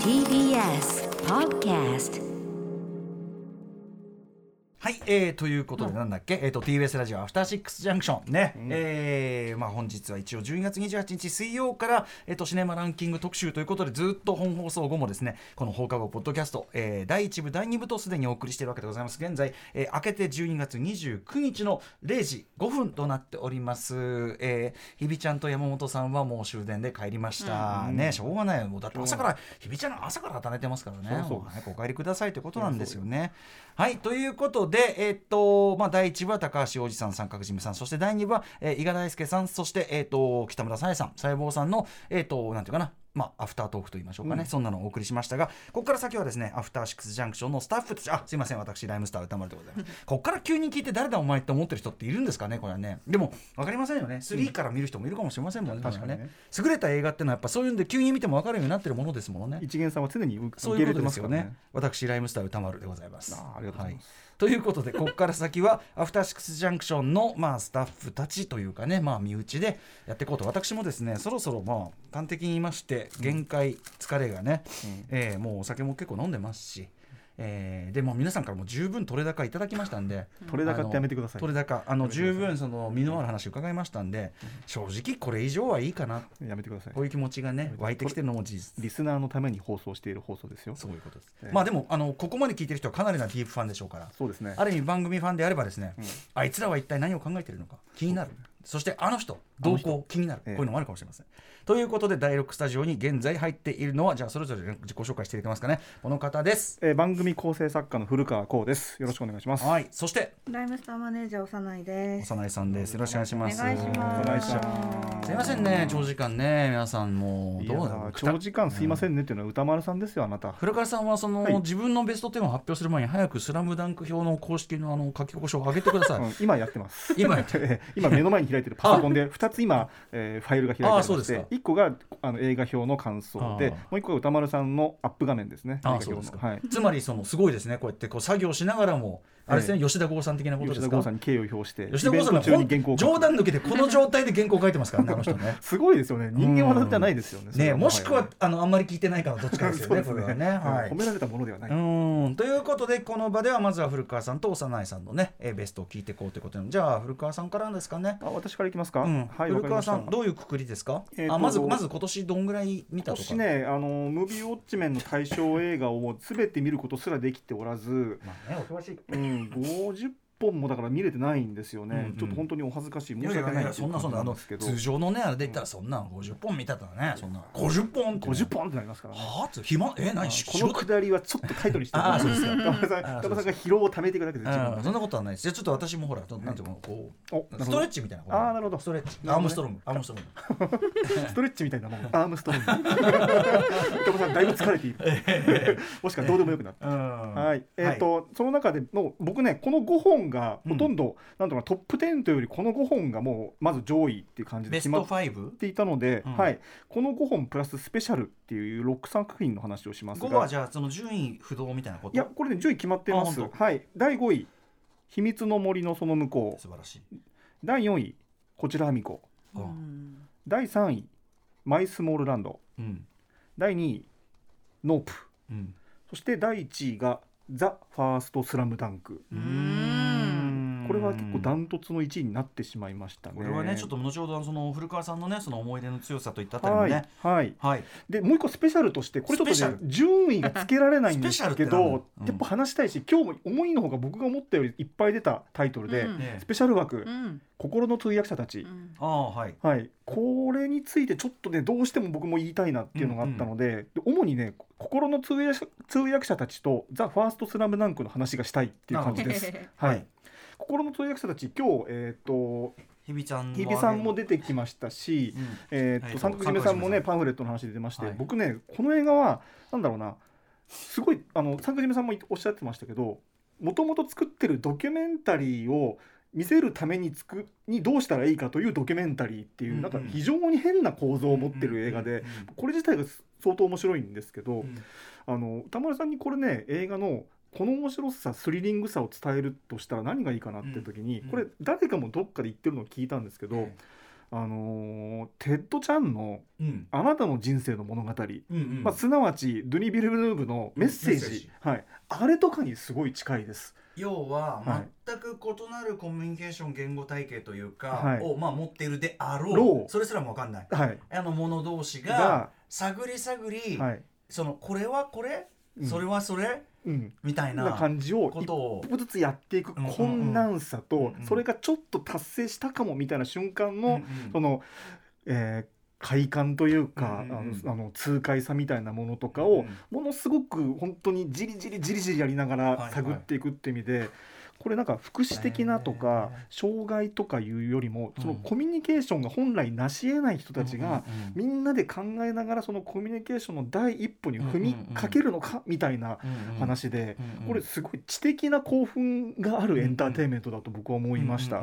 TBS Podcast はい、えー、ということでなんだっけ、えー、と TBS ラジオアフターシックスジャンクション。ね、えーまあ、本日は一応12月28日水曜から、えー、とシネマランキング特集ということでずっと本放送後もですねこの放課後ポッドキャスト、えー、第1部第2部とすでにお送りしているわけでございます。現在、えー、明けて12月29日の0時5分となっております、えー、ひびちゃんと山本さんはもう終電で帰りました、ねしょうがないよ。もうだって朝からひびちゃんの朝から働いてますからね。そうそう。お帰りくださいということなんですよね。はいということで、えっとまあ、第1部は高橋おじさん三角締めさんそして第2部は、えー、伊賀大輔さんそして、えっと北村沙耶さん細胞さんの、えっとなんていうかなまあ、アフタートークと言いましょうかね、そんなのをお送りしましたが、ここから先はですね、アフターシックスジャンクションのスタッフたち、あすいません、私、ライムスター歌丸でございます。ここから急に聞いて、誰だお前って思ってる人っているんですかね、これはね。でも、分かりませんよね、3から見る人もいるかもしれませんもんね、確かにね優れた映画っていうのは、やっぱそういうんで、急に見ても分かるようになってるものですものね。一元さんは常に受け入れてですよね。私、ライムスター歌丸でございます。あーありがとうございますはということで、ここから先は、アフターシックスジャンクションの、まあ、スタッフたちというかね、まあ、身内でやっていこうと、私もですね、そろそろ、まあ、端的に言いまして、限界、疲れがね、えーもうお酒も結構飲んでますし、えーでも皆さんからも十分取れ高いただきましたんで、取れ高ってやめてください。取れ高、あの十分その身のある話伺いましたんで、正直これ以上はいいかな、やめてください。こういう気持ちがね、湧いてきてるのも事実。リスナーのために放送している放送です。よそういうことです。ええまあでもあのここまで聞いてる人はかなりなディープファンでしょうから、そうですね。ある意味番組ファンであればですね、あいつらは一体何を考えているのか気になる。そしてあの人動向気になる、ええ。こういうのもあるかもしれません。ということで第6スタジオに現在入っているのはじゃあそれぞれ自己紹介していただけますかね。この方です。えー番組構成作家の古川光です。よろしくお願いします。はい。そして。ライムスターマネージャー幼いです。幼いさんです。よろしくお願いします。お願いします。お願いします。すいませんね。長時間ね。皆さんもういやどうなの長時間すいませんねっていうのは歌丸さんですよあなた。古川さんはその、はい。自分のベスト10を発表する前に早くスラムダンク表の公式のあの書き起こしを上げてください。うん今やってます。今やってえー 今目の前に開いてるパソコンで2つ今、えーファイルが開いてありまして。あそうですか1個があの映画表の感想であもう1個が歌丸さんのアップ画面ですね。映画あそうですか。表のはい。つまりそのすごいですね。こうやってこう作業しながらもあれですね、吉田剛さん的なことですか？吉田剛さんに敬意を表して吉田剛さんが冗談抜きでこの状態で原稿書いてますからね あの人ね。すごいですよね。人間技じゃないですよねねはもしくはやあのあんまり聞いてないかのどっちかですよね そうですこれはね。はい。褒められたものではない、うん。ということでこの場ではまずは古川さんと幼いさんのねえーベストを聞いていこうということでじゃあ古川さんからですかね。あ私からいきますか、うん。はい古川さんどういうくくりですか、えーとあまずまず今年どんぐらい見たとか。今年ねあのムービーウォッチメンの対象映画をもう全て見ることすらできておらず、まあねお詳しい。うん、50本もだから見れてないんですよね、うんうん。ちょっと本当にお恥ずかしい。い申し訳ないやいやいやっていうんなそんなあの通常のねあれで言ったらそんな50本見たらねそんな50本ってね。50本ってなりますからね。はあつ暇え何しこのくだりはちょっとタイトルにしてそうですか。田村さんが疲労を溜めていくだけでそんなことはないです。じゃあちょっと私もほらなんていうのこうストレッチみたいなあーなるほど。ストレッチ。アームストロング。アームストロング。ストレッチみたいなもん。アームストロング。田村さんだいぶ疲れている。もしくはどうでもよくなった。ははい、えっ、と、その中での僕ねこの5本がほとんど、なんとかトップ10というよりこの5本がもうまず上位っていう感じで決まっ5ていたので、うん。はい、この5本プラススペシャルっていう6作品の話をします5はがじゃあその順位不動みたいなこと？いやこれね順位決まってます。あ本はい。第5位「秘密の森のその向こう素晴らしい」第4位「こちらはみこ。ううん。ん」第3位「マイスモールランド。うん」第2位「ノープ。うん」そして第1位が「ザ・ファーストスラムダンク。うーんこれは結構ダントツの1位になってしまいましたね。これはねちょっと後ほどその古川さんのねその思い出の強さといったあたりもはい。ね、はい。はい、でもう一個スペシャルとしてこれちょっと、ね順位がつけられないんですけどだうんやっぱ話したいし今日も思いのほか僕が思ったよりいっぱい出たタイトルで、うん。ね。スペシャル枠、うん。心の通訳者たち、うん。ああはい。はい、これについてちょっとねどうしても僕も言いたいなっていうのがあったので,、で主にね心の通訳通訳者たちと「ザ・ファーストスラムダンクの話がしたいっていう感じです。ははい。い、心の通訳者たち今日、えー、と日比ちゃん日比さんも出てきましたし、うん。えーっとはい三角締めさんもねパンフレットの話で出まして、はい。僕ねこの映画はなんだろうなすごいあの三角締めさんもおっしゃってましたけどもともと作ってるドキュメンタリーを見せるためにつくにどうしたらいいかというドキュメンタリーっていう、うんうん。なんか非常に変な構造を持ってる映画で、これ自体が相当面白いんですけど、うん。あの歌丸さんにこれね映画のこの面白さスリリングさを伝えるとしたら何がいいかなって時に、うん。これ誰かもどっかで言ってるのを聞いたんですけど、あのーテッド・チャンのうん「あなたの人生の物語」まあ、すなわちドゥニ・ビルヌーブのメッセージ,、はい、あれとかにすごい近いです。要ははい。全く異なるコミュニケーション言語体系というか、はい。をまあ持っているであろう。それすらも分かんない。はい。あの者同士がが探り探り、はい。そのこれはこれ、うん。それはそれうん、みたいなな感じを一歩ずつやっていく困難さと、それがちょっと達成したかもみたいな瞬間の、その、えー快感というか、あのあの痛快さみたいなものとかをうんものすごく本当にじりじりじりじりやりながら探っていくって意味で、これなんか福祉的なとかへ障害とかいうよりもそのうんコミュニケーションが本来成し得ない人たちがみんなで考えながらそのコミュニケーションの第一歩に踏みかけるのかみたいな話でこれすごい知的な興奮があるエンターテインメントだと僕は思いました。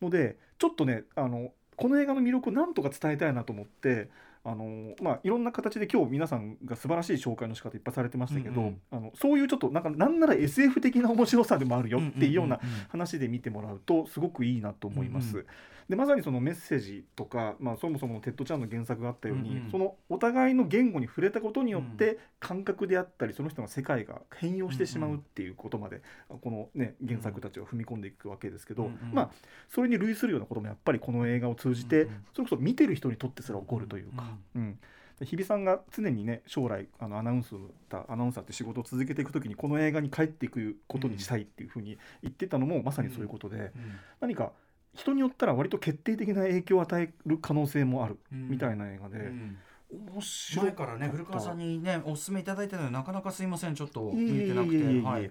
のでちょっとねあのこの映画の魅力をなんとか伝えたいなと思ってあのまあいろんな形で今日皆さんが素晴らしい紹介の仕方いっぱいされてましたけど、うんうん。あのそういうちょっとなんかなんなら SF 的な面白さでもあるよっていうようなうんうんうんうん。話で見てもらうとすごくいいなと思います。うんうでまさにそのメッセージとか、まあ、そもそもテッド・チャンの原作があったように、うんうん。そのお互いの言語に触れたことによって感覚であったりその人の世界が変容してしまうっていうことまで、この、ね、原作たちは踏み込んでいくわけですけど、うんうん。まあそれに類するようなこともやっぱりこの映画を通じて、うんうん。それこそ見てる人にとってすら起こるというか。うんで日比さんが常にね将来あのアナウンスだアナウンサーって仕事を続けていくときにこの映画に帰っていくことにしたいっていうふうに言ってたのもまさにそういうことで、うん。何か人によったら割と決定的な影響を与える可能性もあるうん。みたいな映画で、うん。面白前からね古川さんにねお勧めいただいたのでなかなかすいません。ちょっと見てなくて。はい。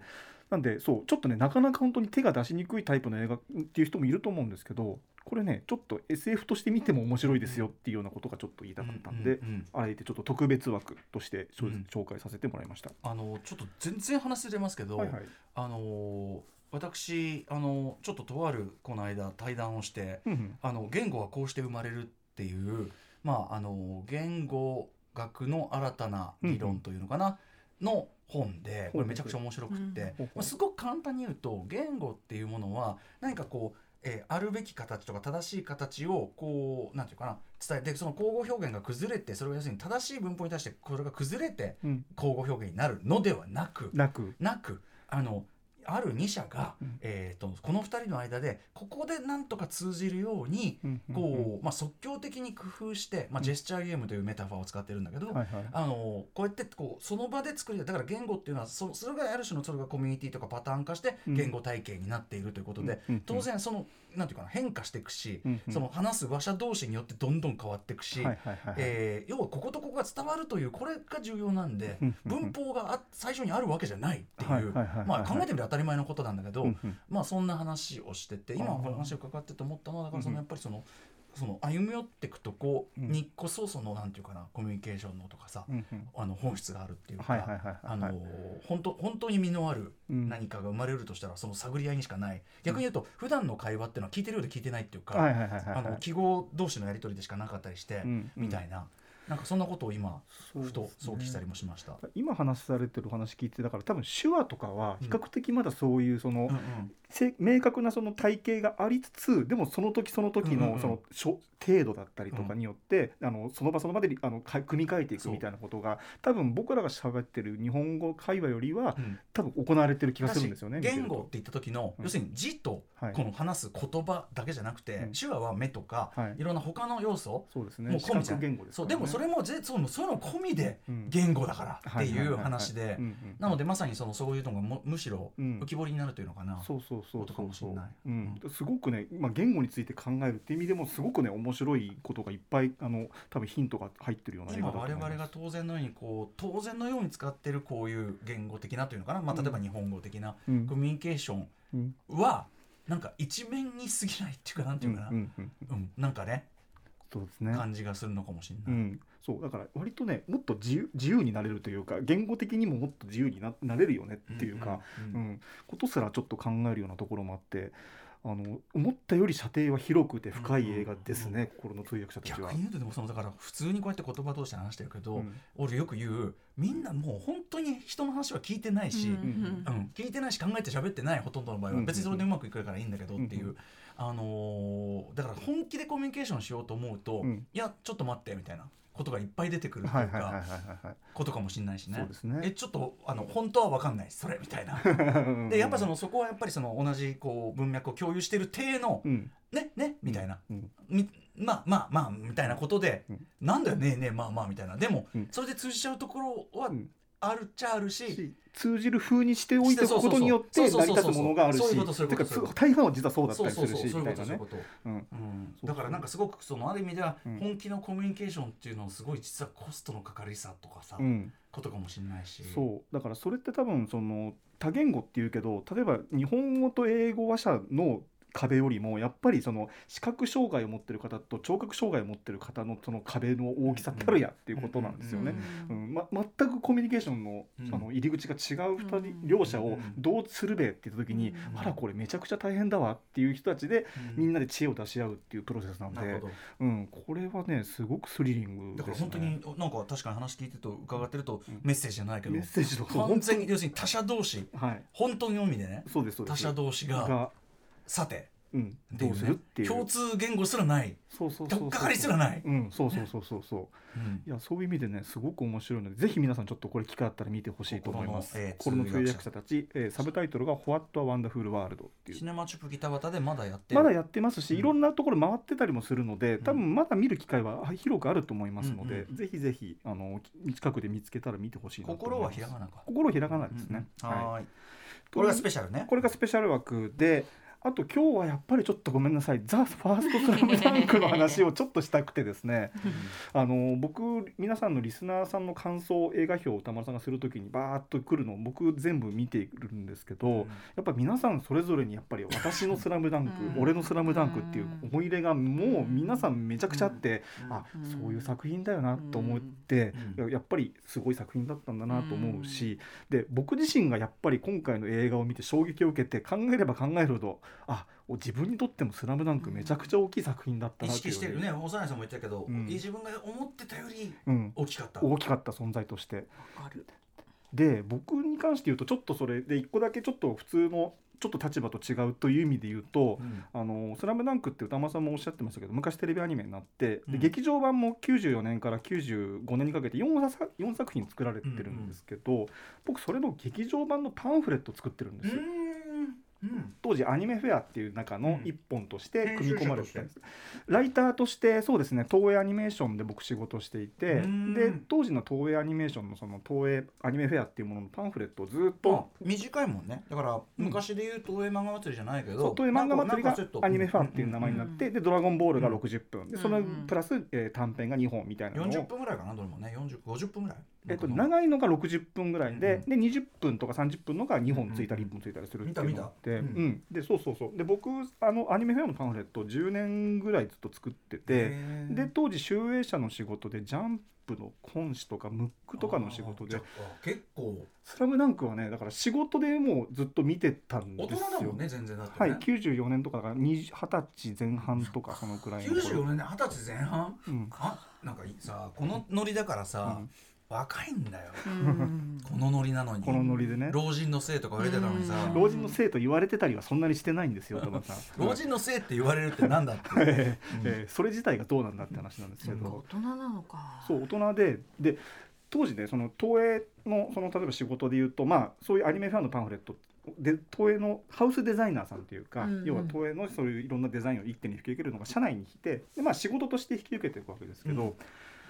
なんでそうちょっとねなかなか本当に手が出しにくいタイプの映画っていう人もいると思うんですけどこれねちょっと SF として見ても面白いですよっていうようなことがちょっと言いたかったんで、うんうんうんあえてちょっと特別枠として紹介させてもらいました。あのちょっと全然話ずれますけど、はいはい。あの私あのちょっととあるこの間対談をしてうんうん。あの言語はこうして生まれるっていうまああの言語学の新たな理論というのかな、の本でこれめちゃくちゃ面白くって、うん。まあ、すごく簡単に言うと言語っていうものは何かこうえーあるべき形とか正しい形をこうなんていうかな伝えてその交互表現が崩れてそれが要するに正しい文法に対してこれが崩れてうん。交互表現になるのではなくなく。なくあのある2社が、うん。えー、とこの2人の間でここでなんとか通じるようにうんうんこう、まあ、即興的に工夫して、まあ、うん。ジェスチャーゲームというメタファーを使ってるんだけど、はいはい。あのこうやってこうその場で作りだから言語っていうのはそそれがある種のそれがコミュニティとかパターン化してうん。言語体系になっているということで、当然そのなんていうかな変化していくし、うんうん。その話す話者同士によってどんどん変わっていくし、はいはいはいはい。えー要はこことここが伝わるというこれが重要なんで、うんうんうん。文法があ最初にあるわけじゃないっていう、はいはいはいはいまあ考えてみれば当たり前のことなんだけど、うんうん。まあそんな話をしてて今あー話を伺ってて思ったのはだからそうんのやっぱりその。その歩み寄っていくとこうん。にこそそのなんていうかなコミュニケーションのとかさ、あの本質があるっていうか、本当本当に実のあるうん。何かが生まれるとしたらその探り合いにしかない。逆に言うと普段の会話っていうのは聞いてるようで聞いてないっていうか、記号同士のやり取りでしかなかったりして、うん。みたいななんかそんなことを今そうふと想起したりもしました。今話されてるお話聞いてだから多分手話とかは比較的まだそういうその、うんうん。せ明確なその体系がありつつでもその時その時うんうんうん。のそのしょ程度だったりとかによって、あのその場その場であのか組み替えていくみたいなことが多分僕らが喋ってる日本語会話よりはうん。多分行われてる気がするんですよね。言語って言った時の、うん。要するに字とはい。この話す言葉だけじゃなくて、うん。手話は目とか、はい。い、ろんな他の要素そうですね。もう込みじゃん。言語ですね。そうでもそれもぜそうそういうの込みでうん。言語だからっていう話で。なのでまさにそのそういうのがむむしろうん。浮き彫りになるというのかな。そうそうそうことかもしれない。うん、すごくね、まあ、言語について考えるっていう意味でもすごくね面白いことがいっぱいあの多分ヒントが入ってるような映画今だと思います。我々が当然のようにこう当然のように使ってるこういう言語的なというのかな、まあ、うん。例えば日本語的なうん。コミュニケーションうん。はなんか一面に過ぎないっていうかなんていうかな、うんうんうん。うん。なんかねそうですね。感じがするのかもしれない。うん、そうだから割とねもっと自由自由になれるというか言語的にももっと自由にななれるよねっていうか、うんうんうんうんことすらちょっと考えるようなところもあってあの思ったより射程は広くて深い映画ですね、心の通訳者たちは。逆に言うとでもそのだから普通にこうやって言葉通して話してるけど、うん。俺よく言うみんなもう本当に人の話は聞いてないし、うん。うん。聞いてないし考えて喋ってないほとんどの場合はうん。別にそれでうまくいくからいいんだけどっていう、うん。あのーだから本気でコミュニケーションしようと思うと、うん。いやちょっと待ってみたいなことがいっぱい出てくるとはいいうかはいことかもしれないしね。えちょっとあの本当は分かんないそれみたいな。は い。でやっぱそのそこはやっぱりその同じこう文脈を共有してる体の、うん。ねねみたいな、うん。みまあまあまあみたいなことで、うん。なんだよねえねえまあまあみたいな。でも、うん。それで通じちゃうところはうんあるっちゃあるし、し通じる風にしておいておくことによって成り立つものがあるし大半は実はそうだったりするしみたいなね。だからなんかすごくそのある意味ではうん。本気のコミュニケーションっていうのをすごい実はコストのかかりさとかさ、うん。ことかもしれないし。そう。だからそれって多分その多言語っていうけど例えば日本語と英語話者の壁よりもやっぱりその視覚障害を持ってる方と聴覚障害を持ってる方のその壁の大きさたるやっていうことなんですよね。うんま、全くコミュニケーションの,、うん。あの入り口が違う2人、うん両者をどうするべって言った時に、うんあらこれめちゃくちゃ大変だわっていう人たちで、うん。みんなで知恵を出し合うっていうプロセスなんで。うん、これはねすごくスリリングだです、ね、から本当になんか確かに話聞いてると伺ってると、うん。メッセージじゃないけどメッセージとか。完全に要するに他者同士はい。本当の意味でねそうですそうです。他者同士がが、さてうん、どうするっていう。共通言語すらない。そうそうそうそう。かかりすらない、うん。そうそうそうそうそう。うん。いやそういう意味でねすごく面白いのでぜひ皆さんちょっとこれ機会あったら見てほしいと思います。心の通訳者者たち、えーサブタイトルが「What a Wonderful World」っていう。シネマチュプギタバタでまだやってる。まだやってますし、うん。いろんなところ回ってたりもするので、多分まだ見る機会はあ広くあると思いますので、うんうぜひぜひあの近くで見つけたら見てほしいなと心はひらがなか。心ひらがなですね、うん。はい。はーい。これがスペシャルね。これがスペシャル枠であと今日はやっぱりちょっとごめんなさい「ザ・ファーストスラムダンクの話をちょっとしたくてですね。あの僕皆さんのリスナーさんの感想映画表を歌丸さんがするときにバーッと来るのを僕全部見ているんですけど、やっぱ皆さんそれぞれにやっぱり私の「スラムダンク、うん。俺の「スラムダンクっていう思い入れがもう皆さんめちゃくちゃあって、うん。あうん。そういう作品だよなと思って、やっぱりすごい作品だったんだなと思うし、で僕自身がやっぱり今回の映画を見て衝撃を受けて考えれば考えるほどあ自分にとっても「スラムダンクめちゃくちゃ大きい作品だった意なっていう識してるね。幼いさんも言ったけど、うん。自分が思ってたよりうん、大きかった。大きかった存在として。で僕に関して言うとちょっとそれで一個だけちょっと普通のちょっと立場と違うという意味で言うとうん「あのスラムダンクって歌間さんもおっしゃってましたけど昔テレビアニメになって、うん。で劇場版も94年から95年にかけて 4, 作4作品作られてるんですけど、僕それの劇場版のパンフレットを作ってるんですよ。うんうん当時アニメフェアっていう中のうん。一本として組み込まれてたん編です、ライターとしてそうですね東映アニメーションで僕仕事していて。うん。で当時の東映アニメーションのその東映アニメフェアっていうもののパンフレットをずっまあと短いもんね。だから昔で言う東映漫画祭りじゃないけど東映漫画祭りがなんかちょっとアニメファンっていう名前になって、で「ドラゴンボール」がうん60分、でうんそのプラス、えー短編が2本みたいなのを。40分ぐらいかなどれもね。40 50分ぐらい。えっと、長いのが60分ぐらいで,、うんで20分とか30分のが2本ついたりうん1本ついたりするっていうのって、見た見たうん。でそうそうそう。で僕あのアニメフェアのパンフレット10年ぐらいずっと作っててで当時集英社の仕事でジャンプの本誌とかムックとかの仕事であーじゃあ結構「スラムダンクはねだから仕事でもうずっと見てたん大ですよ。人だもんね全然だってはいね94年とかだから20 20歳前半とかそのくらいの頃。94年で二十歳前半？うん。あなんかいいさこのノリだからさ、うん若いんだよ。うん。このノリなのに。このノリでね。老人のせいとか言われてたのにさ。うん。老人のせいと言われてたりはそんなにしてないんですよ 玉さん。老人のせいって言われるってなんだって。えーえーそれ自体がどうなんだって話なんですけど。大人なのか。そう大人で。で当時ねその東映のその例えば仕事で言うとまあそういうアニメファンのパンフレットで東映のハウスデザイナーさんというか、うんうん。要は東映のそういういろんなデザインを一手に引き受けるのが社内に来てで、まあ、仕事として引き受けていくわけですけど「うん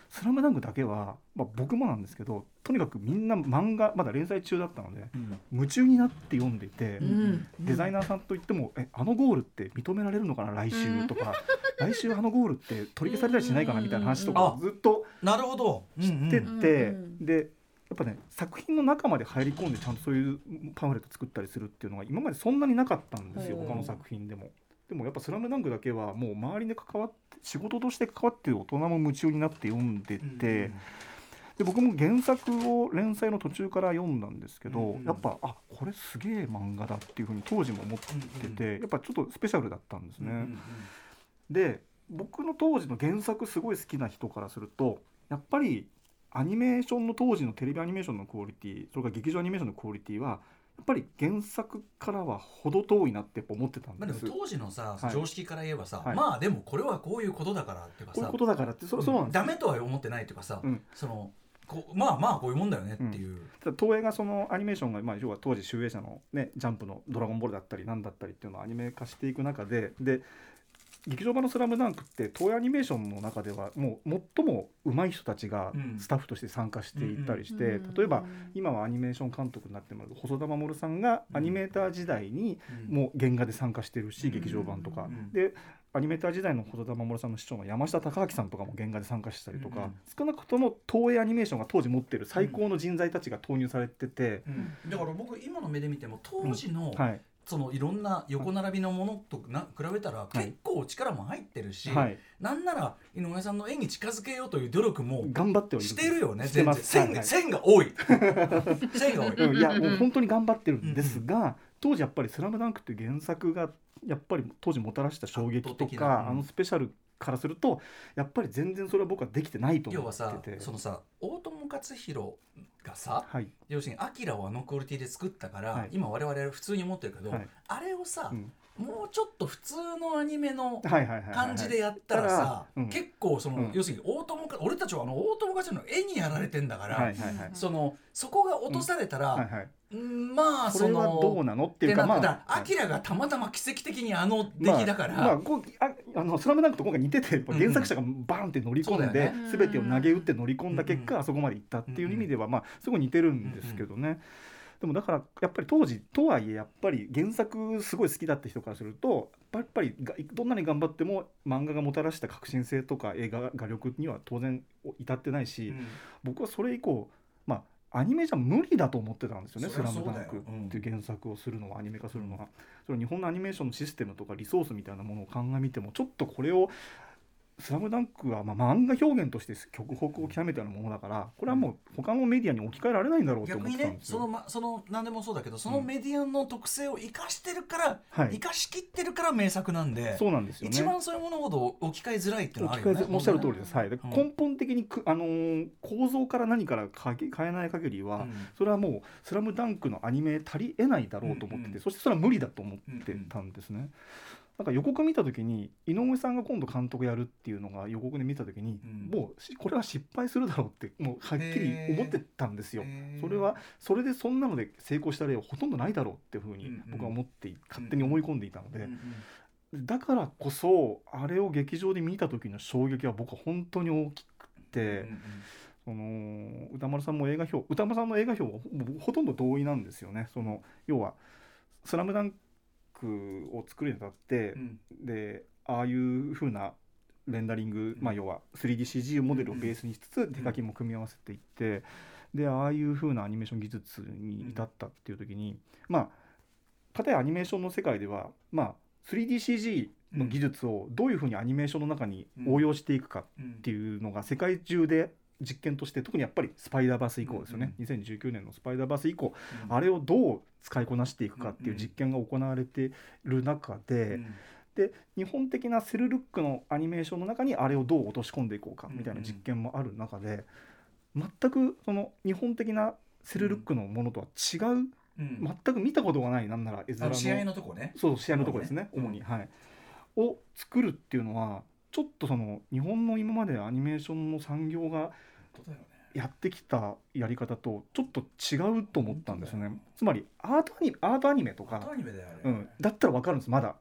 スラムダンクだけは、まあ、僕もなんですけどとにかくみんな漫画まだ連載中だったのでうん。夢中になって読んでいて。うん。デザイナーさんといっても、えあのゴールって認められるのかな来週とか、来週あのゴールって取り消されたりしないかなみたいな話とかうん。ずっとなるほど。知ってて、うんうん。でやっぱね作品の中まで入り込んでちゃんとそういうパンフレット作ったりするっていうのが今までそんなになかったんですようん。他の作品でも。でもやっぱ「スラムダンクだけはもう周りで関わって仕事として関わってる大人も夢中になって読んでて、で僕も原作を連載の途中から読んだんですけど、うんうん。やっぱあこれすげえ漫画だっていうふうに当時も思ってて、やっぱちょっとスペシャルだったんですね。うんうんで僕の当時の原作すごい好きな人からするとやっぱりアニメーションの当時のテレビアニメーションのクオリティそれから劇場アニメーションのクオリティはやっぱり原作からは程遠いなって思ってたんまあ、で。ですも当時のさ、はい。常識から言えばさ、はい。まあでもこれはこういうことだからっていうかさこういうことだからってそそうなんです。よダメとは思ってないっていうかさ、うん。そのまあまあこういうもんだよねっていう、ただ東映がそのアニメーションが、まあ、要は当時集英社の、ね、ジャンプの「ドラゴンボール」だったりなんだったりっていうのをアニメ化していく中でで劇場版の「スラムダンクって東映アニメーションの中ではもう最も上手い人たちがうん。スタッフとして参加していったりして、うん例えば今はアニメーション監督になってもらう細田守さんがアニメーター時代にうん。もう原画で参加してるし、うん劇場版とか、うんでアニメーター時代の細田守さんの師匠の山下隆明さんとかも原画で参加したりとか、うん少なくとも東映アニメーションが当時持ってる最高の人材たちが投入されてて、うん。だから僕今の目で見ても当時の、はいそのいろんな横並びのものとな比べたらい。結構力も入ってるし、はい、なんなら井上さんの絵に近づけようという努力も頑張ってしてるよね全然。線が、線が多い。線が多い、うんいやもう本当に頑張ってるんですが、当時やっぱり「スラムダンクっていう原作がやっぱり当時もたらした衝撃とか、うん。あのスペシャルからするとやっぱり全然それは僕はできてないと思ってて。そのさ大友克洋がさはい、要するに「アキラをあのクオリティで作ったから、はい。今我々普通に思ってるけど、はい。あれをさ、うんもうちょっと普通のアニメの感じでやったらさ、うん。結構その、うん。要するに大友か俺たちはあの大友克洋の絵にやられてんだから、はいはいはいそのそこが落とされたら、はいはい。うんまあそれはのどうなのっていうかまあアキラがたまたま奇跡的にあの出来だから、まあ、まあこうああのスラムダンクと今回似ててやっぱ原作者がバーンって乗り込んそうだで、よね。全てを投げ打って乗り込んだ結果、うん。あそこまでいったっていう意味では、まあすごい似てるんですけどね。でもだからやっぱり当時とはいえやっぱり原作すごい好きだった人からするとやっぱりがどんなに頑張っても漫画がもたらした革新性とか映画画力には当然至ってないし、うん。僕はそれ以降まあアニメじゃ無理だと思ってたんですよね「そスラムダンクっていう原作をするのはアニメ化するのは。それ日本のアニメーションのシステムとかリソースみたいなものを鑑みてもちょっとこれを「スラムダンクはまあ漫画表現として極北を極めたようなものだからこれはもう他のメディアに置き換えられないんだろうと思逆にねってたんですよ。そのまその何でもそうだけどそのメディアの特性を生かしてるから、はい生かしきってるから名作なんでそうなんですよね。一番そういうものほど置き換えづらいっていうのはあ置るよねおっしゃる通りです。はい。でうん根本的にくあのー構造から何から変えない限りは、うんそれはもう「スラムダンクのアニメ足りえないだろうと思ってて、うんうんそしてそれは無理だと思ってたんですね。なんか予告見た時に井上さんが今度監督やるっていうのが予告で見た時に、うん。もうしこれは失敗するだろうってもうはっきり思ってたんですよ。それはそれでそんなので成功した例はほとんどないだろうっていうふうにうんうん。僕は思って勝手に思い込んでいたので、うんうん。だからこそあれを劇場で見た時の衝撃は僕は本当に大きくて、その歌丸さんも映画表歌丸さんの映画表はほとんど同意なんですよね。その要は「スラムダンクを作るにあたって、うん。でああいう風なレンダリング、まあ、要は 3DCG モデルをベースにしつつ手書きも組み合わせていってでああいう風なアニメーション技術に至ったっていう時に、まあ片やアニメーションの世界では、まあ、3DCG の技術をどういう風にアニメーションの中に応用していくかうんっていうのが世界中で実験として特にやっぱりスパイダーバース以降ですよね、2019年のスパイダーバース以降、うん。あれをどう使いこなしていくかっていう実験が行われてる中で、うんで日本的なセルルックのアニメーションの中にあれをどう落とし込んでいこうかみたいな実験もある中で、全くその日本的なセルルックのものとは違う、うん。全く見たことがないなんなら絵面の試合のとこね。そう試合のところですね。うん主に、はい。を作るっていうのはちょっとその日本の今までアニメーションの産業が本当だよね。やってきたやり方とちょっと違うと思ったんですよね。つまりアートアニメアートアニメとかアトアニメだうん、だったら分かるんですまだ、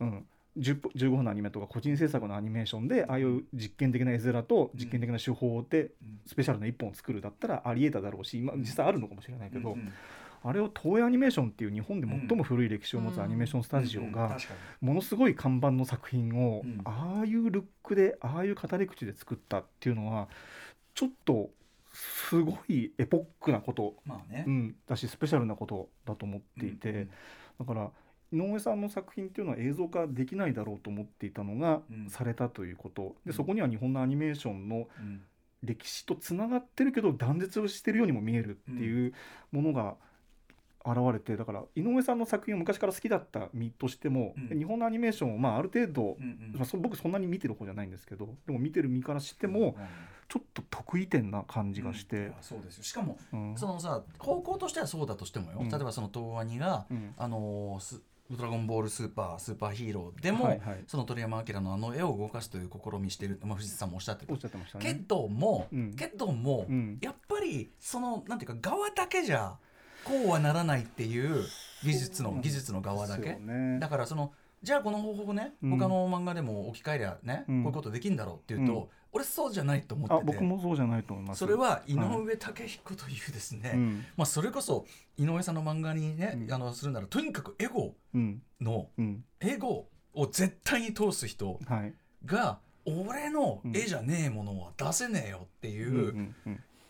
うん。うん、10 15分のアニメとか個人制作のアニメーションでああいう実験的な絵面と実験的な手法でうん。スペシャルな一本を作るだったらありえただろうし今実際あるのかもしれないけど、うんうん。あれを東映アニメーションっていう日本で最も古い歴史を持つアニメーションスタジオがものすごい看板の作品をうん。ああいうルックでああいう語り口で作ったっていうのはちょっとすごいエポックなこと、にまあね。うん、だしスペシャルなことだと思っていて。うんだから井上さんの作品っていうのは映像化できないだろうと思っていたのがうん。されたということ。うん。でそこには日本のアニメーションのうん。歴史とつながってるけど断絶をしてるようにも見えるっていうものが現れてだから井上さんの作品を昔から好きだった身としても、うん。日本のアニメーションをまあある程度、うんうん。まあ、そ僕そんなに見てる方じゃないんですけどでも見てる身からしてもちょっと得意点な感じがしいてや、そうですよ。しかもうん。そのさ方向としてはそうだとしてもよ、うん。例えばその東アニが、うん。あのースドラゴンボールスーパースーパーヒーローでも、はいはい。その鳥山明のあの絵を動かすという試みしてる、まあ、藤井さんもおっしゃってるおっしゃってましたけね。ども、うん。けども、うん。やっぱりそのなんていうか側だけじゃこうはならないっていう技術の技術の側だけ、ね。だからそのじゃあこの方法をね、うん。他の漫画でも置き換えりゃね、うん。こういうことできるんだろうっていうと、うん。俺そうじゃないと思ってあて僕もそうじゃないと思います。それは井上武彦というですね、うん。まあ、それこそ井上さんの漫画にね、うん。あのするならとにかくエゴうん。のうん。エゴを絶対に通す人はい。が俺の絵じゃねえものは出せねえよっていう、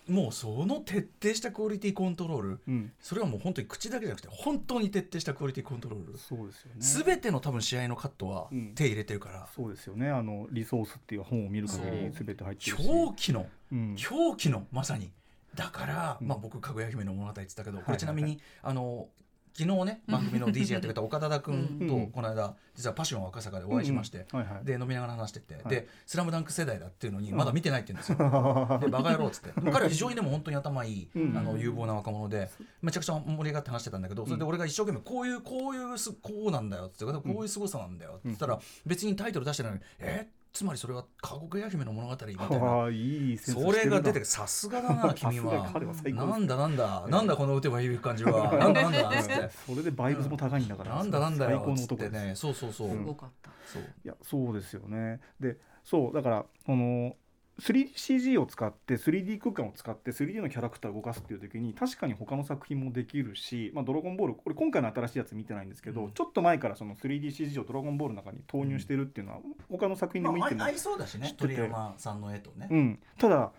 もうその徹底したクオリティコントロールうん。それはもう本当に口だけじゃなくて本当に徹底したクオリティコントロールそうですよね。全ての多分試合のカットはうん。手入れてるから、そうですよね。あのリソースっていう本を見る限り全て入ってるし。狂気のうん。狂気のまさに。だから、うん。まあ僕かぐや姫の物語って言ったけど、い。これちなみに、あの昨日ね番組の DJ やってくれた岡田田君うん。とこの間実はパッション赤坂でお会いしまして。で飲みながら話してて、はい。で「スラムダンク世代だっていうのにうん。まだ見てないって言うんですよ。でバカ野郎っつって。彼は非常にでも本当に頭いい、うん。あの有望な若者でめちゃくちゃ盛り上がって話してたんだけどそれで俺が一生懸命こういうこういうすこうなんだよってこういう凄さなんだよって言ったら別にタイトル出してないのに「え？つまりそれは過酷や姫の物語」みたいな。ああいいそれが出てくるるさすがだな 君は。なんだなんだなんだこの打てば響く感じは。なんだなんだっつっなて。それでバイブスも高いんだから。なんだなんだ最高のよっつっ男です。てね。そうそうそう。うん。すごかった。そう。いやそうですよね。でそうだからこの 3CG を使って 3D 空間を使って 3D のキャラクターを動かすっていう時に確かに他の作品もできるし「まあ、ドラゴンボール」これ今回の新しいやつ見てないんですけど、うん。ちょっと前からその 3DCG をドラゴンボールの中に投入してるっていうのは他の作品でも見てもまあ合いそうだしね鳥山さんの絵とね。うん、ただ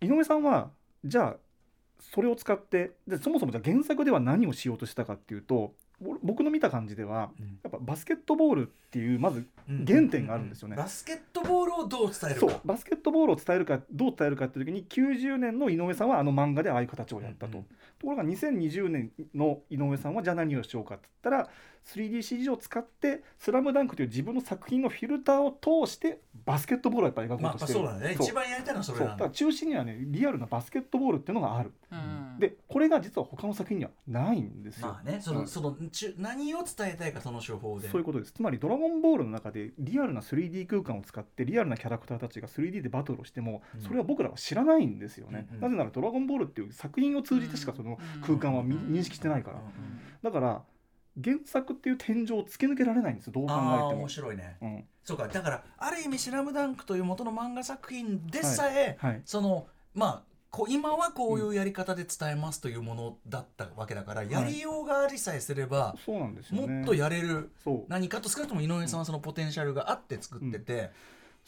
井上さんはじゃあそれを使ってでそもそもじゃあ原作では何をしようとしたかっていうとぼ僕の見た感じではうん。やっぱバスケットボールっていうまず原点があるんですよね。バスケットボールをどう伝えるか。そう。バスケットボールを伝えるかどう伝えるかっていう時に90年の井上さんはあの漫画でああいう形をやったと、うんうん。ところが2020年の井上さんはじゃあ何をしようかって言ったら 3DCG を使って「スラムダンクという自分の作品のフィルターを通してバスケットボールをやっぱり描ことしてる、そうだね。そう。一番やりたいのはそそう。だかれなんだら中心にはねリアルなバスケットボールっていうのがある、うん。でこれが実は他の作品にはないんですよ、まあねその、うん。そのち何を伝えたいかその手法で。そういうことです。つまり「ドラゴンボール」の中でリアルな 3D 空間を使ってリアルなキャラクターたちが 3D でバトルをしてもうん。それは僕らは知らないんですよね、うんうん。なぜなら「ドラゴンボール」っていう作品を通じてしかその空間はみうん認識してないから。うんうん。だから原作っていう天井を突き抜けられないんです。よどう考えても。面。白いね。うん。そうか。だからある意味「スラムダンクという元の漫画作品でさえ、はい。そのまあこう今はこういうやり方で伝えますというものだったわけだから、やりようがありさえすれば、そうなんですよね。もっとやれるそう。何かと少なくとも井上さんはそのポテンシャルがあって作ってて、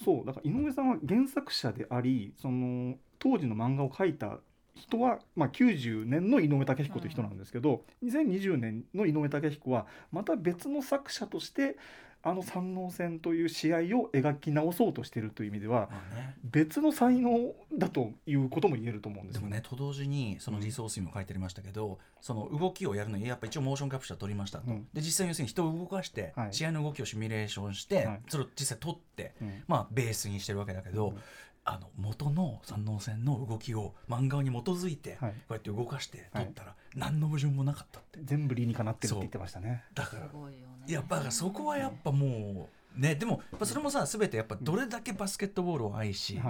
そう。だから井上さんは原作者でありその当時の漫画を描いた人は、まあ、90年の井上武彦という人なんですけど、2020年の井上武彦はまた別の作者としてあの三能戦という試合を描き直そうとしているという意味ではまあね。別の才能だということも言えると思うんですよでもねと同時にそのリソースにも書いてありましたけど、その動きをやるのにやっぱ一応モーションキャプチャー取りましたと、うん。で実際に要するに人を動かして、はい。試合の動きをシミュレーションして、はい。それを実際取って、うん。まあベースにしてるわけだけど、うんあの元の三能線の動きを漫画に基づいてこはい。うやって動かして取ったら何の矛盾もなかったって。全部理にかなってるって言ってましたね。だからいよね。いやだからそこはやっぱもうねでもやっぱそれもさ全てやっぱどれだけバスケットボールを愛し、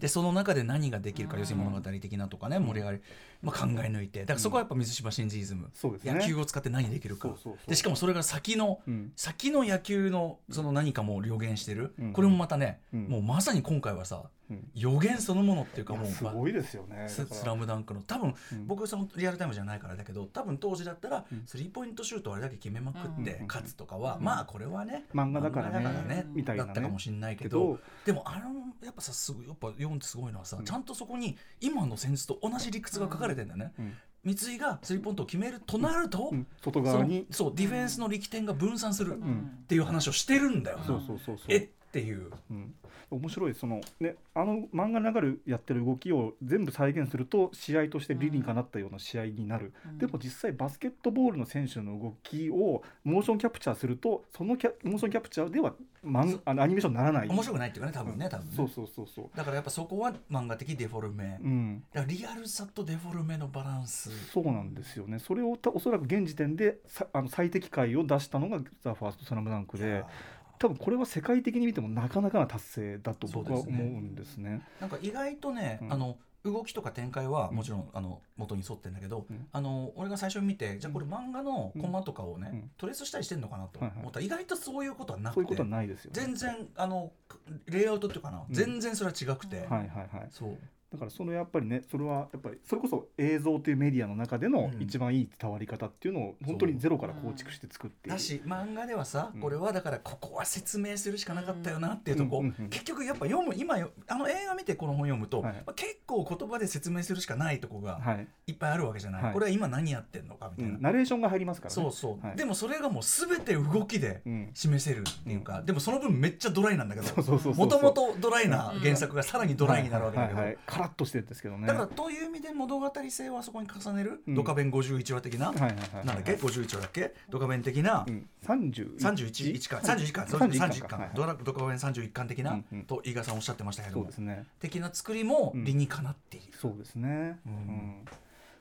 でその中で何ができるか、うん要するに物語的なとかね盛り上がり、まあ、考え抜いて。だからそこはやっぱ水島新司イズム、ね。野球を使って何できるか。そうそうそうでしかもそれが先の、うん。先の野球のその何かも予言してる、うん。これもまたね、うん。もうまさに今回はさうん予言そのものっていうかもうすごいですよね。スラムダンクの。多分、うん。僕そのリアルタイムじゃないからだけど多分当時だったら、うん。スリーポイントシュートをあれだけ決めまくってうん勝つとかは、うん。まあこれはね漫画だからね。みたいなね。だったかもしれないけけどどでもあのやっぱさすやっぱ読んですごいのはさ、うん。ちゃんとそこに今の戦術と同じ理屈が書かれてんだよね、うん。三井がスリーポイントを決めるとなると、うん。外側に。そうディフェンスの力点が分散するっうん。ていう話をしてるんだよ、そうそうそうそう。えっていう。うん、面白い。そのねあの漫画の中でやってる動きを全部再現すると試合として理にかなったような試合になる、うん。でも実際バスケットボールの選手の動きをモーションキャプチャーするとそのキャモーションキャプチャーではマンあのアニメーションにならない。面白くないっていうかね多分ね多分ね。そうそうそうそう。だからやっぱそこは漫画的デフォルメ、うん。だからリアルさとデフォルメのバランス。そうなんですよね。それをたおそらく現時点でさあの最適解を出したのが「ザ・ファーストスラムダンクで多分これは世界的に見てもなかなかな達成だと僕はそうですね。思うんですね。なんか意外とね、うん。あの動きとか展開はもちろん、あの元に沿ってんだけど、うん。あの俺が最初見てじゃあこれ漫画のコマとかをね、うん。トレースしたりしてんのかなと思ったら意外とそういうことはなくてそういうことはないですよね。全然あのレイアウトっていうかな、うん。全然それは違くて、うんはいはいはい。そうだからそのやっぱりねそれはやっぱりそれこそ映像というメディアの中でのうん。一番いい伝わり方っていうのを本当にゼロから構築して作って。だし漫画ではさ、うん。これはだからここは説明するしかなかったよなっていうとこ、うんうんうん結局やっぱ読む今よあの映画見てこの本読むと、はい。まあ結構言葉で説明するしかないとこがはい、いっぱいあるわけじゃない、はい。これは今何やってんのかみたいな、うん。ナレーションが入りますからね。そうそう、はい。でもそれがもう全て動きでうん。示せるっていうか、でもその分めっちゃドライなんだけどそうそうそうもともとドライな原作がさらにドライになるわけだけど、はいはいはい。カラッとしてるんですけどね。だからという意味で物語性はそこに重ねる、うん。ドカベン51話的な、はいはいはいだっけ？51話だっけ？ドカベン的な、うん、31 31巻31巻そう31 31巻はいドラドカベン31巻的な、うんうん。と伊賀さんおっしゃってましたけども。そうですね。的な作りも理にかなっている、そうですね。ううん。ん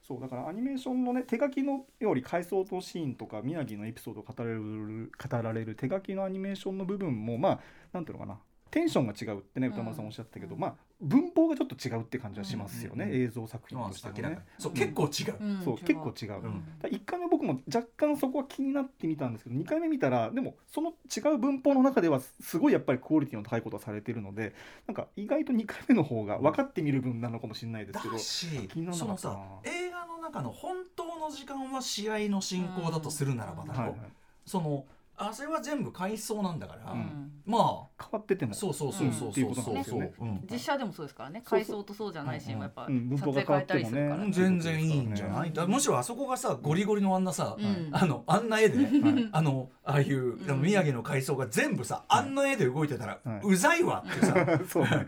そうだからアニメーションのね手書きのより回想のシーンとか宮城のエピソードを語られる語られる手書きのアニメーションの部分もまあなんていうのかな。テンションが違うってね歌丸さんおっしゃったけど、うん。まあ文法がちょっと違うって感じはしますよね、うん映像作品まあとしてもね。ううん結構違う、うんそう結構違う、うん。だから1回目僕も若干そこは気になってみたんですけど2回目見たらでもその違う文法の中ではすごいやっぱりクオリティの高いことがされてるのでなんか意外と2回目の方が分かってみる分なのかもしれないですけど、だし気にならなそのかったな。さ映画の中の本当の時間は試合の進行だとするならばだろ、はいはい、そのあそれは全部回想なんだから、うん。ま変わってても。あそうそうそうそうっていうそうそう。ことなん。ですよね。うん実写でもそうですからね。そうそう。回想とそうじゃないシーンはやっぱ撮影変えたりするからうん。全然いいんじゃない、うん。だむしろあそこがさゴリゴリのあんなさ、うん。あのあんな絵で、はい。あのああいう、宮城の階層が全部さ、あんな絵で動いてたら、はい。うざいわってさ。そうね。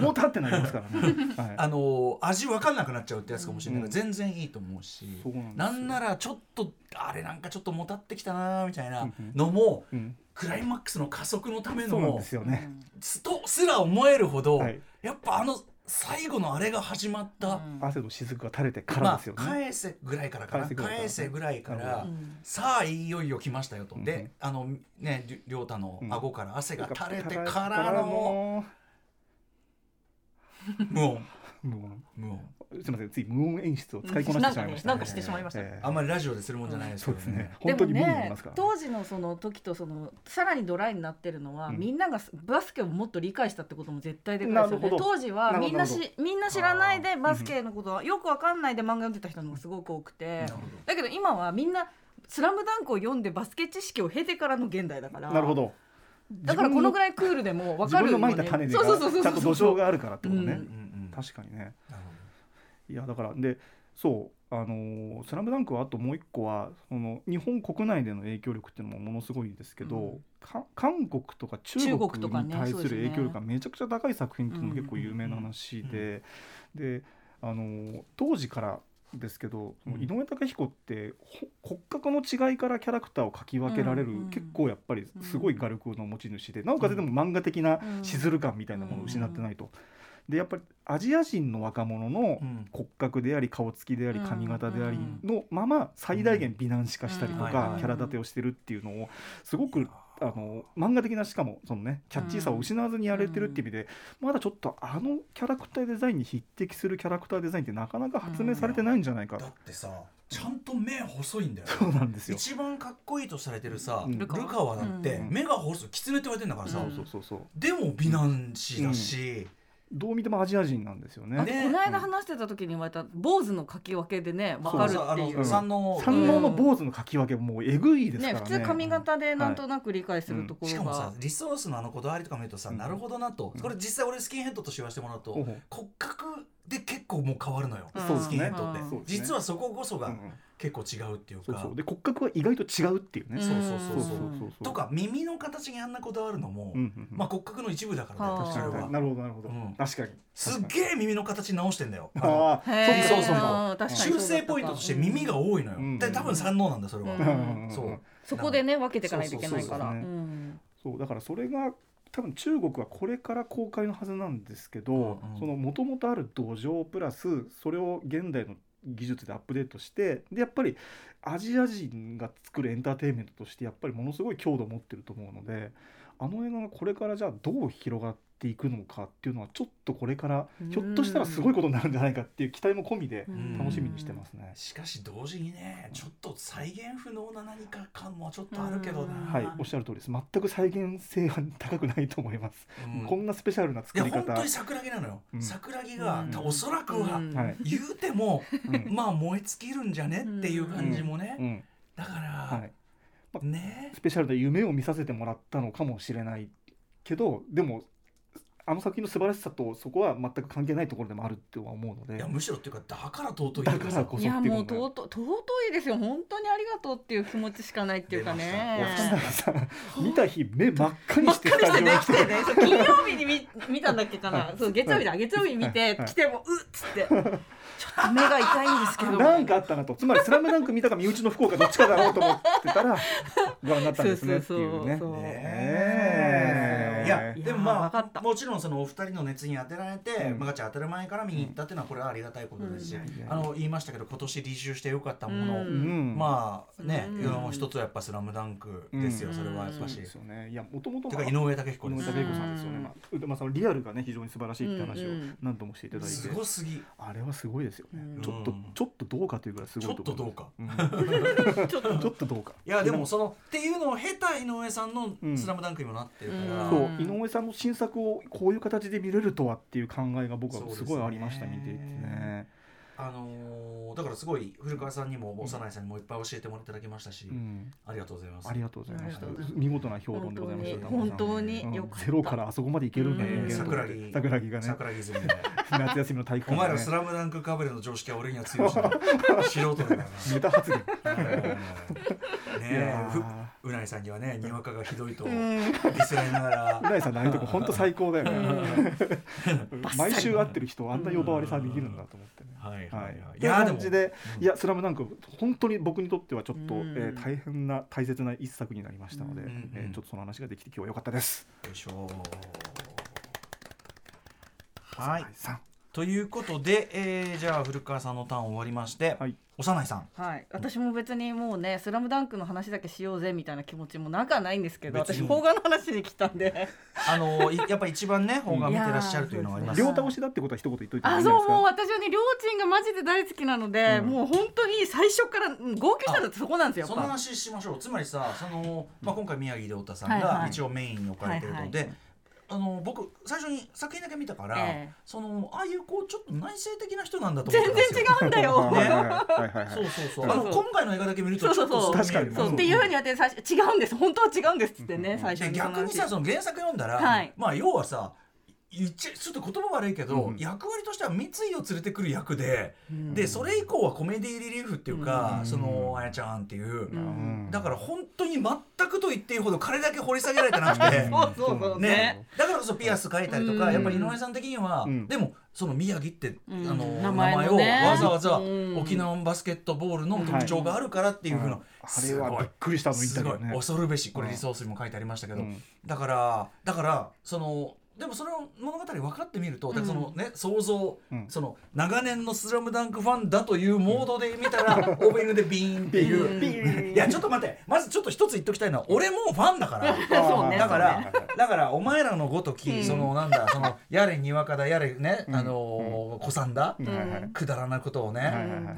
重たってなりますからね、はい、あの味わかんなくなっちゃうってやつかもしれないから、うん。全然いいと思うし。なんならちょっとあれなんかちょっともたってきたなみたいなうんうん。のも、うん、クライマックスの加速のためのですよね、すとすら思えるほど、はい。やっぱあの最後のあれが始まった、汗の雫が垂れてからまあですよね、返せぐらいからかな。返せぐらいから。うん。さあいよいよ来ましたよと、うんであのね亮太の顎から汗が垂れてかかららのの無音。無音。無音すみませんつい無音演出を使いこなしてしまいました、なんかねなんかしてしまいました。ええ。あんまりラジオでするもんじゃないですけどね。そうですね。でも本当に無になりねますから、当時のその時とそのさらにドライになってるのは、うん。みんながバスケをもっと理解したってことも絶対でかいですよね。当時はみんなしみんな知らないでバスケのことはよくわかんないで漫画読んでた人の方がすごく多くて。だけど今はみんな「スラムダンクを読んでバスケ知識を経てからの現代だから。なるほど。だからこのぐらいクールでも分自分のかるようにまいた種でそうそうそうそうちゃんと土壌があるからってことね、うん。うんうん確かにね。なるほいやだからでそうあのースラムダンクはあともう一個はその日本国内での影響力っていうのもものすごいですけど、うん。か韓国とか中中国国とかねに対する影響力がめちゃくちゃ高い作品っていうのも結構有名な話で、であのー当時からですけど、うん。井上貴彦ってほ骨格の違いからキャラクターを描き分けられる、うんうん結構やっぱりすごい画力の持ち主で、なおかつでも漫画的なしずる感みたいなものを失ってないと。でやっぱりアジア人の若者のうん。骨格であり顔つきでありうん。髪型でありのまま最大限美男子化したりとかキャラ立てをしてるっていうのをすごくあの漫画的なしかもそのねキャッチーさを失わずにやれてるっていう意味でまだちょっとあのキャラクターデザインに匹敵するキャラクターデザインってなかなか発明されてないんじゃないかだってさちゃんと目細いんだよ。そうなんですよ。一番かっこいいとされてるさ、うん。ルカワ。だって、うん。目が細い。狐って言われてんだからさ、うんそうそうそう。でも美男子だし、どう見てもアジア人なんですよね。ね。この間話してた時に言われた坊主の書き分けでね分かるあのっていう。うん。三能三能の坊主の書き分けももうえぐいですからね。ね普通髪型でなんとなく理解するところが。しかもさ、リソースのあのこだわりとか見るとさ、うん。なるほどなと、うん。これ実際俺スキンヘッドとしわせてもらうと、ほうほう。骨格で結構もう変わるのよ、うん。そうですね。スキンヘッドって、ね。実はそここそが、うんうん結構違うっていうか。そうそう。で骨格は意外と違うっていうね、そうそうそうそう。とか耳の形にあんなこだわるのも、うんうんうん。まあ骨格の一部だからはあねそれは。なるほどなるほど、うん。確かに。すっげえ耳の形直してんだよ。あのあそうそうそう。修正ポイントとして耳が多いのよ、うん。で多分三能なんだそれは、うんそう。そこでね分けていかないといけないから。そうそうそうそう。うん。そうだからそれが多分中国はこれから公開のはずなんですけど、うんうん。そのもともとある土壌プラスそれを現代の技術でアップデートしてでやっぱりアジア人が作るエンターテインメントとしてやっぱりものすごい強度を持ってると思うのであの映画がこれからじゃあどう広がっていくのかっていうのはちょっとこれからひょっとしたらすごいことになるんじゃないかっていう期待も込みでうん。楽しみにしてますね。しかし同時にねちょっと再現不能な何か感もちょっとあるけどな、うんはい、おっしゃる通りです。全く再現性は高くないと思います。うん。こんなスペシャルな作いやり方。本当に桜木なのよ、うん。桜木が、うん。おそらくは。言うても、うん。まあ燃え尽きるんじゃね？っていう感じもね、うん、だから、はい。ね。スペシャルで夢を見させてもらったのかもしれないけど、でもあの作品の素晴らしさとそこは全く関係ないところでもあるっては思うので。いや。むしろっていうかだから尊いだからこそいやもう尊尊いですよ。本当にありがとうっていう気持ちしかないっていうかね。出ましたさ見た日目真っ赤にして真っ赤にしてね来てね金曜日に見見たんだっけかなそう月曜日だ月曜日に見てはい。来てもうっつってちょっと目が痛いんですけど。なんかあったなと。つまり「スラムダンク見たか身内の福岡どっちかだろうと思ってたらご覧になったんですねっていうね。そうそうそう。ねえいやでもまわかった。あもちろんそのお二人の熱に当てられて、うん。まあガチャ当てる前から見に行ったっていうのはこれはありがたいことですし、うん。あの言いましたけど今年履修してよかったもの、うんうん。まあね、うん一つはやっぱ「スラムダンクですよ、うん。それはやっぱし。ですよね。いやもともとてか井上武彦です。井上武彦さんですよね、まあ、でまあそのリアルがね非常に素晴らしいって話を何度もしていただいて、すごすぎ。あれはすごいですよね、うん。ちょっとちょっとどうかというぐらいすちょっごいと思とどうか。うん。ちょっとどうか。いやでもそのっていうのを経た井上さんのうん「スラムダンクにもなってるから、そう。うん井上さんの新作をこういう形で見れるとはっていう考えが僕はすごいありました、ね。見ていてね、あのーだからすごい古川さんにも幼いさんにもいっぱい教えてもらっていただきましたし、うん、ありがとうございます。ありがとうございました。見事な評論でございました本当に。うん。よかった。ゼロからあそこまでいけるんだうん。人間と桜木。桜木がね。桜木泉で 夏休みの体育お前ら「館でねスラムダンクかぶれの常識は俺には強いしな 素人だから。なネタ発言。ねいえやふーうないさんにはねにわかがひどいとデうん。ィスられながら。うないさんのああいうとこ本当最高だよね。うん。毎週会ってる人あんな呼ばわりさできるんだと思ってね。はいはいははい。い、い、という感じで、うん。いや、スラムダンク、本当に僕にとってはちょっと、うん。えー大変な大切な一作になりましたので、うんえーちょっとその話ができて今日は良かったです。よいしょはいさんということで、えーじゃあ古川さんのターン終わりまして、はい。幼いさん。はい、私も別にもうね「スラムダンクの話だけしようぜみたいな気持ちもなくはないんですけど私邦画の話に来たんで。あのいやっぱ一番ね邦画見てらっしゃるというのがあります両倒しだってことは一言言っといてもいいあ。そうもう私はねりょーちんがマジで大好きなので、うん。もう本当に最初からうん号泣したのってそこなんですよその話しましょう。つまりさその、まあ、今回宮城亮太さんはいはい。が一応メインに置かれてるので、はいはいあの僕最初に作品だけ見たから、ええ。そのああいうこうちょっと内省的な人なんだと思全然ってたんですよ。違うんだよ。はいはいはいはい。はいそうそう。そうそうあの今回の映画だけ見るとちょっとそうそうそう。そう見える。確かに。そうっていうふうに言われて最初違うんです。本当は違うんですってね、うん最初でに逆にさその原作読んだら、はい。まあ要はさ言っちゃちょっと言葉悪いけど、うん役割としては三井を連れてくる役で、うん。でそれ以降はコメディリリーフっていうか、うん。そのあやちゃんっていう、だから本当に全くと言っていいほど彼だけ掘り下げられてなくて。そうそうそうね。ね。だからこそピアス書いたりとか、うん。やっぱり井上さん的には、うん。でもその宮城って、うん。あの名名前をわざわざうん。沖縄バスケットボールの特徴があるからっていうふうな、あれはびっくりしたのインタすごいビューね。恐るべしこれうんリソースにも書いてありましたけど、うん。だからだからそのでもその物語分かってみると、だからそのね想像、うん。その長年の「スラムダンクファンだというモードで見たら、オープニングでビーンっていう、いやちょっと待って。まずちょっと一つ言っときたいのは俺もファンだから。そうね。だから、そうね。だからお前らのごとき、うん。そのなんだそのやれにわかだやれね、うん。あのー、子さん。だ、くだらなことをね、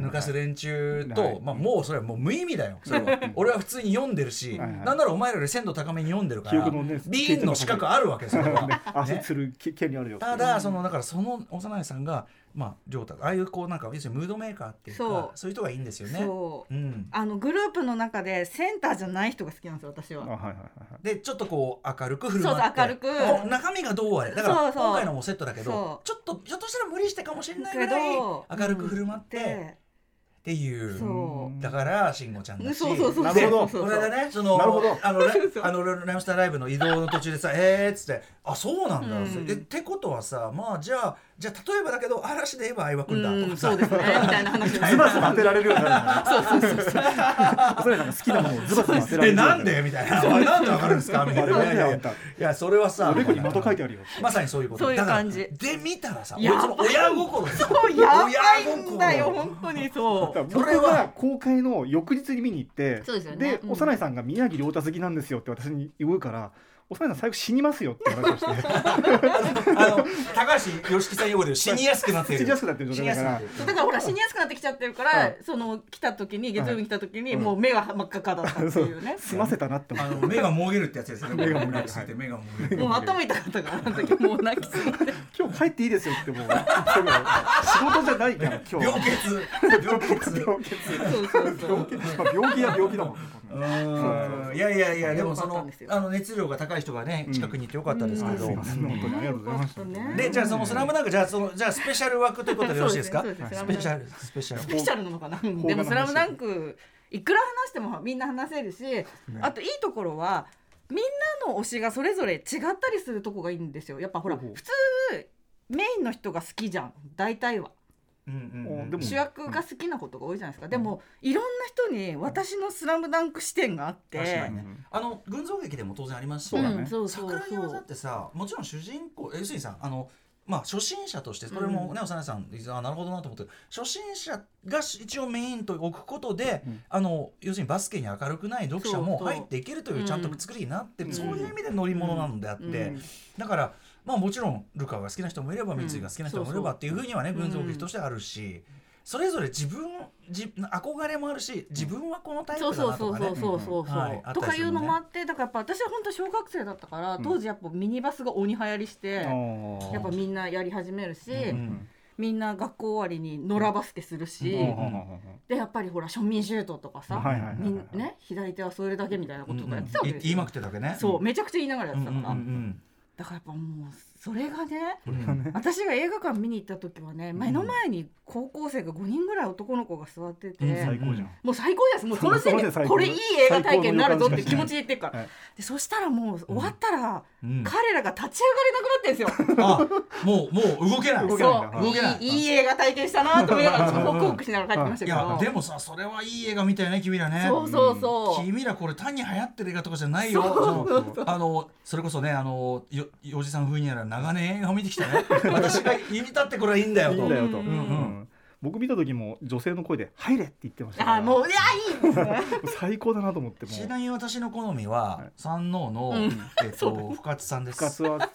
抜かす連中と、はい。まあもうそれはもう無意味だよそれは。俺は普通に読んでるし、なんならお前らより鮮度高めに読んでるから、ビーンの資格あるわけそれは、ね。足ねつる権利あるよ。ただそのだからその幼いさんがまあ亮太ああいうこうなんか要するにムードメーカーっていうかそう。そういう人がいいんですよね。そう。うん、あのグループの中でセンターじゃない人が好きなんですよ私は。あはいはいはいはい。でちょっとこう明るく振る舞って。そうそう明るく。中身がどうあれ。だからそうそう。今回のもセットだけどちょっとひょっとしたら無理してかもしれないぐけらいど明るく振る舞って、でっていう。そだから慎吾ちゃんだし。そうそうそうなるほど。そうこの間ねそのなるほど。あのラあのライムスターライブの移動の途中でさ「えー」っつって「あそうなんだ」うん。えってことはさまあじゃあじゃあ例えばだけど嵐で言えば相葉君だうんとかさ。そうですね。みたいな話ズバズバ当てられるようにな。るそうそうそうそう。それなんか好きなものをズバズバ当てられえるな。んでみたいな。あれなんでわかるんですかみたいな。いやそれはさおでこに的書いてあるよまさにそういうこと。そういう感じ。で見たらさやばいその親心そうやばいんだよ本当にそだう。僕が公開の翌日に見に行ってそうですよね。うん。幼いさんが宮城亮太好きなんですよって私に言うから幼いさん最後死にますよって話をして。あの高橋良樹さん用語で死にやすくなっている。死にやすくなってる状態だから。だからほら死にやすくなってきちゃってるから、はい。その来た時に月曜日に来た時にはいもう目が真っ赤っかだったっていうね、済ませたなって思あっての目がもげるってやつですよね。目がもげる。目がて目がもげるもう頭痛かったからあの時もう泣きすぎて今日帰っていいですよってもう。仕事じゃないから今日病欠。病欠。病気そうそうそう。まあ病気は病気だもんねうーんいやいやいやでもそのあの熱量が高い人がね近くにいてよかったですけど、でじゃあその「スラムダンクじゃあそのじゃあスペシャル枠ということでよろしいですか？スペシャルスペシャル。スペシャルなのかな？でも「スラムダンクいくら話してもみんな話せるし、あといいところはみんなの推しがそれぞれ違ったりするとこがいいんですよ。やっぱほら普通メインの人が好きじゃん。大体はうんうんうん。でも。主役が好きなことが多いじゃないですか、でもいろんな人に私の「スラムダンク視点があって。確かにね。あの群像劇でも当然ありますし。そうんそうそう桜木技ってさもちろん主人公要するにさあのまあ初心者としてこれもね幼いさんあなるほどなと思って初心者が一応メインと置くことで、うん。あの要するにバスケに明るくない読者も入っていけるというちゃんと作りになってる、うん。そういう意味で乗り物なのであって、うん。だからまあもちろんルカが好きな人もいれば三井が好きな人もいればっていうふうにはね群像劇としてあるし。それぞれ自分じ憧れもあるし自分はこのタイプそうだなとかね。とかいうのもあってだからやっぱ私は本当小学生だったから、当時やっぱミニバスが鬼流行りして、やっぱみんなやり始めるし、うん。みんな学校終わりに野良バスケするし、でやっぱりほら庶民シュートとかさ、ね左手はそれだけみたいなこととかやってたわけですよ、い言いまくってたわけねそうめちゃくちゃ言いながらやってたから、だからやっぱもうそれがねうんうん私が映画館見に行った時はね目の前に高校生が5人ぐらい男の子が座ってて、うん。最高じゃん。もう最高です。もうその時点でこれいい映画体験になるぞって気持ちで言ってるから、はい。でそしたらもう終わったら、うん。彼らが立ち上がれなくなってんですよ。あもうもう動けない。そう。動けないいいい。い映画体験したなと思いながらホクホクしながら帰ってましたいけど。やでもさそれはいい映画みたいね君らね。そうそうそう、君らこれ単に流行ってる映画とかじゃないよ。あのそれこそねあのよおじさん風にやら長年映画を見てきたね。私が言いたってこれはいいんだよと。いいんだよと、うんうん。僕見た時も女性の声で「入れ!」って言ってました。からあもういやいいですね。最高だなと思ってもちなみに私の好みは、はい。三能の、うん。えっと深津さんです。深津は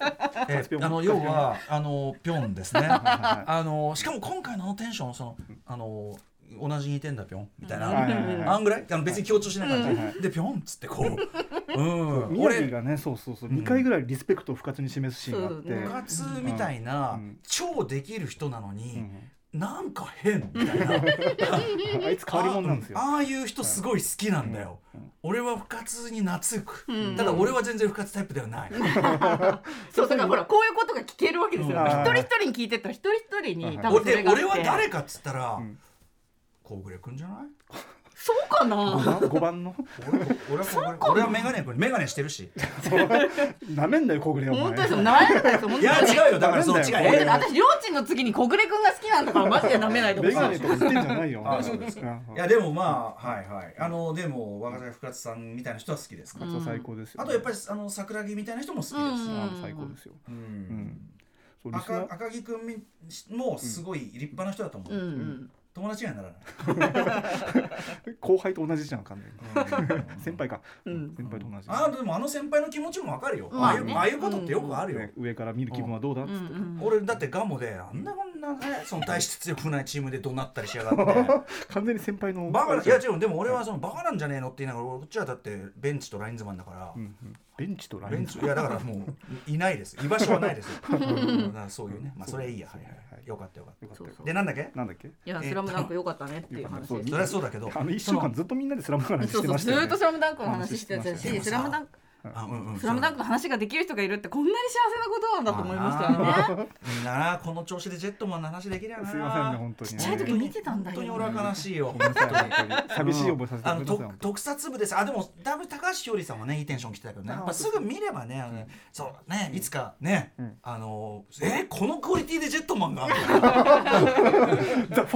えぴょんあの要はあのピョンですね。はいはあのしかも今回のテンションそのあの同じ似てんだぴょんみたいな、はいはいはい。あんぐらい？あの別に強調しなかった、うんはいでぴょんっつってこう うん。宮城俺がねそうそうそう、うん。2回ぐらいリスペクトを深津に示すシーンがあって、そうね部活みたいな、うん。超できる人なのうに、ん。なんか変みたいな。あいつ変わり者なんですよ。ああいう人すごい好きなんだよ、うん。俺は深津に懐く、うん。ただ俺は全然深津タイプではない、そうだからほらこういうことが聞けるわけですよ、うん。一人一人に聞いてったら一人一人に多分それがあって。俺は誰かっつったら、うん小暮君じゃない？そうかな？5番の？俺俺は小暮俺はメガネ君メガネしてるし。なめんだよ小暮お前。本当ですよなめないですよいや違うよだからその違う。私りょうちんの次に小暮くんが好きなんだからマジでなめないでほしい。メガネとか言ってんじゃないよあそうですか。いやでもまあはいはい。あのでも若崎深津さんみたいな人は好きです、うん。最高ですよ。あとやっぱりあの桜木みたいな人も好きです、うん。あ最高ですよ。うん。赤赤木君みもすごい立派な人だと思う、うん。うん友達にはならない、後輩と同じじゃん完全に。うん。先輩か。うん。先輩と同じ。あでもあの先輩の気持ちもわかるよ、まあね。ああいうああいうことってよくあるよ、ね上から見る気分はどうだっつって。うんうん俺だってガモであんなこんなねその大して強くないチームで怒鳴ったりしやがって。完全に先輩のバカないや違う。でも俺はそのバカなんじゃねえのって言いながらこっちはだってベンチとラインズマンだから、うんうん。ベンチとラインベンチいやだからもういないです。居場所はないですよ。そういうね。まあそれはいいや。はいはいはいよかったよかった。よかったよそう。でなんだっけ？なんだっけ？いや、えスラムダンク良かったねっていう話で。す。それはそうだけど。あの一週間ずっとみんなでスラムダンクの話してましたよね。ずーっとスラムダンクの話してたし、スラムダンク。あうんうんスラムダンクの話ができる人がいるってこんなに幸せなことなんだと思いましたよね。みんななこの調子でジェットマンの話できるやな。すいませんね本当にちっちゃい時見てたんだよ。本当に。俺は悲しいよ寂しい思いさせてあの特撮部です。あでもだいぶ高橋ひよりさんはねいいテンション来てたけどね。あやっぱすぐ見ればねあのねそうねいつかね、うん。あのえこのクオリティでジェットマンが？フ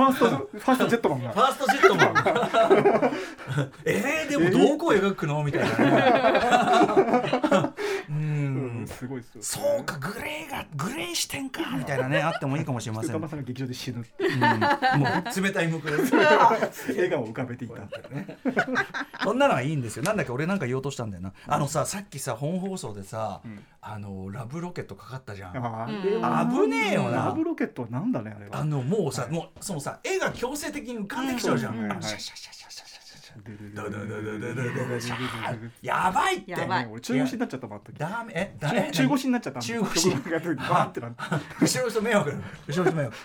ァーストファーストジェットマンが。ファーストジェットマン えー、でもどこを描くの？みたいなねううんんすごいですよそうかグレーがグレー視点かみたいなねあってもいいかもしれません、歌うん、も間さんが劇場で死ぬ。う冷たい向くです笑顔を浮かべていた そんなのはいいんですよ。なんだっけ俺なんか言おうとしたんだよな。あのささっきさ本放送でさ、うん。あのラブロケットかかったじゃん。危ねえよな。ラブロケットはなんだねあれは。あのもうさ、もうそのさ絵が強制的に浮かんできちゃうじゃん、シャシャシャシャシャやばいってやばい俺中腰になっちゃったもんあダメえダメ中腰になっちゃった中腰後ろの人迷惑後ろの人迷惑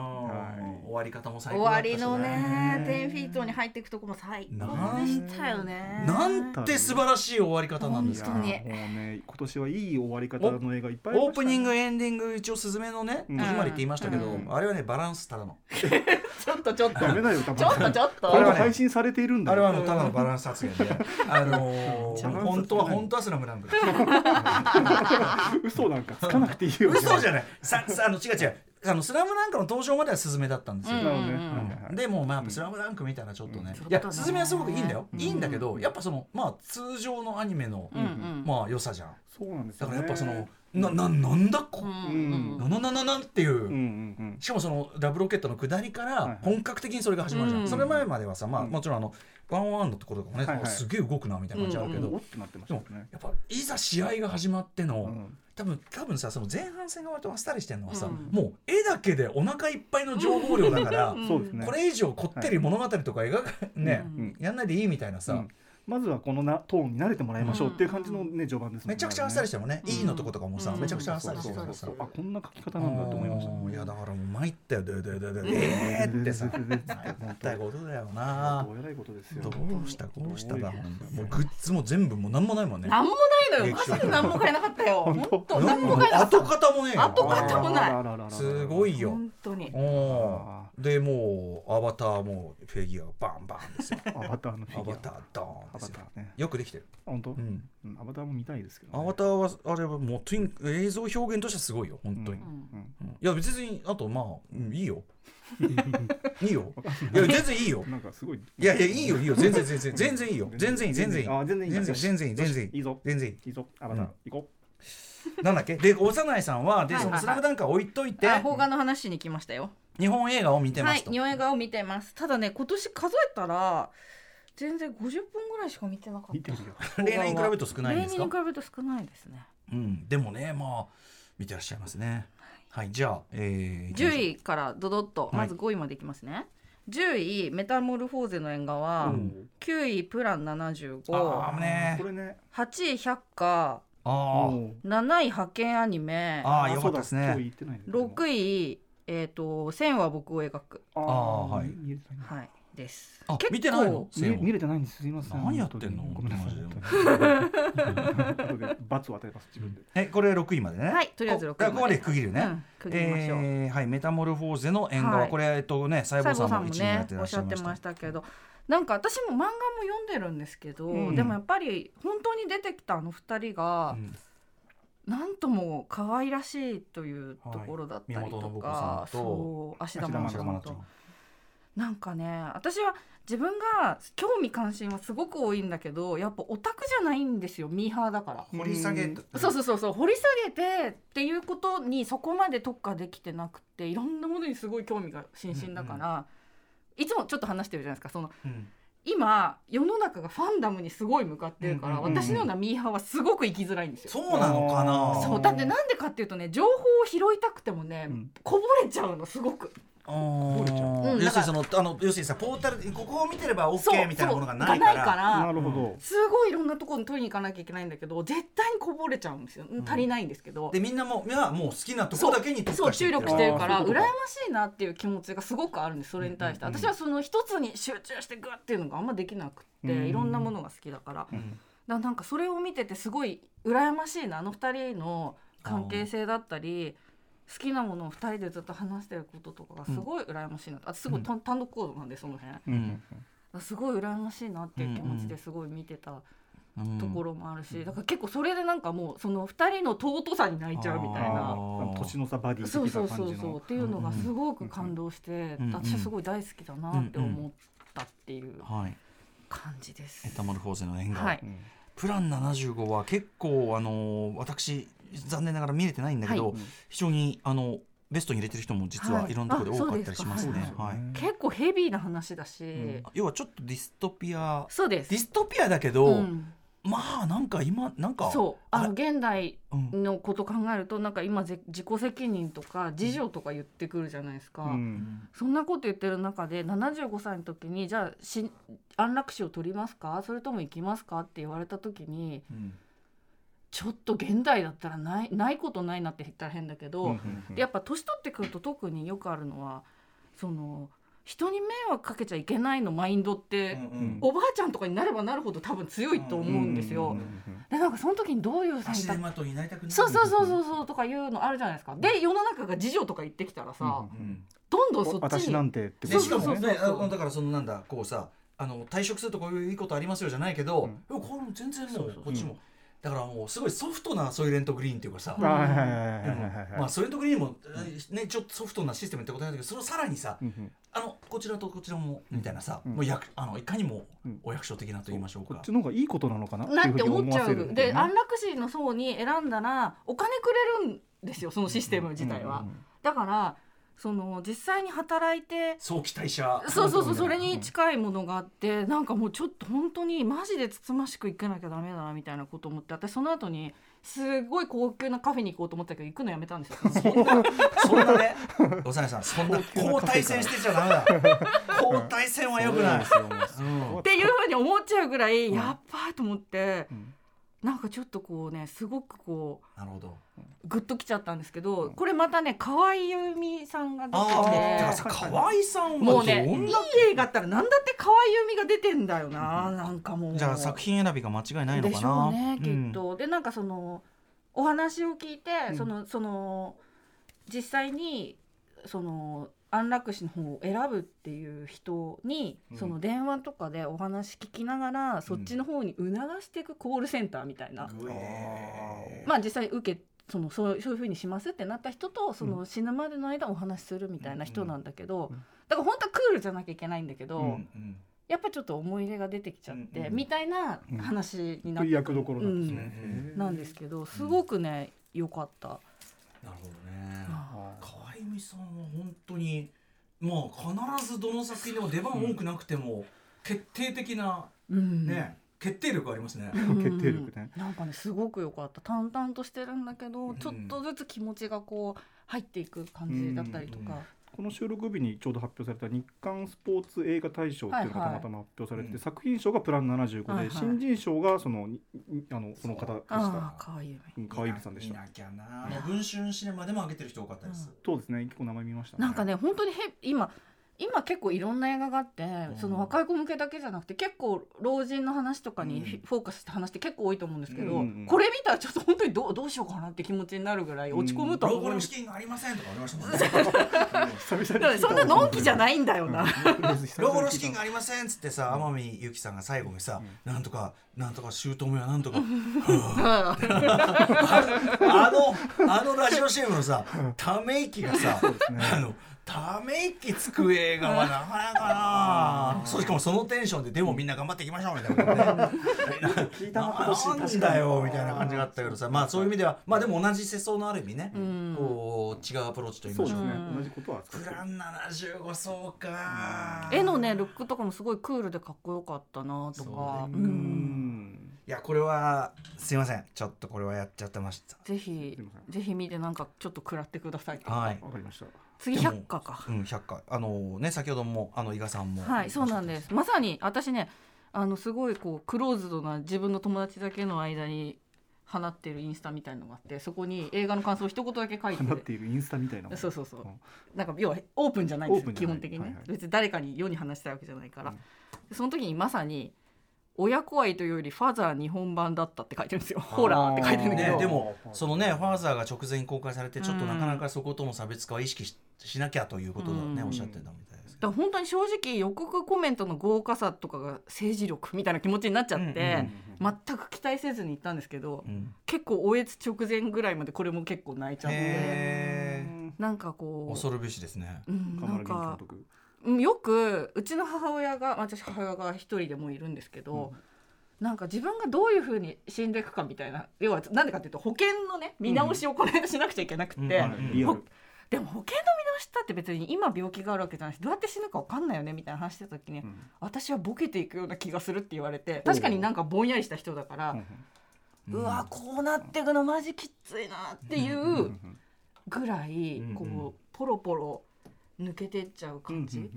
はい。終わり方も最終高だったしわりのね10フィートに入っていくとこも最高でしたよね。なんて素晴らしい終わり方なんですか。本当に。もうね今年はいい終わり方の映画いっぱいありましたね。オープニングエンディング一応スズメのねうん。戸締まりって言いましたけど、うん。あれはねバランスただの。ちょっとちょっと。ダメだよちょっとちょっと。これは配信されているんだよ。あれはあのただのバランス発言で、あのー本当は本当はスラムダンク嘘なんかつかなくていいよ。嘘じゃない。ささあの違う違うあのスラムダンクの登場まではスズメだったんですよ、でもまあやっぱスラムダンク見たらちょっとね、うん。いやスズメはすごくいいんだよ、うん。いいんだけどやっぱそのまあ通常のアニメの、うんうん。まあ良さじゃん。そうなんですだからよねやっぱそのなななんだこ、うんなななななっていう、うんうんうん。しかもそのラブロケットの下りから本格的にそれが始まるじゃん、うんそれ前まではさまあうん。もちろんあのワンワンのところとかもね、はいはい。すげえ動くなみたいな感じあるけど、でもやっぱいざ試合が始まっての、うん多分多分さその前半戦が割とあっさりしてるのはさ、うん。もう絵だけでお腹いっぱいの情報量だから、うん。これ以上こってり物語とか描か、ね、うん。やんないでいいみたいなさ、うんまずはこのなトーンに慣れてもらいましょうっていう感じのね序盤ですねめちゃくちゃあっさりしてもね、うんいいのとことかもさ、うんめちゃくちゃあっさりしてるからさ、あこんな書き方なんだと思いましたうんいやだからもう参ったよででででえーってさ参ったことだよなどうえらいことですよどうしたこうしただもうグッズも全部もうなんもないもんねなんもないのよ。マジでなんも買えなかったよ。本当なんも買えなかった。跡形もね跡形もないすごいよ本当に。おあーでもうアバターもフィギュアバンバンですよ。アバターのフィギュア。アバタードーンアですよ。バターね。よくできてる。本当？うん。うんアバターも見たいですけどね。アバターはあれはもうとに映像表現としてはすごいよ。本当に、うん。うん。いや別にあとまあ、うんいいよ。いいよ。い。や全然いいよ。うんなんかすごい。いやいやいいよいいよ。全然全然全然いいよ。全然いい。全然いいあ全然いい全然全然いい全然いい。いいぞ。全然いい。いいぞ。アバター行こなんだっけ？で幼いさんはでその「はいはい。はいスラムダンクは置いといて。あ邦画の話に来ましたよ。日本映画を見てますと、はい日本映画を見てます。ただね今年数えたら全然50分ぐらいしか見てなかった。う見てるよ。例年に比べると少ないんですか？例年に比べると少ないですね。うんでもねまあ見てらっしゃいますね。はい。じゃあ、えー、10位からドドッとはい。まず5位までいきますね、10位メタモルフォーゼの縁側、うん。9位プラン75ああねこれね。8位百花あもう7位派遣アニメ。ああよかったですね。6位えっ、と線は僕を描く。ああーはい。はいです。あ結構。見てないの？見見れてないんです。すいません。何やってんの？ごめんなさい。罰を与えます自分で。えこれ6位までね。はいとりあえず6位こここまで区切るね、うん区切りましょう、えーはいメタモルフォーゼの縁側、はい。これえっとね細胞さんも西郷さんもね一年やってらおっしゃってっしゃいましたましたけどなんか私も漫画も読んでるんですけど、うん。でもやっぱり本当に出てきたあの二人が、うんなんとも可愛らしいというところだったりとか、んとそう芦田愛菜ちゃんなんかね私は自分が興味関心はすごく多いんだけどやっぱオタクじゃないんですよミーハーだから。掘り下げうん。そうそうそうそう掘り下げてっていうことにそこまで特化できてなくていろんなものにすごい興味が津々だから、いつもちょっと話してるじゃないですか。そのうん今世の中がファンダムにすごい向かってるから、うんうんうん私のようなミーハーはすごく生きづらいんですよ。そうなのかな。そう。だってなんでかっていうとね情報を拾いたくてもね、うん。こぼれちゃうのすごくあー。れちゃううん。要するにそのあの要するにさポータルここを見てれば OK みたいなものがないから。なるほど。すごいいろんなところに取りに行かなきゃいけないんだけど絶対にこぼれちゃうんですよ、ん。足りないんですけど。でみんなもいやもう好きなところだけに特そう注力してるか。ら羨ましいなっていう気持ちがすごくあるんですそれに対して、うんうんうん私はその一つに集中してグッっていうのがあんまできなくって、うんいろんなものが好きだから、うんだなんかそれを見ててすごい羨ましいなあの二人の関係性だったり好きなものを二人でずっと話してることとかがすごい羨ましいな、あすごい単単独行動なんでその辺。うん。すごい羨ましいなっていう気持ちですごい見てたうんところもあるし、だから結構それでなんかもうその二人の尊さに泣いちゃうみたいあな。ー年の差バディ的そうそうな感じそうそうっのていうのがすごく感動して、うん。うん。私すごい大好きだなって思ったっていうはい。感じです。エタモルフォーゼの縁側、はい、うん。プラン75は結構あの私残念ながら見れてないんだけど、はい。非常にあのベストに入れてる人も実ははい。いろんなところで多か。ったりしますね。はい。結構ヘビーな話だし、ん。要はちょっとディストピア。そうです。ディストピアだけど、うん。まあなんか今なんかそう。あのあ現代うん。のこと考えるとなんか今ぜ自己責任とか自助とか言ってくるじゃないですか、うん。そんなこと言ってる中で75歳の時にじゃあし安楽死を取りますか？それとも行きますか？って言われた時にうんちょっと現代だったらないないことないなって言ったら変だけど、やっぱ年取ってくると特によくあるのはその人に迷惑かけちゃいけないのマインドって、うんおばあちゃんとかになればなるほど多分強いと思うんですよ。うんでなんかその時にどういう選足手択そうそうそうそうそうとかいうのあるじゃないですか。で世の中が事情とか言ってきたらさ、うんどんどんそっちに私なんてってでしかもそうそうそうねだからそのなんだこうさあの退職するとこういういいことありますよじゃないけど、うん。これも全然もそうそうう。こっちも、だからもうすごいソフトなソイレントグリーンっていうかさ、まあソイレントグリーンも、ねちょっとソフトなシステムってことなんだけどそれをさらにさ、あのこちらとこちらもみたいなさ、うんもう役あのいかにもうん。お役所的なと言いましょうか。こっ。ちの方がいいことなのかな？って思っちゃう。で安楽死の層に選んだらお金くれるんですよそのシステム自体は。だからその実際に働いて早期退社。そうそうそうそれに近いものがあってなんかもうちょっと本当にマジでつつましく行かなきゃダメだなみたいなこと思って私その後にすごい高級なカフェに行こうと思ったけど行くのやめたんですよ。そんなそんなね。おさねさんそんな交代戦してちゃダメだ。交代戦はよくない。うん。っていうふうに思っちゃうぐらい、やっばいと思って、うんなんかちょっとこうねすごくこなるほど。うグッときちゃったんですけど、これまたね河合由美さんが出てて河合さんはもうねいい映画あったらなんだって河合由美が出てんだよな、なんかもう。じゃあ作品選びが間違いないのかな？でしょうねきうん。っと、でなんかそのお話を聞いて、うん。そのその実際にその安楽死の方を選ぶっていう人に、うん。その電話とかでお話聞きながら、そっちの方に促していくコールセンターみたいな、まあ実際受けそのそうそういうふうにしますってなった人とその死ぬまでの間お話しするみたいな人なんだけど、うん。だから本当はクールじゃなきゃいけないんだけど、うんうん。やっぱちょっと思い入れが出てきちゃって、うんうん。みたいな話になってそういう役どころなん。ですねうん。なんですけどすごくね良かった。なるほどね。あ河合由美さんは本当にまあ必ずどの作品でも出番多くなくても決定的なうん。ね決定力ありますね。うん。決定力ね。なんかねすごく良かった。淡々としてるんだけど、ん。ちょっとずつ気持ちがこう入っていく感じだったりとか、この収録日にちょうど発表された日韓スポーツ映画大賞っていうのがはいはい。たまたま発表されてて、作品賞がプラン75で、はいはい。新人賞がそのにあのこの方でした。ああ可愛いうん川井さんでした。見なきゃな。あの文春シネマでも上げてる人多かったです。そうですね。結構名前見ましたなんかね本当にへ今今結構いろんな映画があって、ん。その若い子向けだけじゃなくて結構老人の話とかにフォーカスした話って結構多いと思うんですけど、うんうんうん。これ見たらちょっと本当にどうどうしようかなって気持ちになるぐらい落ち込むと老後思うんですの資金がありませんとかありましたもんね。だからそんなのんきじゃないんだよな。老後の資金がありませんっつってさ天海祐希さんが最後にさ、なんとかなんとか姑はなんとか。あのあのラジオ CM のさため息がさ、あのため息つく映画はなかなかな。そうしかもそのテンションででもみんな頑張っていきましょうみたいなね。聞いたななんだよみたいな感じがあったけどさ。まあそういう意味ではまあでも同じ世相のある意味ね、ん。こう違うアプローチといいましょうね。同じことはプラン75そうか。絵のねルックとかもすごいクールでかっこよかったなとそうか、ね。ううん。んいやこれはすいません。ちょっとこれはやっちゃってました。ぜひぜひ見てなんかちょっと食らってくださいはい。わかりました次でも100課か。うん100回あのね先ほどもあの伊賀さんも。はいそうなんです。まさに私ねあのすごいこうクローズドな自分の友達だけの間に放ってるインスタみたいのがあってそこに映画の感想を一言だけ書いて放っているインスタみたいなそうそうそう。うん。なんか要はオープンじゃないんです基本的にね、はいはい別に誰かに世に話したいわけじゃないから、うん。でその時にまさに親子愛というよりファザー日本版だったって書いてるんですよ。ホラーって書いてるんだけど、ねでもそのねファーザーが直前に公開されてちょっとうんなかなかそことの差別化は意識ししなきゃということをね、うん。おっしゃってたみたいです。だから本当に正直予告コメントの豪華さとかが政治力みたいな気持ちになっちゃって、全く期待せずに行ったんですけど、うん。結構おえつ直前ぐらいまでこれも結構泣いちゃってへなんかこう恐るべしですね。うん、なんか督うんよくうちの母親が私母親が一人でもいるんですけど、なんか自分がどういうふうに死んでいくかみたいな要はなんでかっていうと保険のね見直しをこの間しなくちゃいけなくて、うん。でも保険の見直しったって別に今病気があるわけじゃないしどうやって死ぬか分かんないよねみたいな話してた時に、うん。私はボケていくような気がするって言われて確かになんかぼんやりした人だから、うん。うわこうなってくのマジきついなっていうぐらいうん。うん。こうポロポロ抜けてっちゃう感じ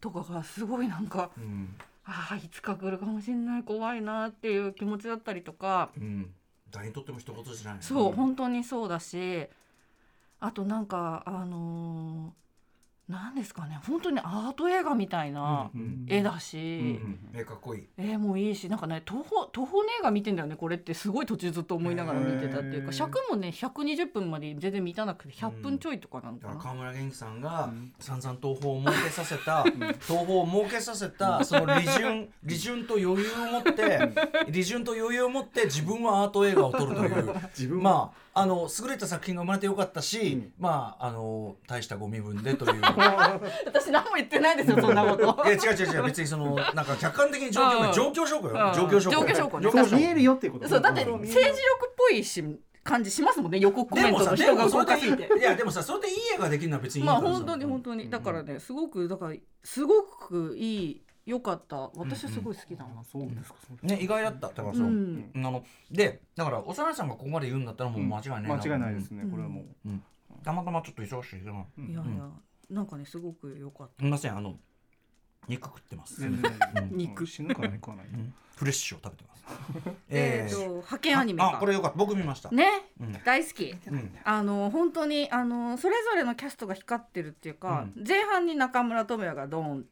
とかがすごいなんかうん。ああいつか来るかもしれない怖いなっていう気持ちだったりとか。うん。誰にとっても一言じゃないね。そう本当にそうだし。あとなんかあのーなんですかね。本当にアート映画みたいなうん絵だうし、んえかっこいい。絵もいいしなんかね東宝東宝の映画見てんだよねこれってすごい途中ずっと思いながら見てたっていうか尺もね120分まで全然満たなくて100分ちょいとかなのだかな。川村元気さんが散々東宝を儲けさせた東宝を儲けさせたその利潤利潤と余裕を持って利潤と余裕を持って自分はアート映画を撮るという。自分はまああの優れた作品が生まれてよかったし、うん。まああの大したご身分でという。私何も言ってないですよそんなこと。いや違う違う違う。別にそのなんか客観的に状況うん。状況証拠ようん。状況証拠状況証拠見えるよっていうこと。そうだってん。政治力っぽいし感じしますもんね予告コメントでもさでの人が動もそれでかすぎて。いいいやでもさそれでいい映画できるのは別にいいまあ本当に本当に。だからねすごくだからすごくいい良かった。私はすごい好きだな。そうですかそうですか。ね意外だった。だからそう、うん。あのでだから幼いさんがここまで言うんだったらもう間違いないな、間違いないですね。うん。これはもう。うん。たまたまちょっと忙しいけどいやいやなんかねすごく良かった。すみませんあの肉食ってます、肉。死ぬからね食わないフレッシュを食べてます。えっと派遣アニメか。あこれよかった。僕見ました、ね？うん。大好き。うん。あの本当にあのそれぞれのキャストが光ってるっていうか、前半に中村倫也がドーン。うん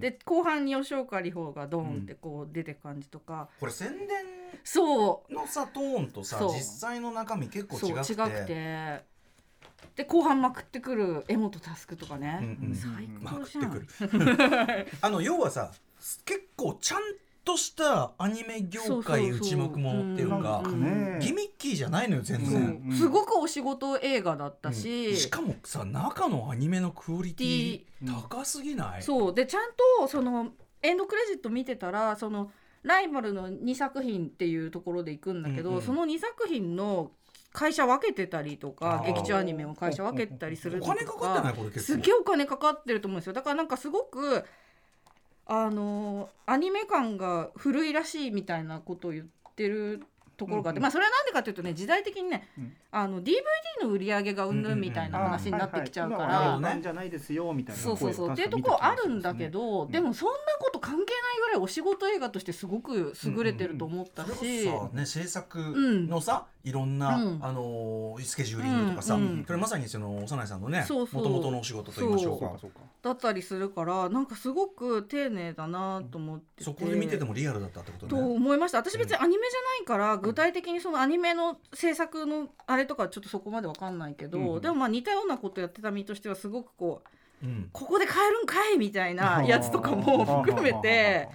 で後半に吉岡里帆がドーンってこう出てく感じとか、これ宣伝そのさトーンとさ実際の中身結構違くて。違くて。で後半まくってくる柄本佑とかね、うんうん最高じゃん、くるあの要はさ結構ちゃんとしたアニメ業界内目ものっていうかギミッキーじゃないのよ全然、うん。すごくお仕事映画だったし、うん。しかもさ中のアニメのクオリティうん。高すぎない、そう。でちゃんとそのエンドクレジット見てたらそのライバルの2作品っていうところで行くんだけど、うんうんその2作品の会社分けてたりとか劇中アニメを会社分けてたりするおのと金かかってない？これ結構。すげえお金かかってると思うんですよ。だからなんかすごくあのアニメ感が古いらしいみたいなことを言ってるところがあって、まあそれはなんでかというとね時代的にね、うんあの DVD の売り上げがうんぬんみたいな話になってきちゃうから、なんじゃないですよみたいな。そうそうそう。っていうところあるんだけど、うん。でもそんなこと関係ないぐらいお仕事映画としてすごく優れてると思ったそし、ね、制作のさ、いろんな、うん。あのースケジューリングとかさ、うんうん。それまさにその幼いさんのねもともとのお仕事と言いましょうか。だったりするからなんかすごく丁寧だなと思ってて、そこで見ててもリアルだったってこととね。思いました。私別にアニメじゃないから、具体的にそのアニメの制作のあれとかちょっとそこまでわかんないけど、うんうん。でもまあ似たようなことやってた身としてはすごくこううん。ここで買えるんかいみたいなやつとかも 含めて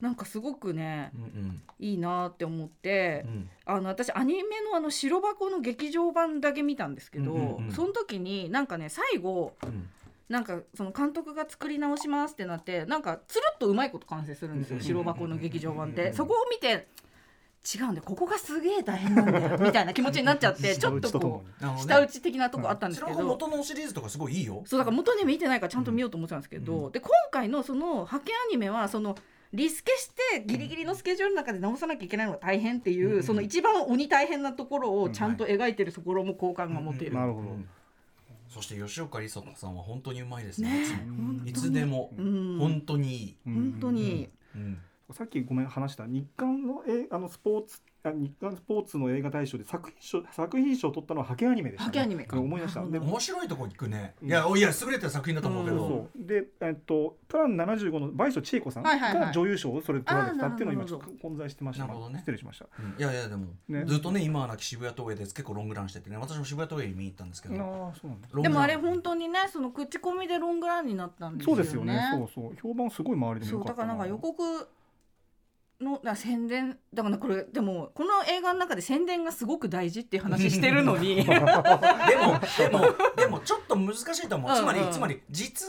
なんかすごくねうんいいなって思ってうん。う。んあの私アニメのあの白箱の劇場版だけ見たんですけど、うんうんうん。その時になんかね最後うん。なんかその監督が作り直しますってなってなんかつるっとうまいこと完成するんですようん白箱の劇場版っうんてそこを見て違うんだよ。ここがすげえ大変なんだよ。みたいな気持ちになっちゃってちょっとこうなるほどね舌打ち的なとこあったんですけど。それも元のシリーズとかすごいいいよ。そうだから元で見てないからちゃんと見ようと思ってたんですけど、うん。で今回のその派遣アニメはそのリスケしてギリギリのスケジュールの中で直さなきゃいけないのが大変っていう、うんその一番鬼大変なところをちゃんと描いてるところも好感が持てる。なるほど。うんそして吉岡里帆さんは本当にうまいです。ね。ねいつも。本当に。いつでも。うん。本当に。いい。本当に、うんさっきごめん話した日韓のえあのスポーツあ日韓スポーツの映画大賞で作品賞作品賞を取ったのはハケアニメでした、ね。ハケアニメか。うん思い出した。で面白いとこ行くね。うん。いやいや優れた作品だと思うけそうどそう。で、えっと、プラン75の倍賞千恵子さんはいはいはい。が女優賞をそれ取られてたっていうのを今ちょっと混在してました。なるほどね。失礼しました。うん。いやいやでもね。ずっとね今はなき渋谷東映で結構ロングランしててね。私も渋谷東映に見に行ったんですけあど。あそうなんだ。でもあれ本当にねその口コミでロングランになったんですよね。そうですよね。そうそう。評判すごい周りでもそうよかっただからなんか予告のだ宣伝だからこれでもこの映画の中で宣伝がすごく大事っていう話してるのに。でもでもでもちょっと難しいと思う。つまりつまり実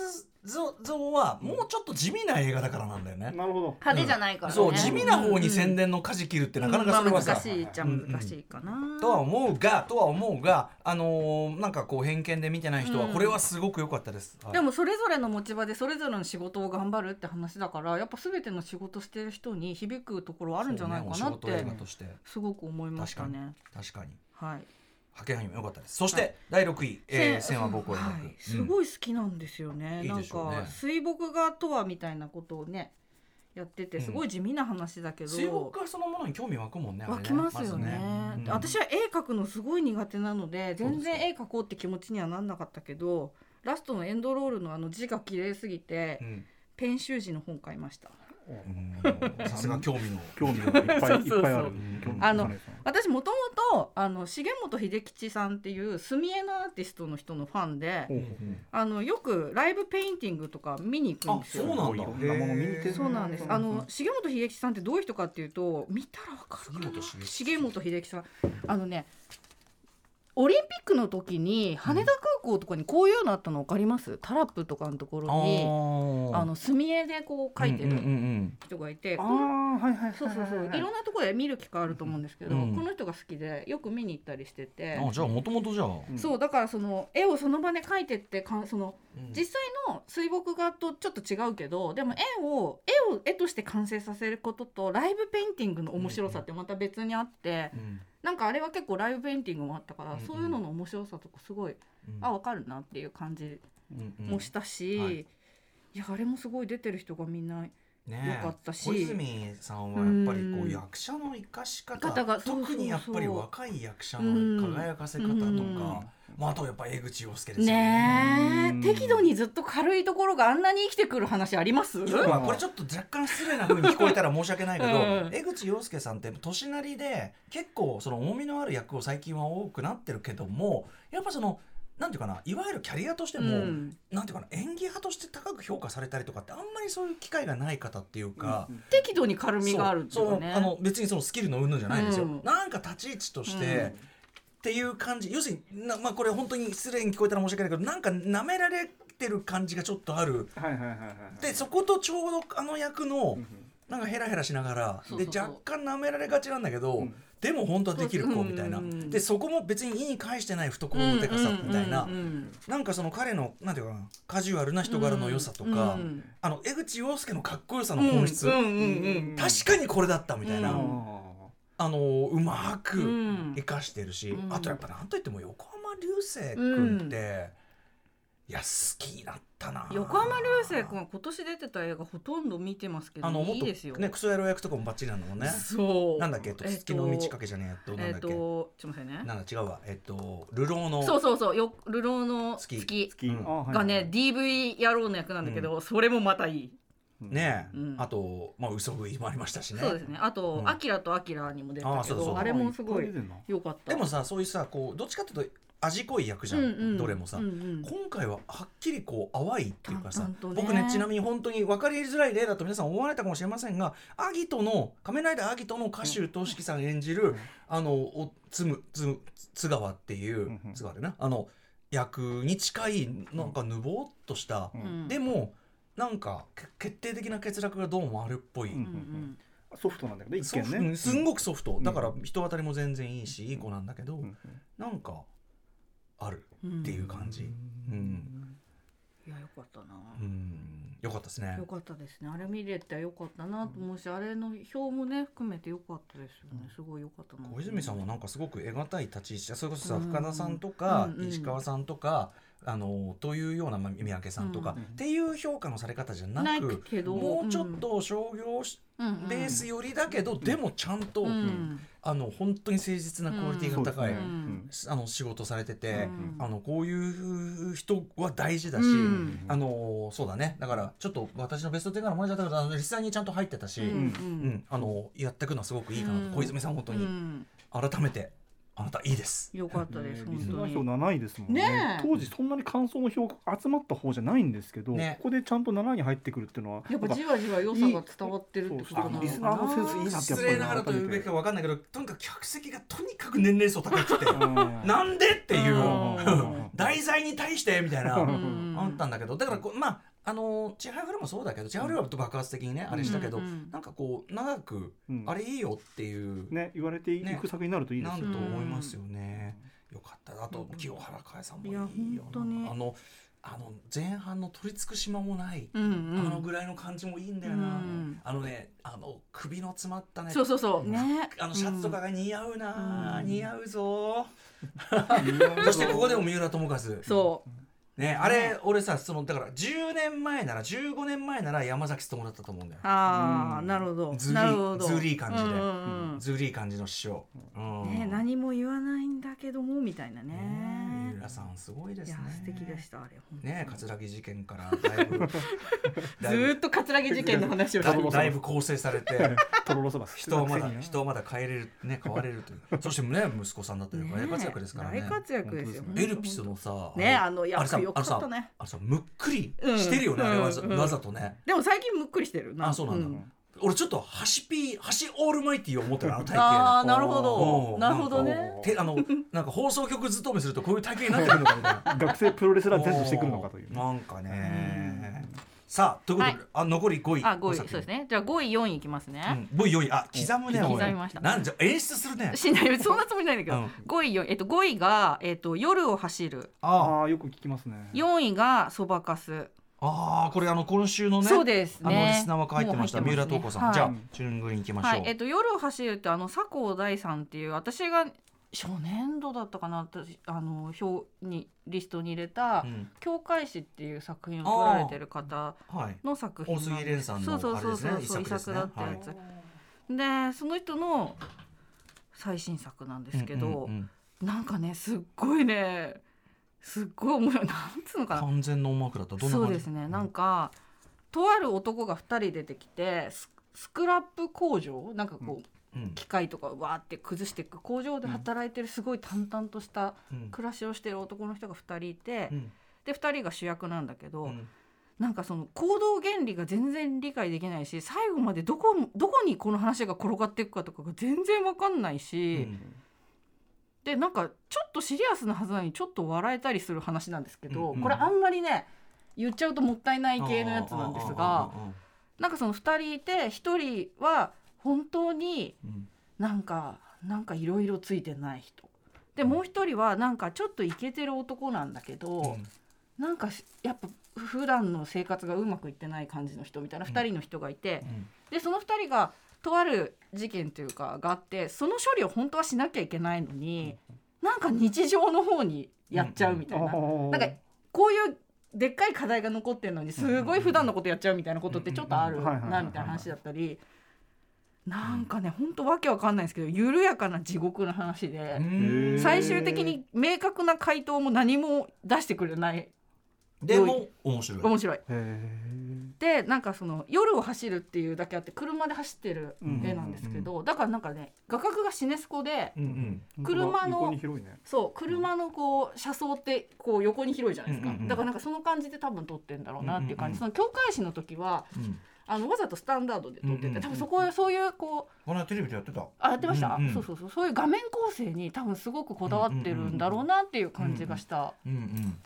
像はもうちょっと地味な映画だからなんだよね。なるほど。派手じゃないからね、そう地味な方に宣伝の舵切るってなかなかそれはさ、まあ難しいっちゃ難しいかな、とは思うがとは思うがあのーなんかこう偏見で見てない人はうん。これはすごく良かったです、はい。でもそれぞれの持ち場でそれぞれの仕事を頑張るって話だからやっぱ全ての仕事してる人に響くところあるんじゃないかなっそうねお仕事映て画として。すごく思いましたね。確かに。はい。派遣アニメ良かったです。そして、第6位、えー、千は僕を描く、はい、すうん。ごい好きなんですよね。いいなんか水墨画とはみたいなことをねやっててすごい地味な話だけど。水墨画そのものに興味湧くもんね湧きますよね。まずうん。私は絵描くのすごい苦手なので全然絵描こうって気持ちにはなんなかったけどラストのエンドロールのあの字が綺麗すぎて、うん。ペン習字の本買いました。うんさすが興味の。興味がいっぱいそうそうそう。いっぱいある。あの私もともとあの重本秀吉さんっていう墨絵のアーティストの人のファンであのよくライブペインティングとか見に行くんですよ。あそうなんだ。いろんなもの見に行ってるそうなんです。うんあの重本秀吉さんってどういう人かっていうと見たらわかる。かな。重本秀吉さん。あのねオリンピックの時に羽田空港とかにこういうのあったの分かります？タラップとかのところにあの墨絵でこう描いてうんうんるうん。人がいて、あこのあはいはいそうそうそう。いろんなところで見る機会あると思うんですけど、うんこの人が好きでよく見に行ったりしてて。あじゃあもともとじゃあ、うん。そうだからその絵をその場で描いてってかんそのうん。実際の水墨画とちょっと違うけどでも絵を絵を絵として完成させることとライブペインティングの面白さってまた別にあって、うんなんかあれは結構ライブペインティングもあったから、うんうん。そういうのの面白さとかすごい、うん。あ分かるなっていう感じうんうん。もしたし、はい。い、やあれもすごい出てる人がみんなねえ。よかったし。小泉さんはやっぱりこううん。役者の生かし方特にやっぱり若い役者の輝かせ方とか、うん。まあ、あとやっぱ江口洋介ですね。え。適度にずっと軽いところがあんなに生きてくる話あります？要はこれちょっと若干失礼な風に聞こえたら申し訳ないけど、うん。江口洋介さんって年なりで結構その重みのある役を最近は多くなってるけどもやっぱそのなんていうかないわゆるキャリアとしても、うん。なんていうかな演技派として高く評価されたりとかってあんまりそういう機会がない方っていうか。適度に軽みがあるっていそううね。あの別にそのスキルの云々じゃないんですよ、うん。なんか立ち位置として、うん。っていう感じ。要するにな、まあ、これ本当に失礼に聞こえたら申し訳ないけどなんか舐められてる感じがちょっとある。はいはいはいはいでそことちょうどあの役のうんなんかヘラヘラしながらで若干舐められがちなんだけど、うんでも本当はできる子みたいな、うんでそこも別に意に介してない懐のでかさみたいな、うなんかその彼のなんていうかなカジュアルな人柄の良さとか、うん。あの江口洋介のかっこよさの本質、確かにこれだったみたいな、うん。あのうまくうん。生かしてるし、うん。あとやっぱなんといっても横浜流星君って、いや好きになったな横浜流星君は今年出てた映画ほとんど見てますけどあのいいですよ。ねクソ野郎役とかもバッチリなのもんね。そう。なんだっけ、月の満ち欠けじゃねえとなんえっだっけ、とちょっと待ってね。なんだ違うわ。えっと流浪のそうそうそうよ流浪の月。月月。うん。あはいがね DV 野郎の役なんだけど、それもまたいい。ねえ、うん。あとまあ嘘食いもありましたしね。そうですね。あとうん。アキラとアキラにも出たけあそうそうど、あれもすごい良かった。でもさそういうさこうどっちかっていうと味濃い役じゃん、うんうん。どれもさ、うんうん。今回ははっきりこう淡いっていうかさ、ね。僕ねちなみに本当に分かりづらい例だと皆さん思われたかもしれませんがアギトの仮面ライダーアギトの歌手としきさん演じる、あのおつむつむ津川っていう、うんうん。津川でな。あの役に近いなんかぬぼーっとした、うん。うん。でもなんかけ決定的な欠落がどうもあるっぽい。うんうんソフトなんだけど一見ね。うんすんごくソフト、ん。だから人当たりも全然いいし、いい子なんだけど、うんうん。なんかあるうん。っていう感じ、うん。いや良かったな。うん。よかったですね。よかったですね。あれ見れてよかったなと思うし、あれの表もね含めてよかったですよね。すごいよかったな小泉さんもなんかすごく得難い立ち位置それこそさうん。深田さんとかうんうん。石川さんとかあのというようなまあ三宅さんとかうんっていう評価のされ方じゃなくけどもうちょっと商業ベース寄りだけどでもちゃんとうんあの本当に誠実なクオリティが高いうん。あの仕事されててうん。あのこういう人は大事だしうん。あのそうだね。だからちょっと私のベスト10から漏れちゃったけど実際にちゃんと入ってたし、うんうんあのやっていくのはすごくいいかなと、うん。小泉さん本当にうん。改めてあなたいいです。よかったです、リスナー票本当に7位ですもんね。ねえ。当時そんなに感想の票が集まった方じゃないんですけど、ね。ここでちゃんと7位に入ってくるっていうのはやっぱじわじわ良さが伝わってるってことな。のかなリスナーのセンスいいなってやっ失ぱり礼ながらというべきか分かんないけどとにかく客席がとにかく年齢層高くてうん。なんでっていう。うん。題材に対してみたいな。うん。あったんだけど。だからまああのチハフルもそうだけどチハフルは爆発的にねあれしたけどうんうんなんかこう長くうんあれいいよっていうね言われていく作品になるといいですよねなんと思いますよね。よかった。あと清原かえさんもいいよな。いや本当にあのあの前半の取り尽くし間もない。うんうんあのぐらいの感じもいいんだよな。うんあのね、あの首の詰まったね。そうそうそうねあのシャツとかが似合うな、うん似合うぞ。そしてここでも三浦友和。そうね、あれ、俺さ、そのだから10年前なら15年前なら山崎努だったと思うんだよ。ああ、うん。なるほど。ずりなるほど。ずりい感じで。うんうんうん。ずるい感じの師匠。うん。ね何も言わないんだけどもみたいなね浦さんすごいですね。素敵でしたあれね葛城事件からだいぶ。ずーっと葛城事件の話をだいぶ構成されて 人はまだ人はまだ変えれるね変われるという。そしてね息子さんだというか大活躍ですからね。大活躍ですよエルピスのさねあの役よかあのさったね。あのさむっくりしてるよね、あれわざうんうん。わざとね。でも最近むっくりしてるあそうなんだ、俺ちょっと端ピー端オールマイティーを思ってるあの体あ型あなるほうん。どなるほどね。て あのなんか放送局勤めするとこういう体型になってくるのかみたいな。学生プロレスラー全部してくるのかという。ねなんかね。さあということで、あ残り5位。あ5位そうですね。じゃあ5位4位いきますね、うん、5位4位。あ刻むね刻みました。なんじゃ演出するね。しない。そんなつもりないんだけど、うん。5位4位えっと5位がえっと夜を走る。あああよく聞きますね。4位がそばかすあーこれあの今週のねそうですあのねリスナー枠入ってました。三もう入って浦透子さん、はい。じゃあチューングリーン行きましょう、はい、えっと、夜を走るってあの佐藤大さんっていう私が初年度だったかな私あの表にリストに入れたうん「教会史」っていう作品を撮られてる方はい。の作品大杉蓮さんのそうそうそうそうそうね。作だったやつ、でその人の最新作なんですけど、うんうんうん。なんかねすっごいねすっごい面白いな。んつうのかな。完全ノーマークだったどんなそうですね。なんかとある男が2人出てきてススクラップ工場？なんかこう、うん。機械とかわーって崩していく工場で働いてるすごい淡々としたうん。暮らしをしてる男の人が2人いて、うん。で2人が主役なんだけど、うん。なんかその行動原理が全然理解できないし最後までどこどこにこの話が転がっていくかとかが全然わかんないし、でなんかちょっとシリアスなはずなのにちょっと笑えたりする話なんですけど、これあんまりね言っちゃうともったいない系のやつなんですがなんかその2人いて1人は本当にうん。なんかなんかいろいろついてない人。でもう1人はなんかちょっとイケてる男なんだけど、なんかしやっぱ普段の生活がうまくいってない感じの人みたいな2人の人がいて、でその2人がとある事件というかがあってその処理を本当はしなきゃいけないのに、なんか日常の方にやっちゃうみたいな、なんかこういうでっかい課題が残ってるのにすごい普段のことやっちゃうみたいなことってちょっとあるなみたいな話だったり。なんかね本当わけわかんないんですけど緩やかな地獄の話で、うん。最終的に明確な回答も何も出してくれないでも面白い。面白い。へでなんかその夜を走るっていうだけあって車で走ってる絵なんですけど、だからなんかね画角がシネスコでうんうん。ー車のね。そう車のこう車窓ってこう横に広いじゃないですか、うんうんうん。だからなんかその感じで多分撮ってんだろうなっていう感じ、うんその教会誌の時はうん。あのわざとスタンダードで撮ってて、うんうんうん多分そこはそういうこうこの間テレビでやってた。あやってました、うんうんそうそうそう。そういう画面構成に多分すごくこだわってるんだろうなっていう感じがした、うんうん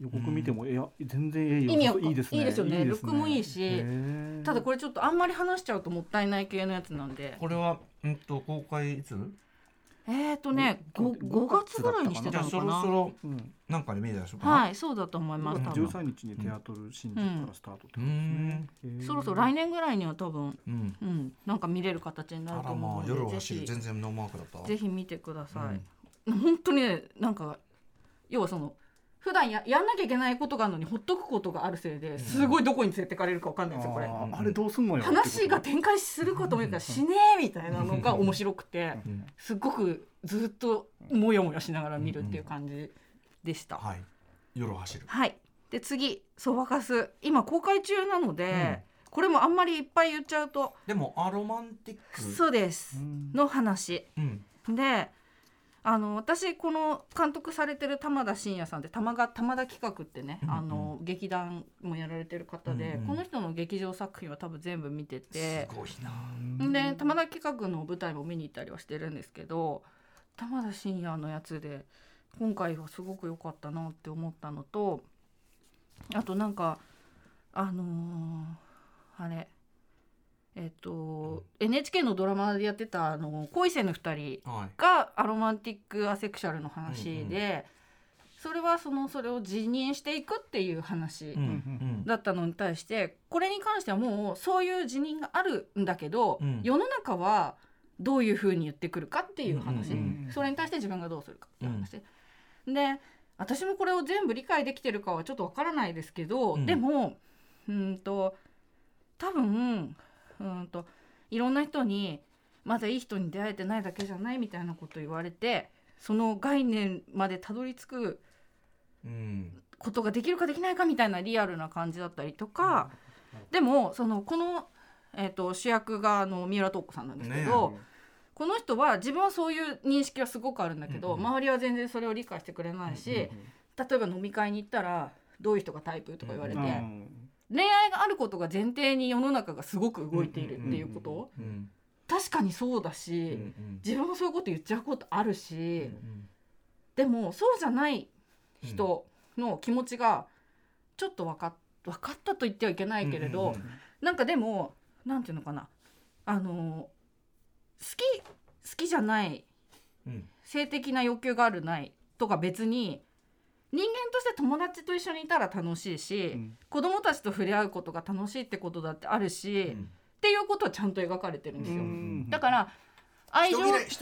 予告見てもいや全然ええよ。意味わいいですね。いいですよね。ね。ルックもいいしただこれれちょっとあんまり話しちゃうともったいない系のやつなんで。これはうんと公開いつ？えっ、とね 5, 5月ぐらいにしてじゃあそたのかな。ろそろうんなんかで見えたでしょうか。はいそうだと思います多分。13日にテアトル新宿からスタートってことですね。へー。そろそろ来年ぐらいには多分うん。うんなんか見れる形になあると思うのでぜ夜を走る。ひ。全然ノーマークだったわ。ぜひ見てください、本当にねなんか要はその普段ややんなきゃいけないことがあるのにほっとくことがあるせいですごいどこに連れてかれるかわかんないんですよこれ。あれどうすんのよ。話が展開するかと思ったらしねえみたいなのが面白くてうん。すっごくずっとモヤモヤしながら見るっていう感じでした。はい。夜を走る。はい。で次「そばかす」今公開中なので、これもあんまりいっぱい言っちゃうと。でもアロマンティック？そうです。うん。の話。うん。であの私この監督されてる玉田真也さんって玉が玉田企画ってね、うんうん。あの劇団もやられてる方で、うんうん。この人の劇場作品は多分全部見ててすごいな。で玉田企画の舞台も見に行ったりはしてるんですけど玉田真也のやつで今回はすごく良かったなって思ったのとあとなんかあのーあれえっと NHK のドラマでやってたあの恋せぬ二人はい。がアロマンティック・アセクシャルの話うんで、それはそのそれを辞任していくっていう話うんうん。だったのに対してこれに関してはもうそういう辞任があるんだけど、うん。世の中はどういうふうに言ってくるかっていう話、うんうんそれに対して自分がどうするかっていう話、で私もこれを全部理解できてるかはちょっとわからないですけど、うん。でもうんと多分うんといろんな人にまだいい人に出会えてないだけじゃないみたいなこと言われてその概念までたどり着くうんことができるかできないかみたいなリアルな感じだったりとか、でもそのこの、えー、と主役があの三浦透子さんなんですけど、この人は自分はそういう認識はすごくあるんだけど、うん。うん周りは全然それを理解してくれないし、例えば飲み会に行ったらどういう人がタイプとか言われて、うん恋愛があることが前提に世の中がすごく動いているっていうこと、うん確かにそうだうし、ん自分もそういうこと言っちゃうことあるし、うんでもそうじゃない人の気持ちがちょっと分かっ分かったと言ってはいけないけれど、うんうんなんかでもなんていうのかな？あの好き好きじゃないうん。性的な欲求があるないとか別に人間として友達と一緒にいたら楽しいし、うん。子供たちと触れ合うことが楽しいってことだってあるし、っうん。ていうことはちゃんと描かれてるんですよ。うんだから愛情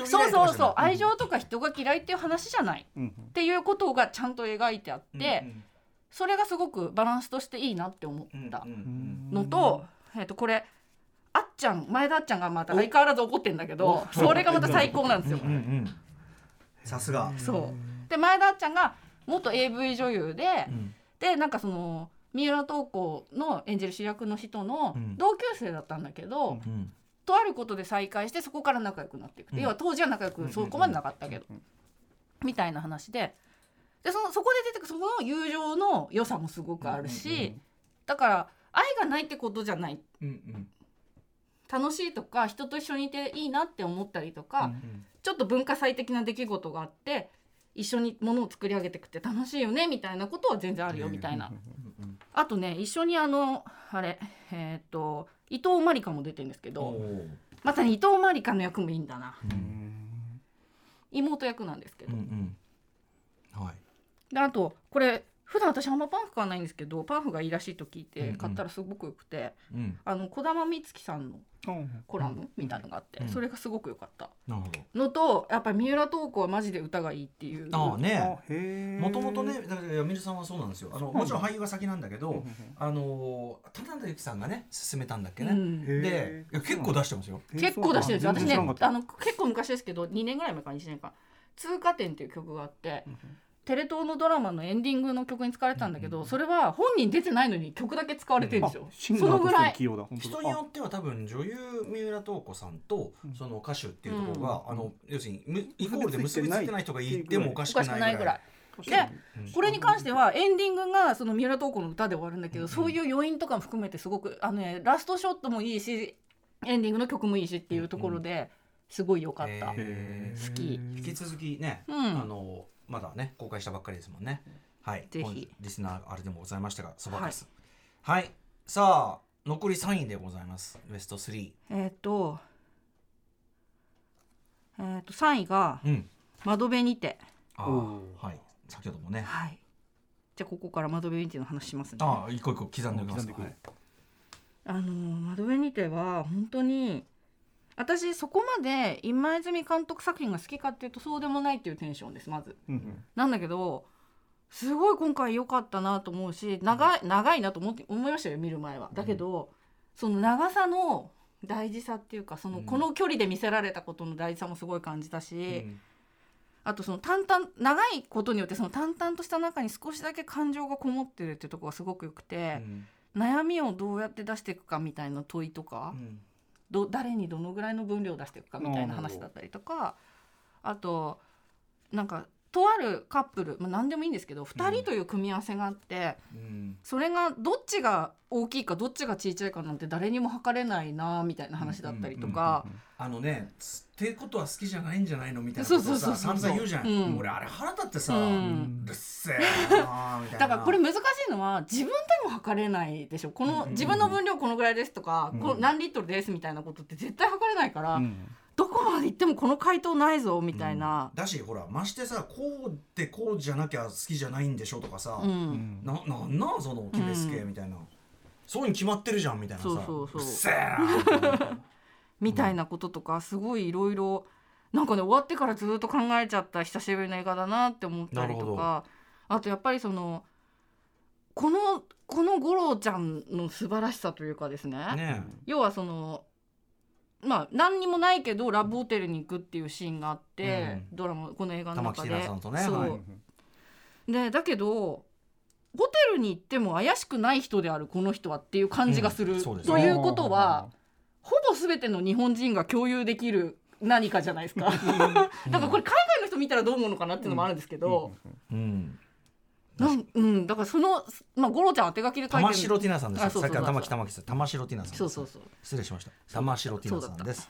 そうそうそう愛情とか人が嫌いっていう話じゃない。うんっていうことがちゃんと描いてあって、うんそれがすごくバランスとしていいなって思ったのと,、えっとこれあっちゃん前田あっちゃんがまた相変わらず怒ってんだけどそれがまた最高なんですよ。さすが。そう。で前田あっちゃんが元 AV 女優で、うん。でなんかその三浦透子の演じる主役の人のうん。同級生だったんだけど、うん。とあることで再会してそこから仲良くなっていくって、うん。要は当時は仲良くそこまでなかったけど、みたいな話で。でそのそこで出てくるそこの友情の良さもすごくあるし、だから愛がないってことじゃない。うんうん。楽しいとか人と一緒にいていいなって思ったりとか、ちょっと文化祭的な出来事があって一緒にものを作り上げていくって楽しいよねみたいなことは全然あるよみたいな。うん。あとね一緒にあのあれえっ、と伊藤まりかも出てるんですけおどーまたね伊藤まりかの役もいいんだな。うん。妹役なんですけど、うんうん。はい。であとこれ普段私あんまパンフ買わないんですけどパンフがいいらしいと聞いうんうん。て買ったらすごくよくて、うん。あの児玉光希さんのうんコラムみたいなのがあって、うん。それがすごく良かった。のとやっぱり三浦透子はマジで歌がいいっていう。あああねもともとねだから山水さんはそうなんですよ。あのもちろん俳優が先なんだけどあの田中由紀さんがね勧めたんだっけね。うん。で結構出してますよ。結構出してるんですよ。私ねあの結構昔ですけど2年ぐらい前か1年間「通過点」っていう曲があってテレ東のドラマのエンディングの曲に使われたんだけど、それは本人出てないのに曲だけ使われてるんですよ、そのぐらい。人によっては多分女優三浦透子さんとその歌手っていうところが、あの要するにむイコールで結びついてない人がいてもおかしくない。ぐらい。確でうんこれに関してはエンディングがその三浦透子の歌で終わるんだけど、そういう余韻とかも含めてすごくあの、ね、ラストショットもいいしエンディングの曲もいいしっていうところですごい良かった。えー。好き。引き続きね、うん。あのまだね公開したばっかりですもんね。はい。ぜひ。リスナーあれでもございましたがそばです。はい、さあ残り3位でございます。ベスト3えっ、とえー、と3位がうん「窓辺にて。あおー。はい。先ほども」ね。はい。じゃあここから窓辺にての話しますね。ああ一個一個刻んでおきます。いあの窓辺にては本当に私そこまで今泉監督作品が好きかっていうとそうでもないっていうテンションですまず。うんうんなんだけどすごい今回良かったなと思うし長い長いなと思って思いましたよ見る前は。だけど、その長さの大事さっていうかその、うんこの距離で見せられたことの大事さもすごい感じたし、うんあとその淡々長いことによってその淡々とした中に少しだけ感情がこもってるっていうところがすごく良くて、悩みをどうやって出していくかみたいな問いとか。うんど誰にどのぐらいの分量を出していくかみたいな話だったりとかあとなんかとあるカップル、まあ、何でもいいんですけど2人という組み合わせがあって、うん。それがどっちが大きいかどっちが小さいかなんて誰にも測れないなみたいな話だったりとか。あのねつってことは好きじゃないんじゃないのみたいなことそうそうそうそうさ散々言うじゃん、うん。俺あれ腹立ってさ、ううん。るっせえなみたいな。だからこれ難しいのは自分でも測れないでしょ。このうん。自分の分量このぐらいですとか、うん。この何リットルですみたいなことって絶対測れないから、うんどこまで行ってもこの回答ないぞみたいな。だしほらましてさこうでこうじゃなきゃ好きじゃないんでしょとかさ、うん。うん。ななんなんその決めつけみたいな、そうに決まってるじゃんみたいな。さそうそうそう。っせえなみたいなこととかすごいいろいろなんかね終わってからずっと考えちゃった久しぶりの映画だなって思ったりとか。あとやっぱりそのこのこの五郎ちゃんの素晴らしさというかですね。ね要はそのまあ何にもないけどラブホテルに行くっていうシーンがあって、ドラマこの映画の中で。ね。そう、はい。でだけどホテルに行っても怪しくない人であるこの人はっていう感じがする、うん。すということはほぼ全ての日本人が共有できる何かじゃないですか。なんかこれ海外の人見たらどう思うのかなっていうのもあるんですけど、うんなんうん、だからその、まあ、五郎ちゃんは手書きで書いてる玉城ティナさんですさっき玉木玉木さん。玉城ティナさんそうそうそう、失礼しました。玉城ティナさんです。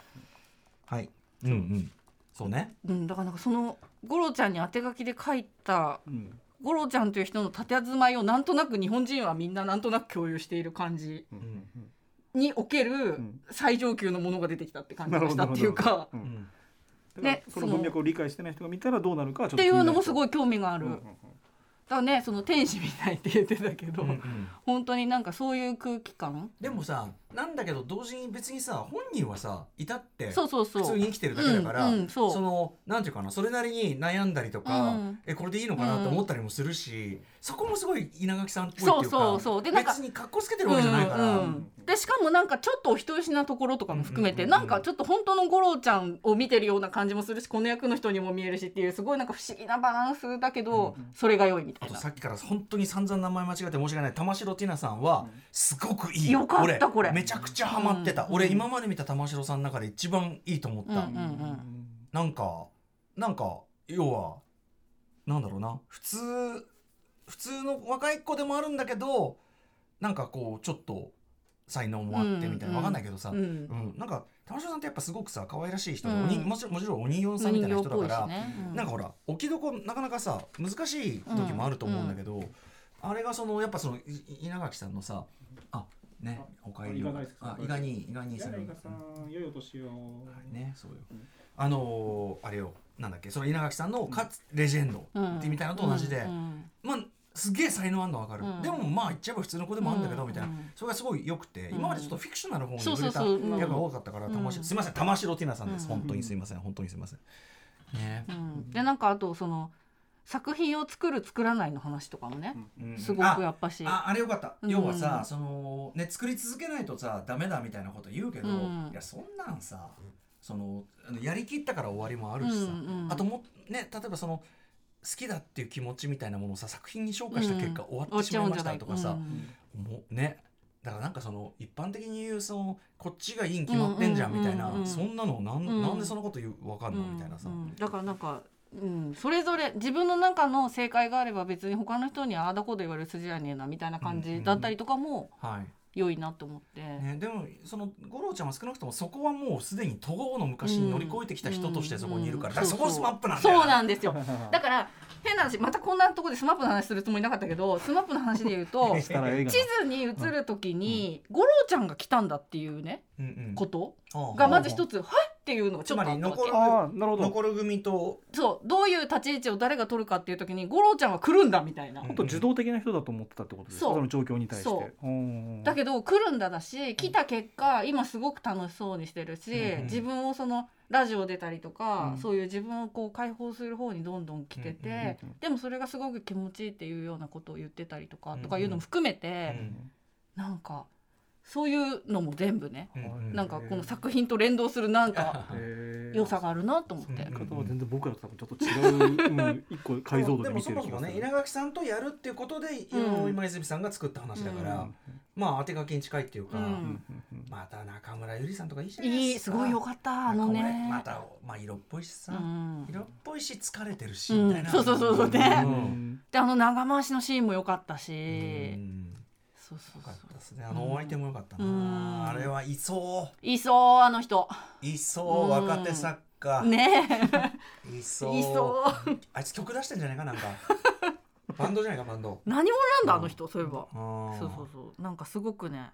はい。うんうん。そうね。うん、だからなんかその五郎ちゃんに当て書きで書いたうん。五郎ちゃんという人の佇まいをなんとなく日本人はみんななんとなく共有している感じ。うんにおけるん。最上級のものが出てきたって感じがしたっていうか。うん。うん。だからねその文脈を理解してない人が見たらどうなるかはちょっとっていうのもすいごい興味がある。うんうんだからねその天使みたいって言ってたけど、うんうん。本当になんかそういう空気感？でもさなんだけど同時に別にさ本人はさいたってそうそうそう。普通に生きてるだけだから、うんうんそう。そのなんていうかなそれなりに悩んだりとか、うん。えこれでいいのかなと思ったりもするし、そこもすごい稲垣さんっぽいっていうかそうそうそう。でなんか別に格好つけてるわけじゃないから、うんうん。でしかもなんかちょっとお人よしなところとかも含めて、うんうんうん。なんかちょっと本当の五郎ちゃんを見てるような感じもするしこの役の人にも見えるしっていうすごいなんか不思議なバランスだけど、それが良いみたいな。あとさっきから本当に散々名前間違えて申し訳ない。玉城ティナさんはすごくいい、よかった俺。これめちゃくちゃハマってた、うん俺今まで見た玉城さんの中で一番いいと思った、うんうんうん。なんかなんか要はなんだろうな。普通普通の若い子でもあるんだけどなんかこうちょっと才能もあってみたいな、うんわかんないけどさ、ううん。んなんか玉城さんってやっぱすごくさ可愛らしい人で、うん。もちろんもちろんお人形さんみたいな人だから、ね。うん。なんかほら置きどこなかなかさ難しい時もあると思うんだけど、あれがそのやっぱそのい稲垣さんのさあねおかえりあ伊賀に伊賀に伊賀さん良いお年を。ねそうよ、うん。あのーあれよなんだっけその稲垣さんのかつレジェンドうん。ってみたいなのと同じで、うんまあすげえ才能あるのは分かる、うん。でもまあ言っちゃえば普通の子でもあるんだけど、うん。みたいな。うん。それがすごい良くて、うん。今までちょっとフィクショナルの方に触れた役が多かったから、うん。すいません玉城ティナさんです、うん。本当にすいません本当にすいません。ね。うん。でなんかあとその作品を作る作らないの話とかもね、うん。すごくやっぱし。ああれよかった、うん。要はさそのね作り続けないとさダメだみたいなこと言うけど、うん。いやそんなんさそのやりきったから終わりもあるしさ、うんうん。あともね例えばその好きだっていう気持ちみたいなものをさ作品に昇華した結果、終わってしまいましたとかさ、うんもうねだからなんかその一般的に言うそのこっちがいいに決まってんじゃんみたいな、そんなのなん,、うんなんでそんなこと言うわかんの、みたいなさ、だからなんか、うん、それぞれ自分の中の正解があれば別に他の人にああだこうだ言われる筋はねえなみたいな感じだったりとかもはい。良いなと思って、ね、でもその吾郎ちゃんは少なくともそこはもうすでにとうの昔に乗り越えてきた人としてそこにいるから,、うんだからそこ SMAP なんだそようなんですよ。だから変な話またこんなところで SMAP の話するつもりなかったけど SMAP の話で言うと 地図に映る時に吾郎ちゃんが来たんだっていうねうんうんことがまず一つ「はい!」っっていうのがちょっとあったわけ。つまり残ああなるほど。残る組と。そう。どういう立ち位置を誰が取るかっていう時に五郎ちゃんは来るんだみたいな、うん。もっと受動的な人だと思ってたってことですか？そう。その状況に対して。だけど来るんだだし来た結果今すごく楽しそうにしてるし、うんうん自分をそのラジオ出たりとか、うん。そういう自分をこう解放する方にどんどん来てて、うんうんうんでもそれがすごく気持ちいいっていうようなことを言ってたりとか、うんうんとかいうのも含めて、なんかそういうのも全部ね、うん。なんかこの作品と連動するなんか良さがあるなと思って。うん。方は全然僕らと多分ちょっと違う、うん、一個解像度ででもそ見てる気がするもそもね稲垣さん。とやるっていうことで、うん。今泉さん。が作った話だから、うまあ当て書きに近いっていうか、また中村ゆりさん。とかいいじゃないですかいいすごい良かったあのね。またまあ色っぽいしさ、うん。色っぽいし疲れてるし、うん。みたいなそうそうそうそうであの長回しのシーンも良かったし、うんそうそう。よかそうったですね。あのお相手もよかったな、うん。あれはいそいそうあの人。ういそううん若手作家、ねいそういそうあいつ曲出してんじゃないかなんか。バンドじゃないかバンド。何者なんだあの人そういえば。そそうそうそう。なんかすごくね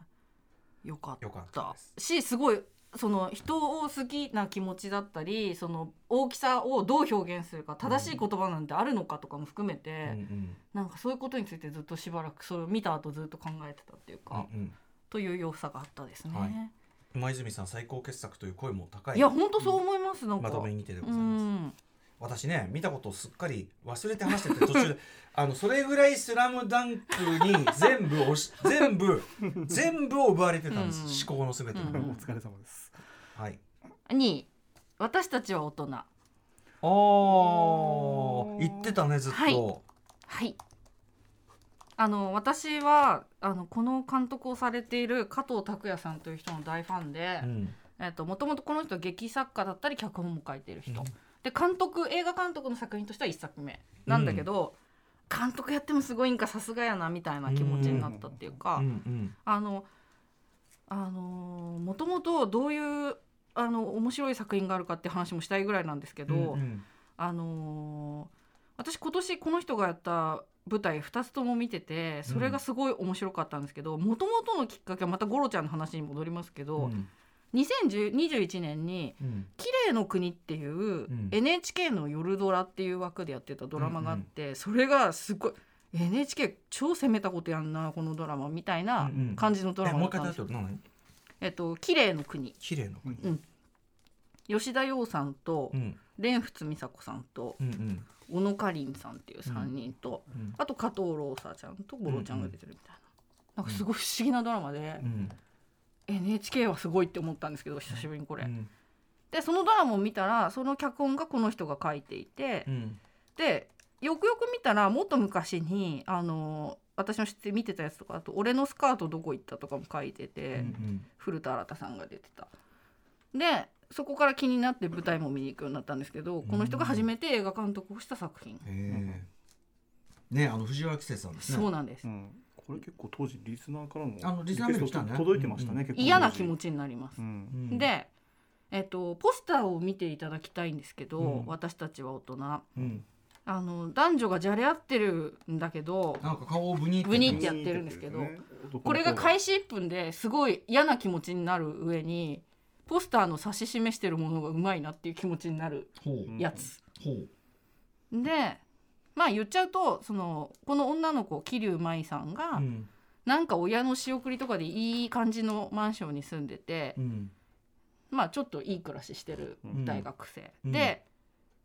良かっよかったしすごいその人を好きな気持ちだったりその大きさをどう表現するか正しい言葉なんてあるのかとかも含めて、うんうん。なんかそういうことについてずっとしばらくそれを見た後ずっと考えてたっていうか、うんうん。という良さがあったですね、はい。今泉さん最高傑作という声も高い。い、や本当そう思います、なんか。まとめにてでごうざいます、ん私ね見たことをすっかり忘れて話してて途中で。あのそれぐらい「スラムダンクに全部押し 全部全部を奪われてたんです、うん。思考のすべてが、うん。お疲れ様です。はい。に私たちは大人。あー。言ってたねずっと、はい。はい。あの私はあのこの監督をされている加藤拓也さんという人の大ファンで、うん。えっともともとこの人は劇作家だったり脚本も書いている人、うんで監督映画監督の作品としては1作目。なんだけど、監督やってもすごいんかさすがやなみたいな気持ちになったっていうか、うんうんあのあのもともとどういうあの面白い作品があるかって話もしたいぐらいなんですけど、うんあの私今年この人がやった舞台2つとも見ててそれがすごい面白かったんですけどもともとのきっかけはまたゴロちゃんの話に戻りますけど、うん2021年にうん「綺麗の国」っていう NHK の夜ドラっていう枠でやってたドラマがあって、それがすごい NHK 超攻めたことやんなこのドラマみたいなうんうん。感じのドラマだったんですえっと綺麗の国。綺麗な国。吉田羊さんとうん。蓮仏美佐子さんとうんうん。小野かりんさんっていう3人と、うんあと加藤ローサちゃんとゴロちゃんが出てるみたいな、なんかすごい不思議なドラマで、うん NHK はすごいって思ったんですけど久しぶりにこれ。うん。でそのドラマを見たらその脚本がこの人が書いていて、うん。でよくよく見たらもっと昔にあの私の知って見てたやつとかあと「俺のスカートどこ行った?」とかも書いてて、うん古田新太さんが出てた。でそこから気になって舞台も見に行くようになったんですけど、この人が初めて映画監督をした作品、へえねあの藤原季節さんですね。そうなんです、うんこれ結構当時リスナーからのあのリスナーメール来たね。届いてましたね、うん。結構嫌な気持ちになります。う。んうん。で、えっとポスターを見ていただきたいんですけど、うん。私たちは大人。うん。あの男女がじゃれ合ってるんだけどなんか顔をブニってブニってやってるんですけどこれが開始1分ですごい嫌な気持ちになる上にポスターの指し示してるものがうまいなっていう気持ちになるやつ。でまあ言っちゃうとそのこの女の子桐生舞さんが、うん。なんか親の仕送りとかでいい感じのマンションに住んでて、うん。まあちょっといい暮らししてる大学生、うん。で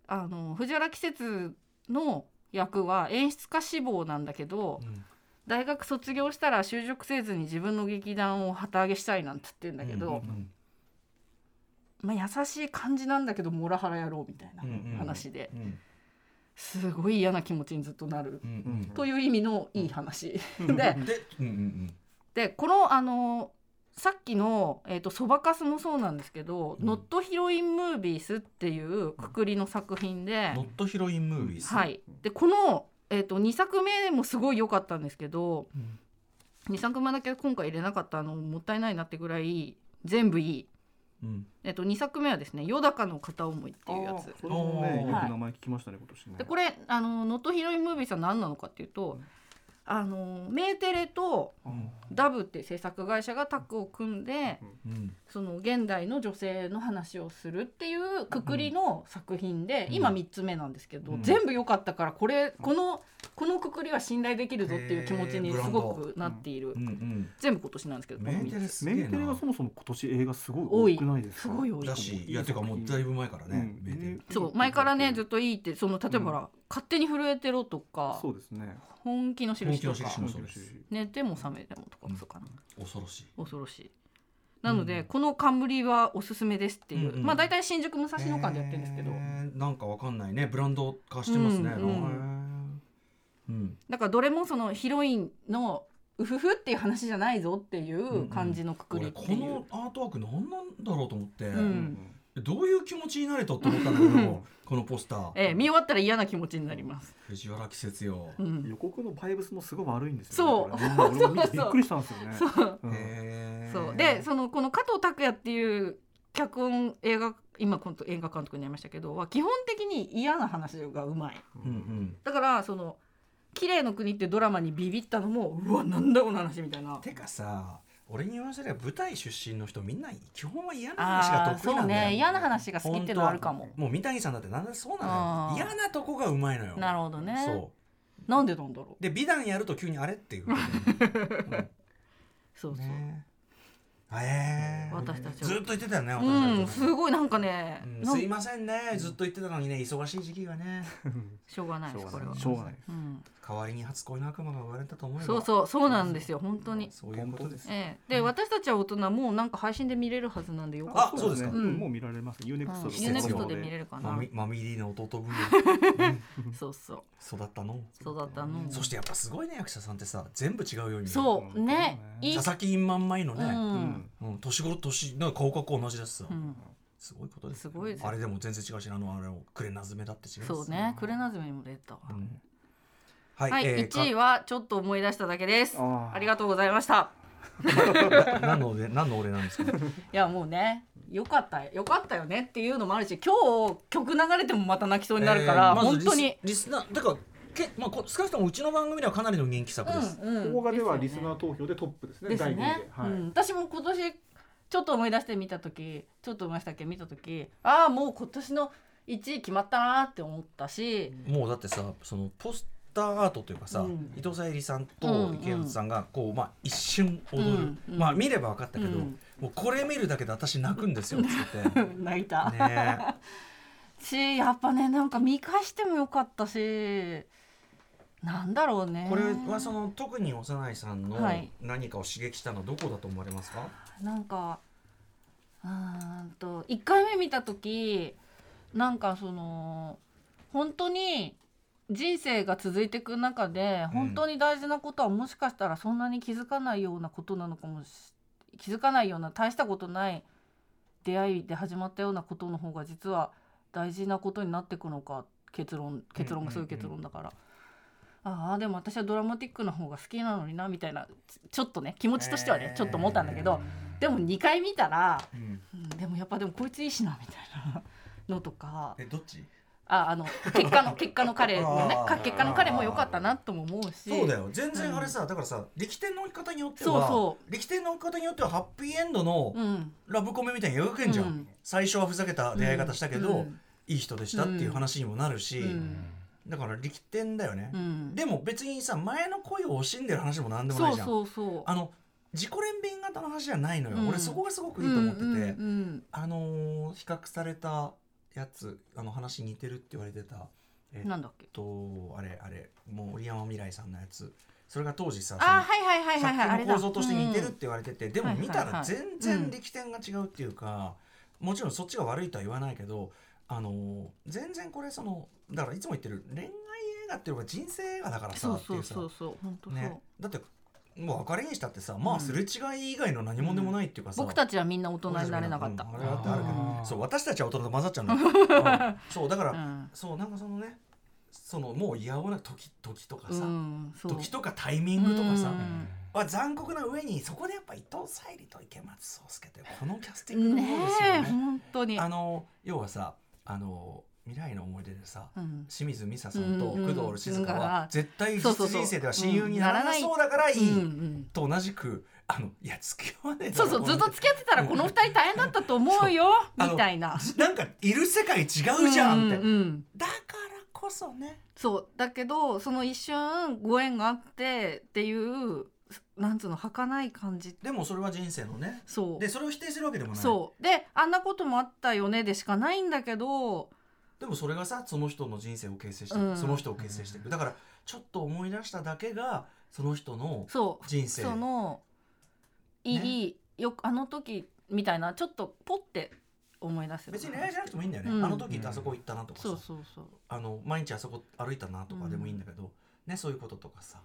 あの藤原季節の役は演出家志望なんだけど、うん。大学卒業したら就職せずに自分の劇団を旗揚げしたいなんて言ってんだけど、うんまあ、優しい感じなんだけどモラハラ野郎みたいなうんうん。話で、うんすごい嫌な気持ちにずっとなる、という意味のいい話、ででこのあのさっきの「えー、とそばかす」もそうなんですけど「うん。ノットヒロインムービース」っていうくくりの作品で、ノットヒロインムービーズはい、でこの、えー、と2作目もすごい良かったんですけどうん。2作目だけ今回入れなかったのもったいないなってぐらい全部いい。うん。えっと、2作目はですね「よだかの片思い」っていうやつ。それもねよく名前聞きましたね今年ね。でこれあの「ノットヒロインムービー」さん何なのかっていうとあのメーテレとうん。ダブっていう制作会社がタッグを組んでうん。その現代の女性の話をするっていうくくりの作品で、うん。今3つ目なんですけど、うん。全部良かったからこれこのこのくくりは信頼できるぞっていう気持ちにすごくなっている、うんうん全部今年なんですけどメンテ3つレすげえメンテレながそもそも今年映画すご多いい多くないですか？すごい多い。だしい。やてかもうだいぶ前からね、メンテレそう前からねずっとといいってその例えばほら、勝手に震えてろとかそうですね。本気の印とか。寝ても覚めてもとかもそうかな、恐ろしい。恐ろしい。なので、うん。この冠はおすすめですっていう、うんうんまあ大体新宿武蔵野間でやってるんですけど、なんかわかんないね。ブランド化してますね、うん。だからどれもそのヒロインのうふふっていう話じゃないぞっていう感じのくくりっていう、のアートワーク何なんだろうと思って、うん。どういう気持ちになれとって思ったんだけどこのポスター、ええ見終わったら嫌な気持ちになります、藤原季節よ、うん、予告のバイブスもすごい悪いんですそう。よねこれね。俺も見てびっくりしたんですよね。そう。そう。でそのこの加藤拓也っていう脚本映画今今度映画監督になりましたけどは基本的に嫌な話がうまい。うんうん。だからその「綺麗の国」ってドラマにビビったのもうわなんだこの話みたいな。てかさ俺に言わせれば舞台出身の人みんな基本は嫌な話が得意なんだよ。ね嫌な話が好きっていうのはあるかも。もう三谷さんだってなんだそうなの嫌なとこがうまいのよ。なるほどね。そなんでなんだろう。うで美談やると急にあれっていうことで そうそう、ね。えー。私たちは。ずっと言ってたよねうんすごいなんかね、うん。すいませんね。ずっと言ってたのにね忙しい時期がね。しょうがないですこれは。しょうがないです。うん、代わりに初恋の悪魔が生まれたと思えば。そうそうそうなんですよ本当に。そういうことです。ええ。で私たちは大人もうなんか配信で見れるはずなんでよかったあそうですか。ねうんもう見られます。ユーネクストうん。季節よ UNEXT で見れるかな。マミマミリーの弟分 そうそう。野育ったの？そうだったの。そしてやっぱすごいね役者さんってさ全部違うようにそう。ね。佐々木インマンマイのね、うん。うん。うん、年頃年なんか顔格好同じだしさ、うん。すごいことですすごいですよ。あれでも全然違うしあのあれをクレナズメだって違うしそうね。クレナズメにも出たわ。うんはい、はい、えー1位はちょっと思い出しただけです。ありがとうございました。か何の俺何の俺なんですか？いやもうねよかったよかったよねっていうのもあるし今日曲流れてもまた泣きそうになるから、えーまず本当に。リスリスナーだからけまあこ少なくともうちの番組ではかなりの人気作です、うんうん動画ではリスナー投票でトップですねです第2位で。ね、はい。うん、私も今年ちょっと思い出して見た時ちょっと思い出したっけ見た時ああもう今年の1位決まったなって思ったし、もうだってさそのポスターアートというかさ、うん。伊藤沙莉さんうんとうん。池松さんがこう、まあ、一瞬踊る、うんうん。まあ見れば分かったけど、うん。もうこれ見るだけで私泣くんですよっつって。泣いた、ね。しやっぱねなんか見返してもよかったしなんだろうね。これはその特に幼いさんのはい。何かを刺激したのはどこだと思われますか、なんかうーんと1回目見た時なんかその本当に人生が続いていく中でうん。本当に大事なことはもしかしたらそんなに気づかないようなことなのかもし気づかないような大したことない出会いで始まったようなことの方が実は大事なことになっていくのか結論結論がそういう結論だから。ああでも私はドラマティックな方が好きなのになみたいなちょっとね気持ちとしてはねちょっと思ったんだけどでも2回見たら、うん。うん、でもやっぱでもこいついいしなみたいなのとか。えどっち？ああの結果の結果の彼のね結果の彼も良かったなとも思うし。そうだよ。全然あれさ、だからさ力点の置き方によってはそうそ力点の置き方によってはハッピーエンドのうん。ラブコメみたいに描けんじゃん、うん。最初はふざけた出会い方したけど、うん。いい人でしたっていう話にもなるし、うん。だから力点だよね、うん。でも別にさ前の恋を惜しんでる話もなんでもなそいうじゃん。そうそうあの自己憐憫型の話じゃないのよ、うん。俺そこがすごくいいと思ってて、うんうん。あのー比較されたやつあの話似てるって言われてたえなんだっけ？とあれあれもう森山未來さんのやつ。それが当時さあはいはいはいはいはい構造として似てるって言われてて、でも見たら全然力点が違うっていうか、もちろんそっちが悪いとは言わないけどあのー全然これそのだからいつも言ってる恋愛映画っていうのが人生映画だからさそうそうっていうさだってもう別れにしたってさまあすれ違い以外の何もでもないっていうかさ、僕たちはみんな大人になれなかった、うんあれだってあるけど。あー。そう私たちは大人と混ざっちゃうの、う んそうだから、うん。そうなんかそのねそのもう嫌おな時時とかさ、時とかタイミングとかさ、うん。は残酷な上にそこでやっぱ伊藤沙莉と池松壮亮ってこのキャスティングのねものですよね。え本当に。あの要はさあの未来の思い出でさ、うん。清水美沙さんとうんうん工藤静香うんは絶対人生では親友にならなそうだからいうんういん。と同じくあのいや付き合わねえそうそうずっと付き合ってたらこの二人大変だったと思うよみたいな。なんかいる世界違うじゃんって、うんうん。だからこそね。そうだけどその一瞬ご縁があってっていうなんつうの儚い感じ。でもそれは人生のね。そう。でそれを否定するわけでもない。そう。であんなこともあったよねでしかないんだけどでもそれがさその人の人生を形成してる、うん。その人を形成してるだからちょっと思い出しただけがその人のそう。人生。そのいね。い、よくあの時みたいなちょっとポッて思い出せる別に恋愛じゃなくてもいいんだよね、うん。あの時あそこ行ったなとかさ、そうそうそう。あの毎日あそこ歩いたなとかでもいいんだけど、ねそういうこととかさ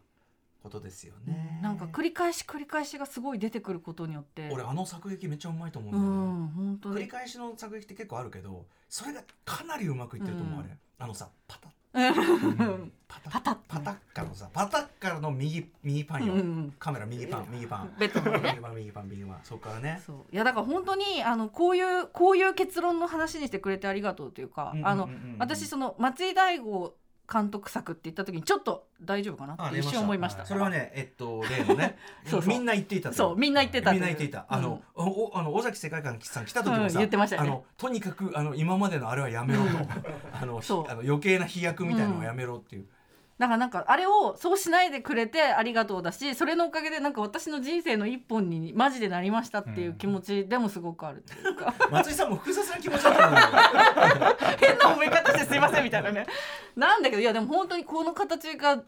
ことですよね、なんか繰り返し繰り返しがすごい出てくることによって。俺あの作劇めっちゃうまいと思うんうだよね、ん本当繰りに返しの作劇って結構あるけどそれがかなりうまくいってると思う、うん。あれあのさパタッ。うん。パタッパタッ。パタッカのさパタッカの右右パンよ、うん。カメラ右パン右パン。ベッドのね。右パン右パン右パン。そこからね。そう。いやだから本当にあのこういうこういう結論の話にしてくれてありがとうというか、あの私その松井大悟監督作って言った時にちょっと大丈夫かなって一瞬思いました。それはねえっと例のね。みんな言っていたと。そうみんな言ってたみんな言っていた。あの、おおあの尾崎世界観さん来た時もうんさ、言ってましたよね。あのとにかくあの今までのあれはやめろと。あのあの余計な飛躍みたいなのはやめろっていう、だからなんかあれをそうしないでくれてありがとうだしそれのおかげでなんか私の人生の一本にマジでなりましたっていう気持ちでもすごくあるっていうか、松井さんも複雑な気持ちだったんだよ変な思い方してすいませんみたいなね。なんだけどいやでも本当にこの形が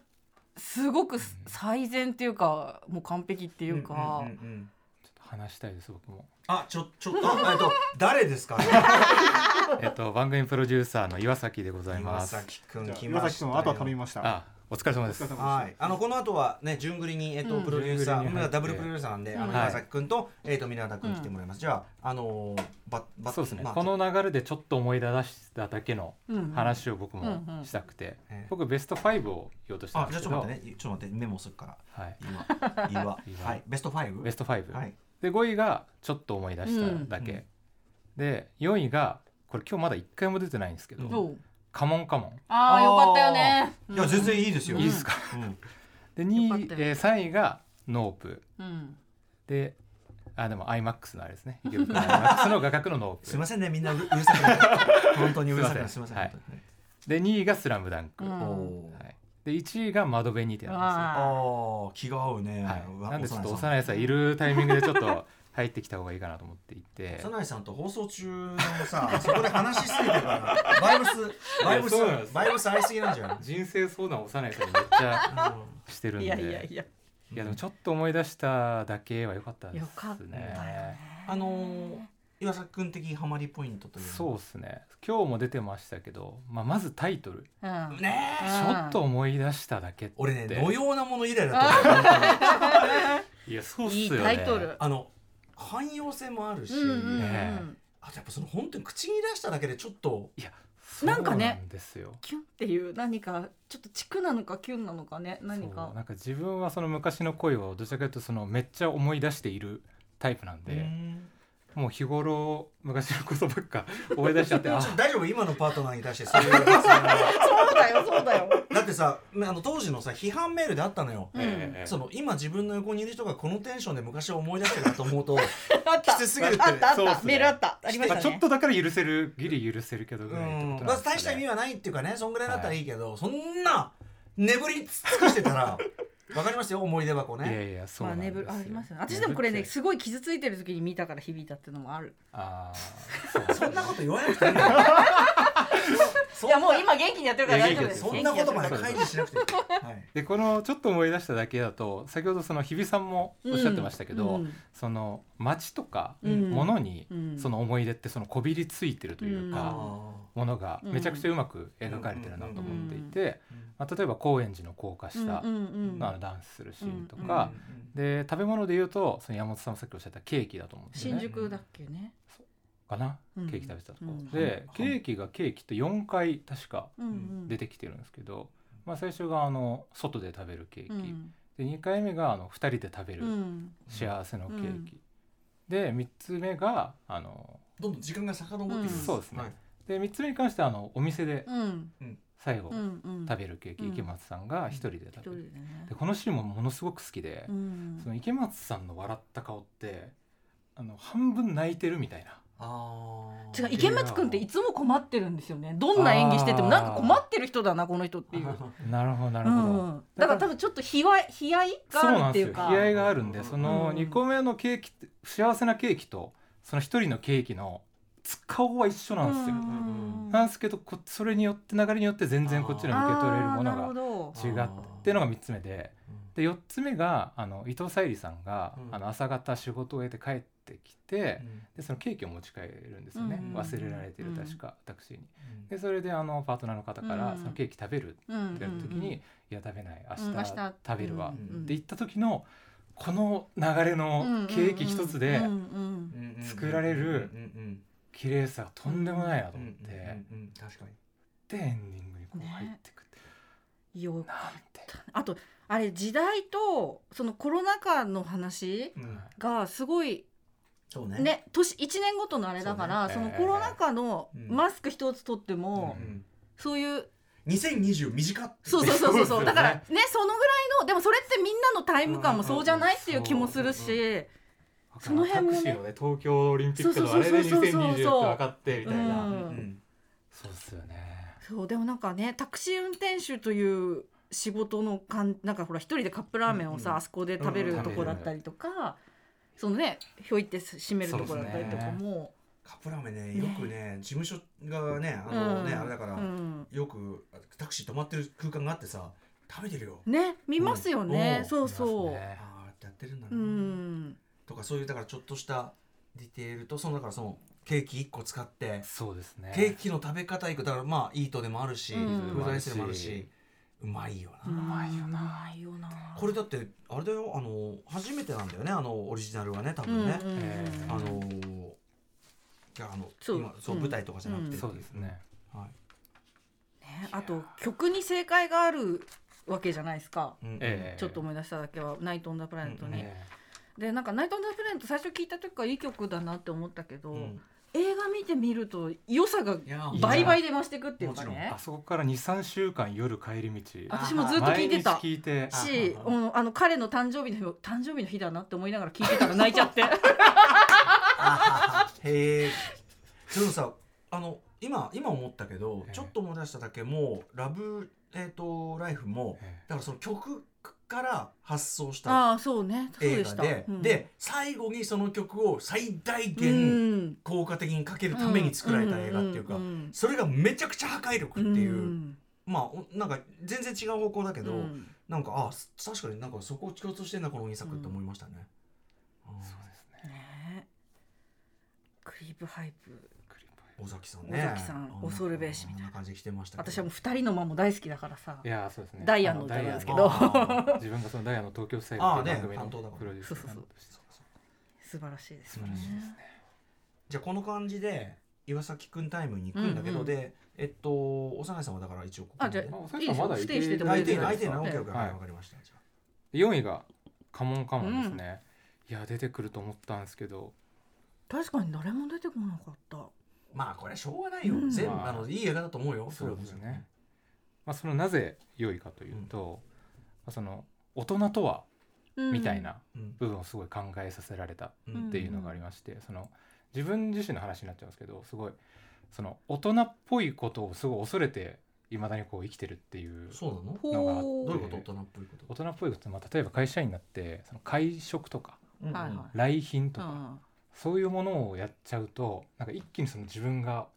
すごく最善っていうかもう完璧っていうか、うんうんうんうん話したいです僕も。あちょちょっと？えっと誰ですか？えっと番組プロデューサーの岩崎でござい岩ます。崎くん来ました。よ岩崎君あとは頼みました。あお疲れ様です。お疲れ様はい、あのこの後はね順繰りにえっと、うんプロデューサー、ダブルプロデューサーなんで、あのうん岩崎君とえっと皆田君来てもらいます。じゃああのーババそうですね、まあこの流れでちょっと思い出しただけのうん話を僕うんもうんしたくて、ええ。僕ベスト5を言おうとしたんあですけど。じゃあちょっと待ってね、ちょっと待って。メモするから。はい、岩岩岩はい。ベストファイブ？ベスト5、はい。で5位がちょっと思い出しただけ、うん。うんで4位がこれ今日まだ1回も出てないんですけど、カモンカモンああよかったよね。いや全然いいですよ。うんいいですか、うん。でよ2かったよ位、えー3位がノープ。うん。であでも iMAX のあれですね。池袋 IMAX の画角のノープ。すみませんねみんなうるうるさくなって。本当にうるさくなって。すみません。すいで2位がスラムダンク、うん。はい、で1位が窓辺にてなんですよ。あああ気が合うね。はい、なんでちょっと幼幼いさんいるタイミングでちょっと入ってきた方がいいかなと思っていて。幼いさんと放送中のさそこで話しすぎてるからバイブスバイブスバイブス合いすぎなんじゃない人生相談を幼いさんにめっちゃしてるんでいやいやいや。いやでもちょっと思い出しただけは良かったですね。よかったよね。あのー岩崎君的ハマりポイントというそうですね。今日も出てましたけど、まあ、まずタイトル。うん。ねえ。ちょっと思い出しただけって。俺ね同様なもの以来だと思う。いやそうっすいいよねタイトル。あの汎用性もあるし、うんうんうん。ねあとやっぱその本当に口に出しただけでちょっと。いやなんかねそうなんですよ。キュンっていう何かちょっとチクなのかキュンなのかね何そうかなんか自分はその昔の恋をどちらかというとそのめっちゃ思い出しているタイプなんで、うんもう日頃昔のことばっか 思い出しちゃって大丈夫今のパートナーに対してそういう。そうだよ そうだよ。だってさあの当時のさ批判メールであったのよ、うん。ええその今自分の横にいる人がこのテンションで昔を思い出してるなと思うとあった。きつすぎるって。あった。あった、メールあった。ありましたね。まあちょっとだから許せるギリ許せるけどぐうらいってん。ことなんですかね。まず大した意味はないっていうかねそんぐらいだったらいいけど、そんな眠り尽くしてたらわかりますよ思い出箱ね。いやいやそうまあなんですよ、ねぶありますよね。私でもこれねすごい傷ついてる時に見たから響いたっていうのもある。うあーそんなこと言わなくていい いやもう今元気にやってるから大丈夫です。そんなことまで開示しなくていい、はい。でこのちょっと思い出しただけだと先ほどその日比さんもおっしゃってましたけど、うん。その街とかうん。物にうん。その思い出ってそのこびりついてるというか、あものがめちゃくちゃうまく描かれてるなと思っていて、まあ、例えば高円寺の高架下うんうんうん。のあのダンスするシーンとーか、で食べ物で言うとその山本さんもさっきおっしゃったケーキだと思うんですよ新ね。宿だっけねかな、うん。ケーキ食べてたとこ、うん。で、はい。ケーキがケーキって4回確かうんうん。出てきてるんですけど、まあ、最初があの外で食べるケーキ、うん。で2回目があの2人で食べるうん。幸せのケーキ、で3つ目があのどんどん時間が遡ってくる、うん。そうですね。はい。で3つ目に関してはあのお店でうん。最後うんうん。食べるケーキ、うん。池松さんが一人で一食べる、人でこのシーンもものすごく好きで、うん。その池松さんの笑った顔ってあの半分泣いてるみたいな。あ違う池松君っていつも困ってるんですよね。どんな演技してても。なんか困ってる人だなこの人っていう、なるほどなるうほど、ん、だから多分ちょっと悲哀悲哀があるそうなんですっていうかよ。悲哀があるんでそのうん。2個目のケーキ幸せなケーキとその1人のケーキの顔は一緒なんですよ、うんなんですけどこそれによって流れによって全然こっちの受け取れるものど。が違ってっていうのが3つ目で。で4つ目があの伊藤沙莉さんが、うん。あの朝方仕事を終えて帰ってきて、でそのケーキを持ち帰るんですよね、うん。忘れられてる確か、タクシーに。うん。でそれであのパートナーの方から、うん。そのケーキ食べるうんってやる時に、うん。いや食べないうん明日。食べるわ、うん。って言った時のこの流れのケーキ一つで作られる綺麗さがとんでもないなと思って、確かに。でエンディングにこう入ってくって、うんよなんて、あとあれ時代とそのコロナ禍の話うん。がすごいそうね。ね年1年ごとのあれだからそ,、ね。のコロナ禍のうんマスク一つ取っても、うん。そういう2020短っそうそうそうそうだからねそのぐらいのでもそれってみんなのタイム感もそうじゃないっていう気もするうんし、その辺もね。タクシーのね東京オリンピックのあれでそうそうそうそう。2020って分かってみたいな、うん。うん。そうですよね。そうでもなんかねタクシー運転手という仕事のかんなんかほら一人でカップラーメンをさ、うんうんあそこで食べるうんとこだったりとか、そのねひょいって閉めるとこだったりとかも。カップラーメンねよくね事務所がねあのねうん。あれだからうん。よくタクシー止まってる空間があってさ食べてるよ。ね見ますよね、うん。そうそう、ね。ああやってるんだうなん。とかそういうだからちょっとしたディテールとそのだからそのケーキ1個使ってそうですね。ケーキの食べ方いくだからまあイートでもあるしフうん。ードエッセイでもあるしうまいよな、うまいよな。うまいよな。これだってあれだよ。あの初めてなんだよね。あのオリジナルはね多分ね、うんうんうんえーあのーいやあのそう。今そううん。舞台とかじゃなくて。そうですね。はい。ね、あと曲に正解があるわけじゃないですか、うん。ええ。ちょっと思い出しただけは「ナイト・オン・ザ・プラネットに」え。でなんか「ナイト・オン・ザ・プラネット」最初聞いた時からいい曲だなって思ったけど、うん映画見てみると良さが倍々で増していくっていうかもちろねーあそこから23週間夜帰り道私もずっと聞いてた。毎日聞いて。し、あうん、あの彼の誕生日の日誕生日の日だなって思いながら聞いてたら泣いちゃって。あ へえでもさあの今今思ったけど、ええ。ちょっと思い出しただけもうラブえっ、とライフもえ。だからその曲から発想したああそうね。そう映画で、うん。で最後にその曲を最大う限ん。効果的にかけるために作られた映画っていうか、それがめちゃくちゃ破壊力っていう、んまあおなんか全然違う方向だけど、うん。なんかあ確かになんかそこを共通してんだこの2作って思いましたね。そうですねね。クリープハイプ尾崎さんね。尾崎さんあ恐るべしみたいな。感じで来てました。私はもう二人の間も大好きだからさ。いやーそうですね。ダイアンの歌なんですけど。自分がそのダイヤの東京スタイルあーねっていう番組の担当だからプロデュースそうそ素晴らしいですよね。素晴らしいですね。じゃあこの感じで岩崎くんタイムに行くんだけど、うんうんでえっと幼いさんはだから一応ここあじゃああいいまだステイしてても相手大丈夫です相手のオッケーオッケーはい。はいわかりました。じゃ4位がカモンカモンですね、いや出てくると思ったんですけど。確かに誰も出てこなかった。あまあこれはしょうがないよ。うん。全部まあ。あのいい映画だと思うよ。そうですよね。まあ、そのなぜ良いかというと、まあ、その大人とはみたいなうん。部分をすごい考えさせられたうんっていうのがありまして、その自分自身の話になっちゃうんですけどすごいその大人っぽいことをすごい恐れていまだにこう生きてるっていうそうなの？があってうどういうこと？大人っぽいこと？大人っぽいことって、まあ、例えば会社員になってその会食とか来賓とか、うんそういうものをやっちゃうとなんか一気にその自分が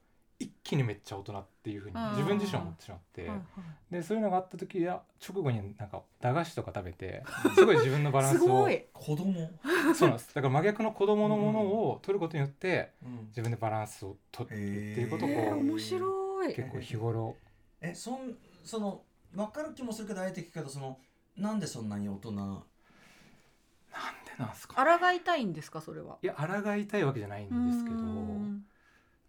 一気にめっちゃ大人っていうふうにうん。自分自身は思ってしまって、でそういうのがあった時や直後になんか駄菓子とか食べてすごい自分のバランスを 子供。そうなんです。だから真逆の子供のものを取ることによってうん。自分でバランスを取ってへーっていうことをえーこ面白い。結構日頃。えそんその分かる気もするけどあえて聞くけどそのなんでそんなに大人なんですか？抗いたいんですかそれは？いや抗いたいわけじゃないんですけどうん。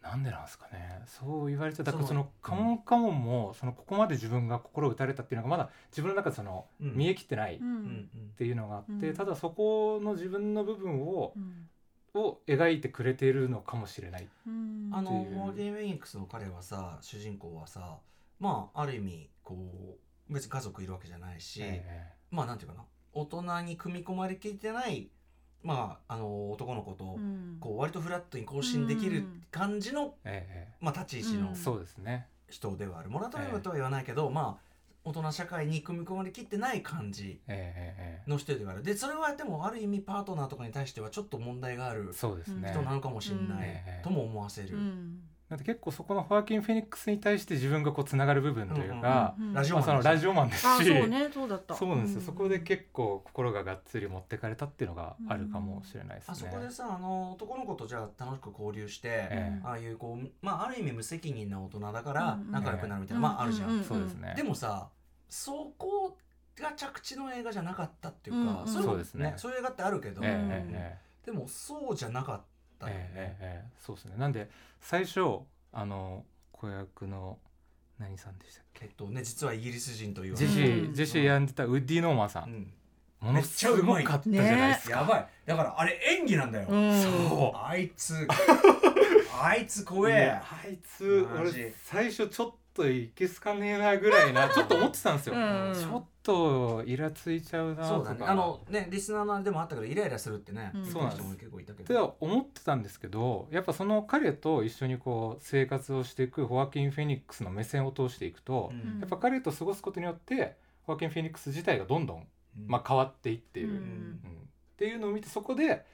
なんでなんですかね？そう言われてだからそそののカモンカモンもそのここまで自分が心を打たれたっていうのがまだ自分の中でその見えきってないっうん。うんていうのがあって、うん。ただそこの自分の部分をうん。を描いてくれているのかもしれない。う。ん。あのモーゲン・フェニックスの彼はさ主人公はさまあある意味こう別に家族いるわけじゃないし、え。まあなんていうかな？大人に組み込まれきってないまああの男の子と、うん。こう割とフラットに交信できる感じの、えええまあ、立ち位置のうん。そうですね。人ではある、モラトリアムとは言わないけど、まあ大人社会に組み込まれきってない感じの人ではある。でそれはでもある意味パートナーとかに対してはちょっと問題があるそうですね。人なのかもしれない、とも思わせる、うんだって結構そこのホアキン・フェニックスに対して自分がこうつながる部分というか、うんラジオマンまあ、そのラジオマンですしあそうね。そうだった。そうなんですよ、んそこで結構心ががっつり持ってかれたっていうのがあるかもしれないですね。あそこでさあの男の子とじゃあ楽しく交流して、えああいうこう、まあ、ある意味無責任な大人だからうん仲良くなるみたいな、まああるじゃん、うんそうですね。でもさそこが着地の映画じゃなかったっていうか、うんうん。いのそうですね。そういう映画ってあるけど、でもそうじゃなかった。よね、ええええ。そうですね。なんで最初あの子役の何さんでしたっけ？えっとね実はイギリス人というジェシー、うん。ジェシーやんでたウッディ・ノーマンさん、うん。ものすごかったじゃないですか。やばい。だからあれ演技なんだよ、うん。そう。あいつ あいつ怖いえやあいつマジ。俺最初ちょっといけすかねえなぐらいな ちょっと思ってたんですよ、うん。ちょっとイラついちゃうなそうだね。あのねリスナーのでもあったけどイライラするってね、うん。言ってる人も結構いたけって思ってたんですけどやっぱその彼と一緒にこう生活をしていくホアキン・フェニックスの目線を通していくと、うん。やっぱ彼と過ごすことによってホアキン・フェニックス自体がどんどん、うん。まあ、変わっていっている、うん。うん。っていうのを見てそこで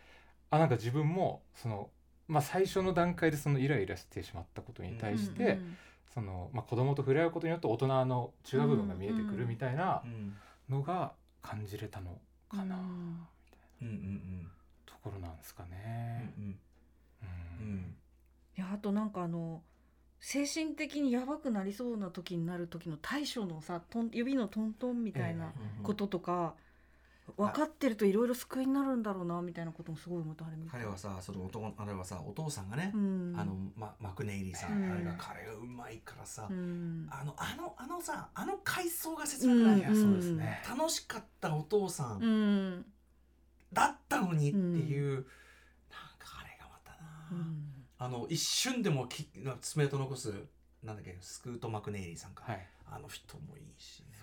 あなんか自分もその、まあ、最初の段階でそのイライラしてしまったことに対して、うんそのまあ、子供と触れ合うことによって大人の違う部分が見えてくるみたいなうん。のが感じれたのかな、うん。みたいなところなんですかうんね。うん。うん。うん。いやあとなんかあの精神的にやばくなりそうな時になる時の対処のさトン指のトントンみたいなうん。こととか、分かってるといろいろ救いになるんだろうなみたいなこともすごい思った彼はさその男あれはさお父さんがね、うん。あのママクネイリーさん、うん。あれが彼がうまいからさ、うん。あのあのあのさあの回想が切なくない、うん。そうですね。楽しかったお父さんうん。だったのにっていう、なんかあれがまたな、うん。あの一瞬でもき爪痕残すなんだっけスクート・マクネイリーさんか、はい。あの人もいいしね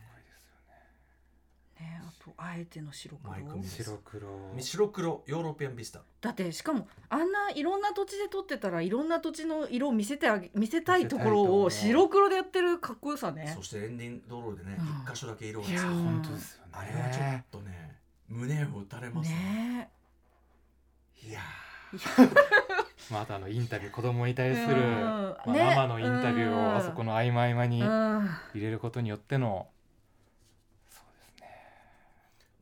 ね。あとあえての白黒。マイクミね。白黒。白黒ヨーロピアンビスタ。だってしかもあんないろんな土地で撮ってたらいろんな土地の色を見せてあげ見せたいところを白黒でやってるかっこよさね。そしてエンディングドロールでねうん一箇所だけ色がついやくー本当ですよね。あれはちょっとね胸を打たれますね。ね。いや まああのインタビュー子供に対する、うん。まあ、ね。ママのインタビューうん。をあそこの合間合間にうん。入れることによっての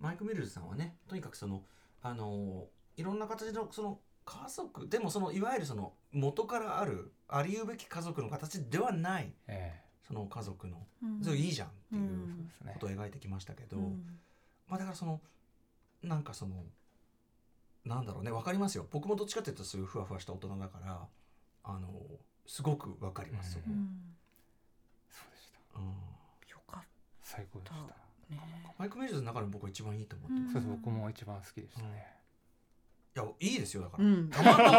マイク・ミルズさんはねとにかくそのあのいろんな形のその家族でもそのいわゆるその元からあるありうべき家族の形ではないえその家族のうん。それいいじゃんっていううん。えそうですねことを描いてきましたけど、うん。まあだからそのなんかそのなんだろうねわかりますよ。僕もどっちかっていうとそういうふわふわした大人だからあのすごくわかります、そこうん。そうでした。うん。よかっ最高でした。たね。マイク・ミルズの中でも僕は一番いいと思ってます、そうです僕も一番好きでしたね。いやいいですよだから、うん。たまたま。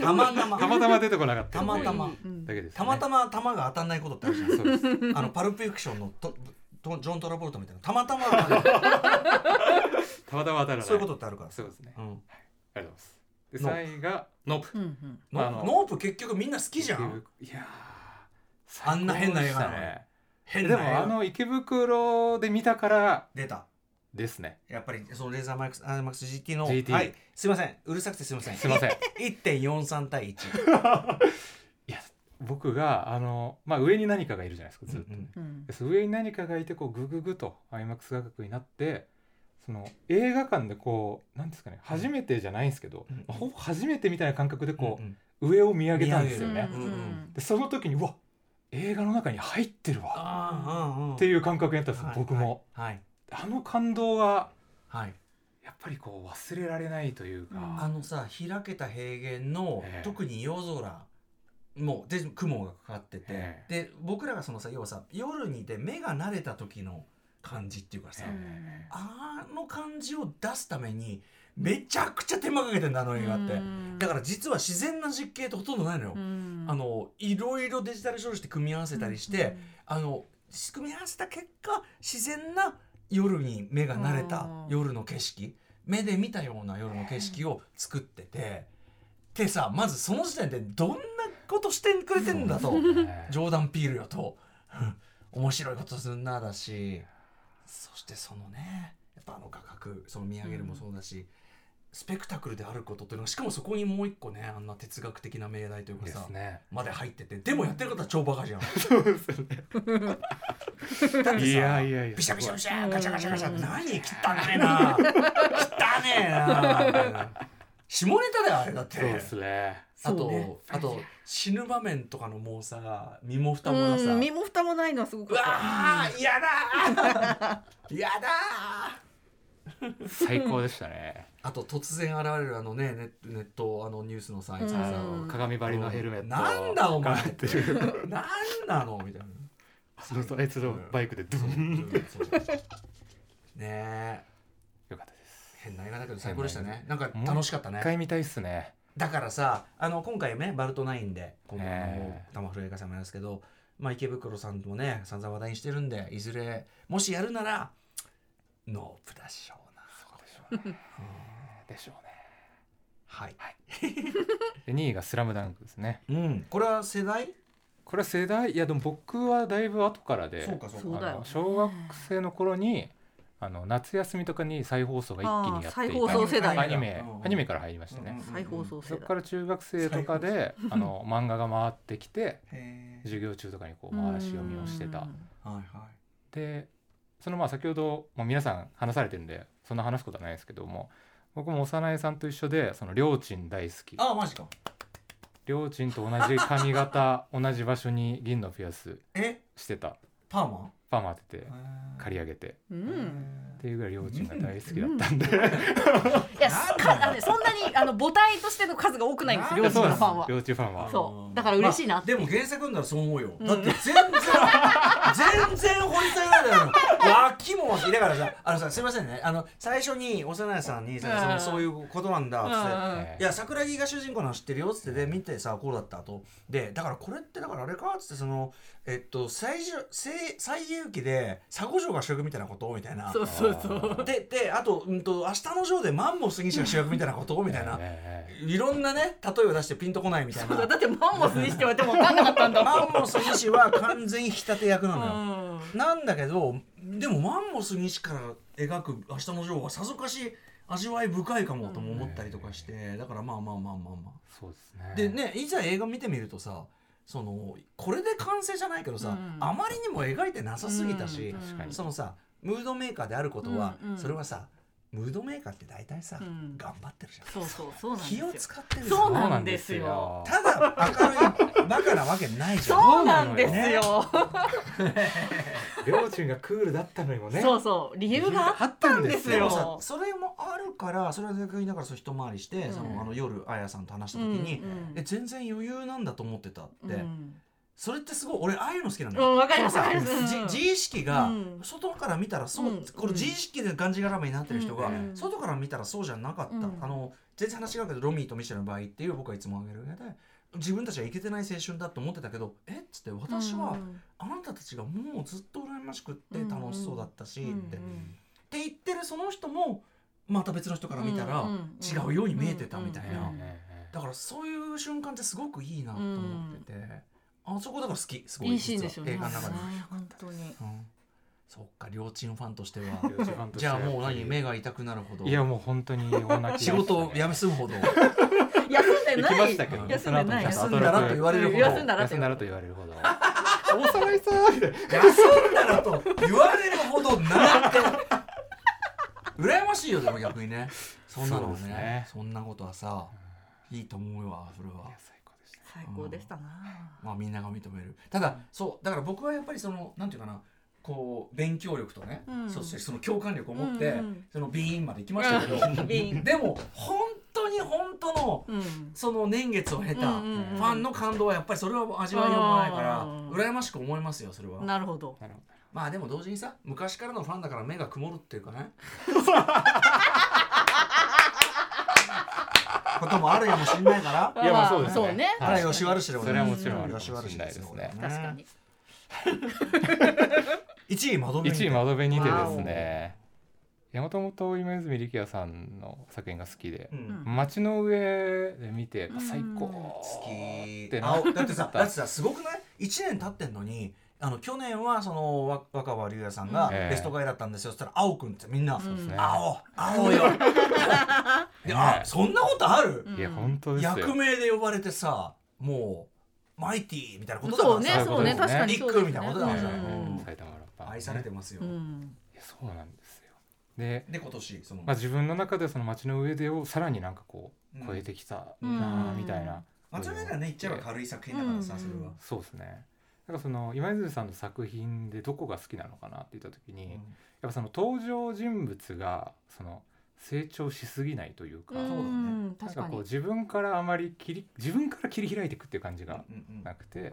たまたま。たまたま出てこなかった。たまたま。うん。だけです、ね。たまたま球が当たんないことってあるじゃん。そうです。あのパルプフィクションのととジョン・トラボルトみたいな。たまたま。たまたま当たらない。そういうことってあるからそうですね。あうん、りがとうございます。でノー3位がノープ。うんうん。ノあのノープ結局みんな好きじゃん。いやーあんな変な映画なの変な映画もあの池袋で見たから出た。ですね。やっぱりそのレーザーマイクスアイマックス GT の GT はい。すいません。うるさくてすいません。すいません。1.43対1 いや僕があのまあ上に何かがいるじゃないですかずっと。うんうん。でその上に何かがいてこうグググと IMAX 画角になってその映画館でこうなんですかね初めてじゃないんですけど、うん。まあほぼ初めてみたいな感覚でこう、うん上を見上げたんですよね。うんうんでその時にうわ映画の中に入ってるわ。っていう感覚になったんです、はい僕も。はいあの感動がはい。やっぱりこう忘れられないというか、うんあのさ開けた平原の、ええ。特に夜空もうで雲がかかってて、えで僕らがそのさ要はさ夜にで目が慣れた時の感じっていうかさ、え。あの感じを出すためにめちゃくちゃ手間かけてんだあの映画って。うん。だから実は自然な実景ってほとんどないのよ、うん。あのいろいろデジタル処理して組み合わせたりして、あの組み合わせた結果自然な夜に目が慣れたうん。夜の景色目で見たような夜の景色を作っててでさまずその時点でどんなことしてくれてんだと。ね。ジョーダン・ピールよと。う ん面白いことすんなだし。そしてそのねやっぱあの画角その見上げるもそうだし、スペクタクルであることっていうのがしかもそこにもう一個ねあんな哲学的な命題というかさですね。まで入っててでもやってることは超バカじゃん。そうですよね。だってさいやいやいや。ビシャビシャビシャガチャガチャガチャ何汚ねえな。汚ねえな下ネタだよあれだって。そうですね。あと、ね。あと死ぬ場面とかのもうさ身も蓋もなさ、うん身も蓋もないのはすごくうわーやだー。やだー。最高でしたねあと突然現れるあのねネットネットあのニュースのさあいつがさ、うん。鏡張りのヘルメットなんだお前って。る。なんなのみたいな。そのあいつのバイクでドゥン。ねえ。よかったです。変な映画だけど最高でしたね。なんか楽しかったね。一回見たいっすね。だからさあの今回ねバルトナインで今度あえ。の玉古映画祭もですけど、まあ、池袋さんもね散々話題にしてるんでいずれもしやるならノープだしょうなそうでしょうねでしょうね。はい、で2位が「スラムダンクですね。うん、これは世代？これは世代？いやでも僕はだいぶ後からでそうかそうか。そうだよあの小学生の頃にあの夏休みとかに再放送が一気にやっていあー再放送世代アニメうんアニメから入りましたね、再放送世代。そこから中学生とかであの漫画が回ってきてへ授業中とかにこう回し読みをしてた。はいはい。でそのまあ先ほどもう皆さん話されてるんでそんな話すことはないですけども僕も幼いさんと一緒でそのりょーちん大好き。あマジか。りょーちんと同じ髪型 同じ場所に銀のピアスえ？してた。パーマ？パーマ当てて刈り上げて。うん。っていうぐらいりょーちんが大好きだったんで、いやすかあのねそんなにあの母体としての数が多くないんですよ両いやそうなん親のファンは。りょーちんファンは。そう。だから嬉しいなまあってでも原作読んだらそう思うよ、うん。だって全然全然掘り下げられないの脇も脇だからさあのさすいませんね。あの最初に幼いさんにさ、うん。そのそういうことなんだっつって、うんえいや桜木が主人公なの知ってるよっつって。で見てさこうだったとでだからこれってだからあれかっつってそのえっと最初最最有機で佐護城が主役みたいなこと？みたいな。そうそうそう。でであと,、うん、と明日のジョーでマンモス西が主役みたいなこと？みたいな、ええいろんなね例えを出してピンとこないみたいな。そうだだってマンモスにしてはでも分かんなかったんだマンモス西は完全に引き立て役なのよ、うん。なんだけどでもマンモス西から描く明日のジョーはさぞかし味わい深いかもとも思ったりとかして、だからまあまあまあまあまそうですね。あでねいざ映画見てみるとさそのこれで完成じゃないけどさ、うんあまりにも描いてなさすぎたし、うんそのさムードメーカーであることは、うんうん。それはさムードメーカーって大体さ、うん。頑張ってるじゃん。そうそうそうなんですよ。気を使ってるそうなんですよ。ただ明るいバカなわけないじゃん。そうなんですよ。りょーちんがクールだったのにもね。そうそう。理由があったんですよ。それもあるからそれは逆にだからそう一回りして、うん。そのあの夜あやさんと話した時に、うんうんえ全然余裕なんだと思ってたって、うんそれってすごい俺ああいうの好きなんだよ、うんわかりますさわかります。うん。じ自意識が、うん。外から見たらそう、うん。この自意識でがんじがらめになってる人が、うん外から見たらそうじゃなかった、うん。あの全然話違うけどロミーとミシェルの場合っていう僕はいつも挙げる上で自分たちはいけてない青春だと思ってたけどえ？っつって私は、うんあなたたちがもうずっと羨ましくって楽しそうだったし、うんって。うん。って。言ってるその人もまた別の人から見たらうんうん違うように見えてたみたいな、だからそういう瞬間ってすごくいいなと思ってて、あそこだから好きすごいいいシーンですよね。実は映画の中で、本当に。うん、そっか両チームファンとしては。りょーちんファンとしてじゃあはもう何？目が痛くなるほど。いやもう本当に 仕事を休むほどでない。行きましたけどね。休んでな休んだらと言われるほど。休んだら休んだらと言われるほど。大沢井さんみたいな休んだらと言われるほどなって。羨ましいよでも逆にね。そんなのはねね。そんなことはさいいと思うわそれは。最高でした。最高でしたな。まあみんなが認める。ただそうだから僕はやっぱりそのなんていうかな。こう勉強力とね、うん。そしてその共感力を持って、うんうん。そのビーンまで行きましたけど、う んビーン。でも本当に本当のうん。その年月を経たファンの感動はやっぱりそれは味わいようもないからうん羨ましく思いますよそれは。なるほど。まあでも同時にさ昔からのファンだから目が曇るっていうかね。こともあるやもしれないから。いやまあそうですね。ね。あらよし悪しでございますそれはもちろんあるかもしですね。確かに。1位窓辺1位窓辺にてですねいやもともと今泉力也さんの作品が好きでうん。うん。街の上で見てうん。最高好きってあなだってさだってさすごくない？1年経ってんのにあの去年はそのわ若葉龍也さんがベストガイだったんですよ。そしたら青くんってみんな。そうですね。青青よ。であそんなことある？いや本当ですよ。役名で呼ばれてさもうマイティーみたいなことだからそうねさそうね。確かにニックみたいなことだからさ。埼玉ラッパーね。愛されてますよ。うん。いやそうなんですよでで今年そのまあ、自分の中でその街の上でをさらになんかこう超えてきたうん。なあみたいな、松村がね言っちゃえば軽い作品だからさうん。それは。そうですね。だからその今泉さんの作品でどこが好きなのかなって言った時に、やっぱその登場人物がその成長しすぎないというか、そうだね。んなん確かに。かこう自分からあまり切り自分から切り開いていくっていう感じがうんうん。なくて、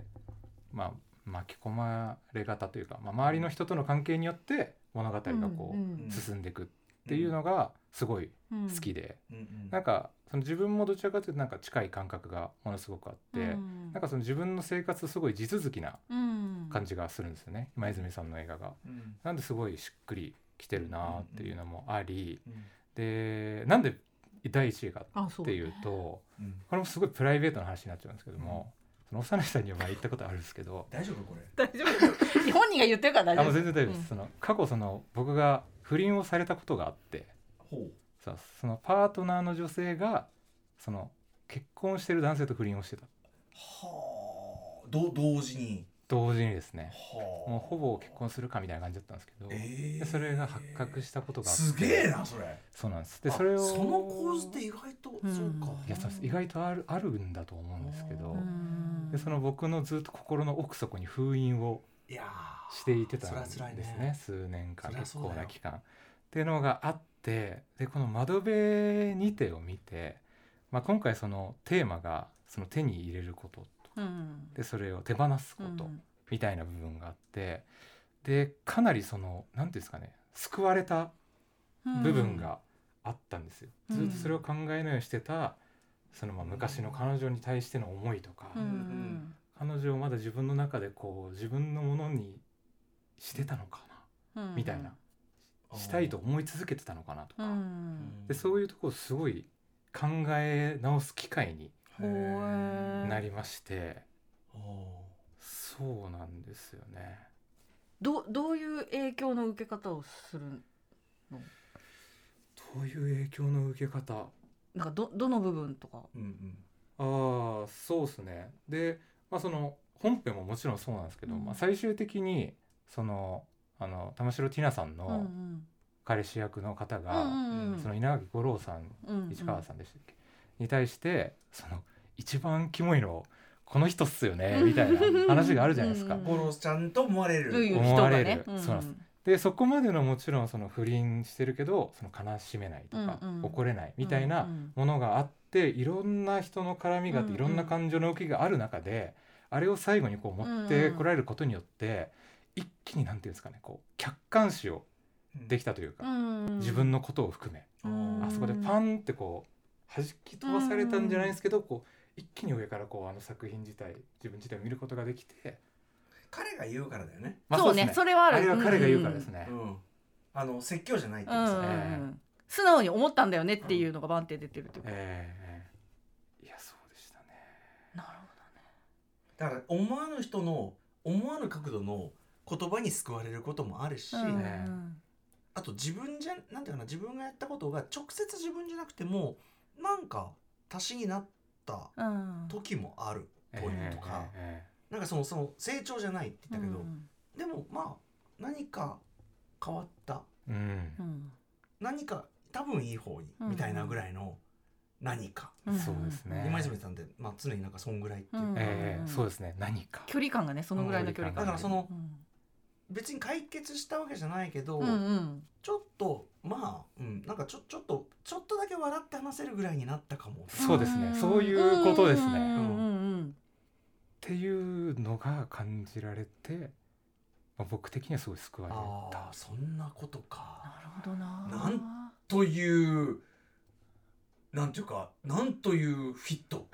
まあ巻き込まれ方というか、まあ、周りの人との関係によって物語がこう、うん進んでいくっていうのがすごいうん好きで、なんかその自分もどちらかというとなんか近い感覚がものすごくあって、うん。なんかその自分の生活すごい地続きなうん。感じがするんですよね、今泉さんの映画が。うん。なんですごいしっくりきてるなっていうのもあり、うんでなんで第1位かっていうとうん。これもすごいプライベートな話になっちゃうんですけども、その幼いさんには前言ったことあるんですけど。大丈夫これ？大丈夫。本人が言ってるから大丈夫。あもう全然大丈夫です、うん。その過去その僕が不倫をされたことがあって。ほう。さそのパートナーの女性がその結婚してる男性と不倫をしてた。はあ。ど同時に？同時にですねはあ。もうほぼ結婚するかみたいな感じだったんですけど、えでそれが発覚したことがあってすげえなそれ。そうなんです。であそれをその構図って意外とうん。そうか。いやそうです。意外とあるあるんだと思うんですけどうんでその僕のずっと心の奥底に封印をしていてたんですねね。数年間結構な期間。っていうのがあってでこの「窓辺にて」を見て、まあ、今回そのテーマがその手に入れることうんでそれを手放すことうんみたいな部分があってでかなりその何ていうんですかね救われた部分があったんですよ、うんずっとそれを考えのようにしてたそのまあ昔の彼女に対しての思いとか、彼女をまだ自分の中でこう自分のものにしてたのかな、うんみたいな。したいと思い続けてたのかなとうか、ん。でそういうところをすごい考え直す機会になりまして、おそうなんですよね。どうどういう影響の受け方をするどういう影響の受け方？なんかどどの部分とか？ーうんうん。ああそうですね。で、まあ、その本編ももちろんそうなんですけど、うん。まあ、最終的にそのあの玉城ティナさんうんの彼氏役の方うんが、うんうん。その稲垣吾郎さんうん。市川さんでしたっけ、に対してその一番キモいのこの人っすよねみたいな話があるじゃないですか。うん。ゴロちゃんと思われる。思われる。そうなんです。でそこまでのもちろんその不倫してるけどその悲しめないとか、うんうん。怒れないみたいなものがあっていろんな人の絡みがあって、いろんな感情の動きがある中であれを最後にこう持ってこられることによって、一気になんていうんですかねこう客観視をできたというか、うん。自分のことを含め、うん。あそこでパンってこう弾き飛ばされたんじゃないですけど、こう一気に上からこうあの作品自体自分自体を見ることができて、彼が言うからだよね。まあそうねですそれはある。あれは彼が言うからですね。うんあの説教じゃないってうんいううんさうん。素直に思ったんだよねっていうのがバンって出てるというかええいやそうでしたね。なるだから思わぬ人の思わぬ角度の言葉に救われることもあるし、ほどねねあと自分じゃなんていうかな自分がやったことが直接自分じゃなくてもなんか足しになった時もあるというとか、えなんかそのその成長じゃないって言ったけど、うんでもまあ何か変わった。何か多分いい方に、うんみたいなぐらいの何か、うん。そうですね。今泉さんって、まあ、常になんかそんぐらいっていうか、うんええそうですね。何か。距離感がねそのぐらいの距離感だからそのうん別に解決したわけじゃないけど、うんうん。ちょっとまあ、うん、なんかちょちょっとちょっとだけ笑って話せるぐらいになったかも。そうですね。そういうことですね。っていうのが感じられて、まあ、僕的にはすごい救われた。ああそんなことか。なるほどな。なんというなんていうかなんというフィット。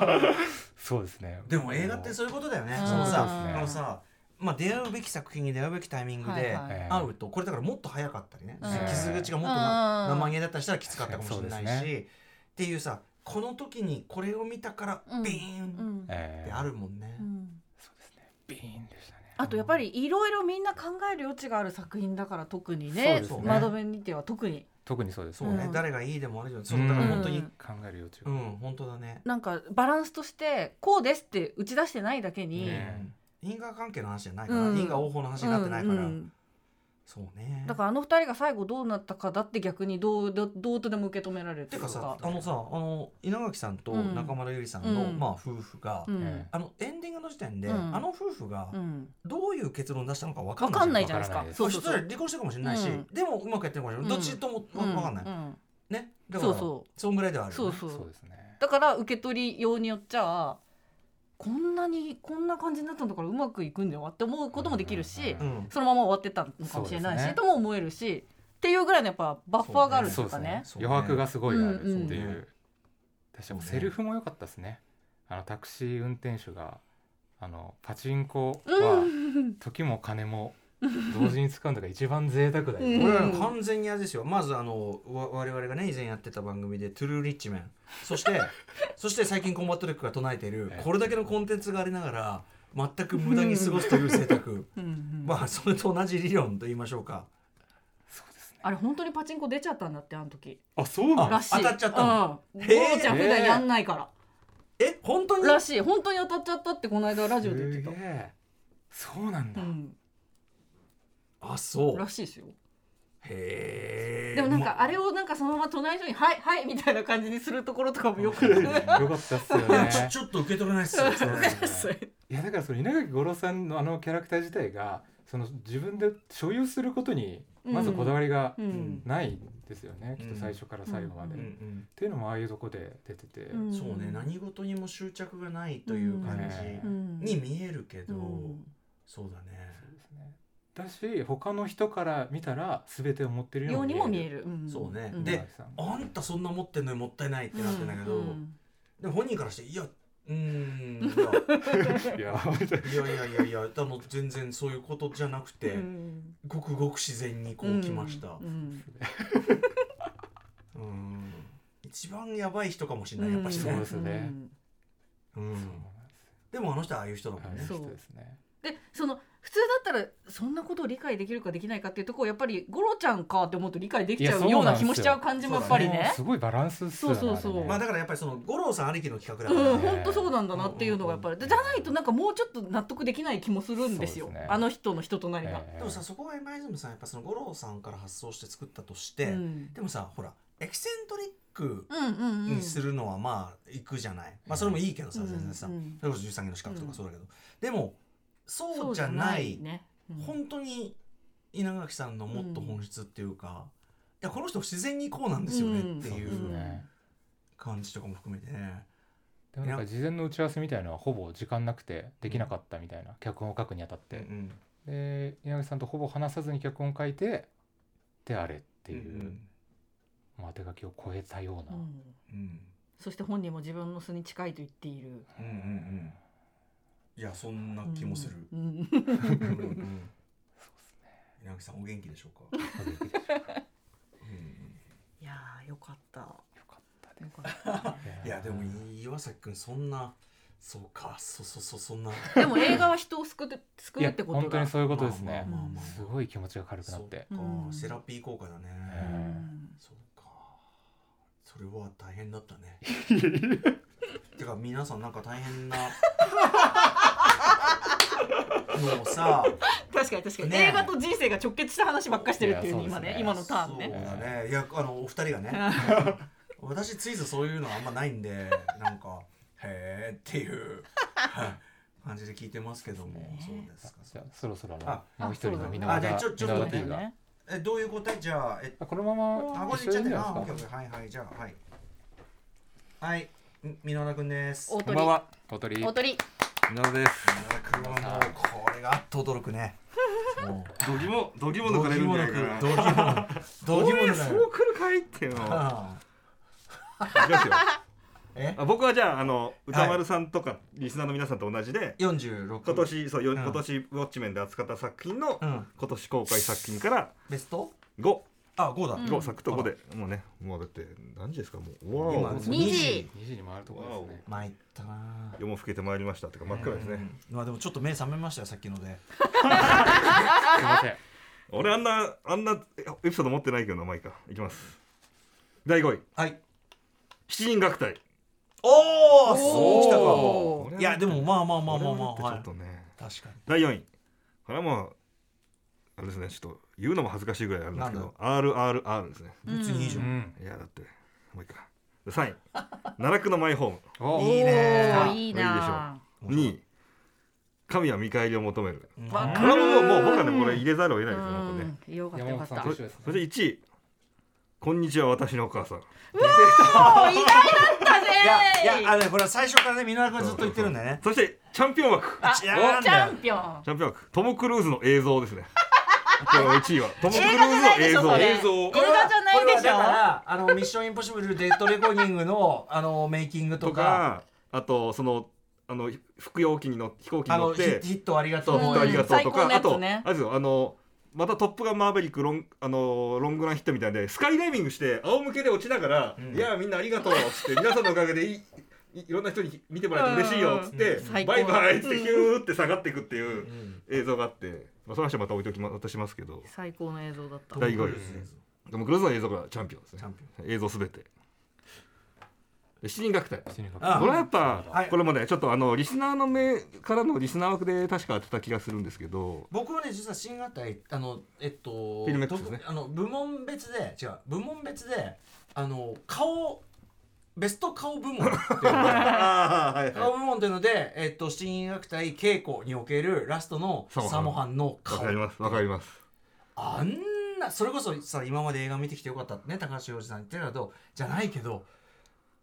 そうですね。でも映画ってそういうことだよね。うん。そのさそうですね。あのさまあ出会うべき作品に出会うべきタイミングで会うとこれだからもっと早かったりね。うん。傷口がもっと生毛だったりしたらきつかったかもしれないし、っていうさこの時にこれを見たからうん。ビーン。ってあるもんね。うん。そうですね。ビーンでしたね。あとやっぱりいろいろみんな考える余地がある作品だから特にね。窓辺にては特に。特にそうです。そうね、うん。誰がいいでもあるよそうだから本当にうん考える余地が、うん、本当だね。なんかバランスとしてこうですって打ち出してないだけに、ね因果関係の話じゃないから、うん。因果応報の話になってないから、うんうん。そうね。だからあの二人が最後どうなったかだって逆にどうどどうとでも受け止められるていうか。さかあのさあの稲垣さんとうん。中村ゆりさんの、うん。まあ夫婦が、うん。えあのエンディングの時点で、うん。あの夫婦がうん、どういう結論を出したのか分かん分ないか。んないじゃないですか。そうそうそうそしたら離婚してるかもしれないし、うん。でもうまくやってるかもしれない、どっちとも分かんない、うん。ね。だからそうそう。そんぐらいではあるよね、そうそう。そうですね。だから受け取りようによっちゃこんなにこんな感じになったんだからうまくいくんだよって思うこともできるし、うんうんそのまま終わってたのかもしれないし、ね。とも思えるしっていうぐらいのやっぱバッファーがあるってそですね。いううかね。余白がすごいある。ってうんいう、う。ん私はもうセリフも良かったですね。あのタクシー運転手があのパチンコは時も金も 同時に使うんだから一番贅沢だよ、うん。これは完全にあれですよまずあのわ我々がね以前やってた番組で「トゥルーリッチメン」そして そして最近コンバットレックが唱えているええ。これだけのコンテンツがありながら全く無駄に過ごすという贅沢。まあそれと同じ理論と言いましょうか。そうですね。あれ本当にパチンコ出ちゃったんだってあの時。あそうなあのらしい。当たっちゃったの？ちゃん普段やんないから、え本当に？らしい。本当に当たっちゃったってこの間ラジオで言ってすげえそうなんだ、た、うん、あそう。らしいですよ。へえ。でもなんかあれをなんかそのまま隣の人に「はい はい」みたいな感じにするところとかもよくない よかったっすよね。ち ょちょっと受け取れないっすよいやだからその稲垣吾郎さんのあのキャラクター自体がその自分で所有することにまずこだわりがうん。ないんですよね、うん。きっと最初から最後まで、ううんうっん。ていうのもああいうとこで出てて、うん。そうね何事にも執着がないという感うん。じに見えるけど、うん。そうだねだし他の人から見たら全てを持ってるよよううに見える。にも見える、うん。そうね。ん。であんたそんな持ってんのにもったいないってなってん。だけど、うん。でも本人からしていやうーん いや。いやいやいやいや全然そういうことじゃなくて、うん。ごくごく自然にこう来ました、うん。うん。一番やばい人かもしれないやっぱしね。そうで、すね。うん。ですでもあの人はああいう人だもんね、そう人ですね。でその普通だったらそんなことを理解できるかできないかっていうところやっぱりゴロちゃんかって思うと理解できちゃいうやよ。うな気もしちゃう感じもやっぱりもうね。すごいバランスっすよねそうそうそう。ね。まあだからやっぱりその五郎さんありきの企画だうんから、本当そうなんだなっていうのがやっぱり。でじゃないとなんかもうちょっと納得できない気もするんですよ。そうですね。あの人の人となりが。ええ。でもさそこが今泉さんやっぱその五郎さんから発想して作ったとして、うん。でもさほらエキセントリックうんうんうん。にするのはまあいくじゃない、まあそれもいいけどさうん全然さ、うん。それこそ13期の資格とかそうだけど、でもそうじゃない。ね。うん。本当に稲垣さんのもっと本質っていうか、いやこの人自然にこうなんですよねっていそう感じとかも含めてね、でもなんか事前の打ち合わせみたいなのはほぼ時間なくてできなかったみたいな脚本を書くにあたって、うんで稲垣さんとほぼ話さずに脚本書いてであれっていう、うんもう当て書きを超えたような、うんうんそして本人も自分の素に近いと言っているうんうんうんいやそんな気もする、そうですね稲垣さんお元気でしょうか、い。やーよかった。よかったよかった。いやでも岩崎君そんなそうかそそそそんな。でも映画は人を救う救いうやってことだ本当にそういうことですね、すごい気持ちが軽くなって。そうか、うんセラピー効果だね、えそうか。それは大変だったね。てか皆さんなんか大変なのをさ確かに確かに、ねえ。映画と人生が直結した話ばっかしてるっていういやそうですね。今ね今のターンそうねだね。いやあのお二人がね。私ついぞそういうのあんまないんでなんかへえっていうはい感じで聞いてますけども、そうですか。じゃあそろそろあもう一人のあ皆和田あでちょちょっと皆和待って田 T が。えどういう答えじゃあえあこのまま。あはいはいじゃあはい。はい。み皆田くんです。こんばんは。小鳥大鳥皆田です。皆田くんはもうこれがあっと驚くね。もうどぎも、どぎも抜かれるんじゃないかな。どぎもそう来る。かいっていうの。あきますよえあ僕はじゃああの歌丸さんとかリスナーの皆さんと同じで、46今年そう、ようん今年ウォッチメンで扱った作品の、うん今年公開作品からベスト5あ5だ、5作と5で、もうねもうだって何時ですかもう。わ今お2時。2時。に回るところですね。参ったな夜も更けてまいりましたってか真っ暗ですね、うん。まあでもちょっと目覚めましたよさっきので。すいません俺あんなあんなエピソード持ってないけどなまあいいか。いきます。第5位。はい。七人楽隊おおおー。来たおかいやでもまあまあまあまあまあ、俺ははい。だってちょっとね、確かに。第4位。これはもうあれですねちょっと言うのも恥ずかしいぐらいあるんですけど RRR ですね。別にいいじゃん、うん。いやだってもういいかで3位。奈落のマイホーム。おいいね。いいな。2位神は見返りを求める。これはもうもう僕はねこれ入れざるを得ないですよ本当ねうん。よかったよかった山本さんと一緒ですそれで1位。こんにちは私のお母さん。お意外だったねいやいやあのねこれは最初からね箕輪君がずっと言ってるんだよね。そしてチャンピオン枠。チャンピオン。チャンピオン枠。トム・クルーズの映像ですね1位はトム・クルーズの映映画じゃないでしょ像映像。これ。は映画じゃないでしょ。これはだからあのミッションインポッシブルデッドレコーディングのあのメイキングととか。かあとそのあの服用機に乗って飛行機に乗って。ヒットありがとそうう、ヒットありがとうと最高か、あと、あれですよ、あの、またトップガンマーベリックロン、あの、ロングランヒットみたいで、スカイダイビングして、仰向けで落ちながら、うん。いや、みんなありがとうっつって、皆さんのおかげでいい。いいろんな人に見てもらえて嬉しいよっつって、バイバイっつってヒューって下がっていくっていううん。映像があって、まあ、その話はまた置いときま渡しますけど。最高の映像だった。第5位ですでもクルーズの映像がチャンピオンですね。チャンピ映像すべて。で七人楽隊。七人楽あこれはやっぱ、はい。これもねちょっとあのリスナーの目からのリスナー枠で確か当てた気がするんですけど。僕はね実は新型あのえっとフィルメックスね。特あの部門別で違う部門別であの顔ベスト顔部門っていうのが。あ あはい。顔部門っていうので、えっと、七人楽隊稽古におけるラストのサモハンのわ顔かります。わかります。あんなそれこそさ今まで映画見てきてよかったね高橋洋二さん言ってるけどじゃないけど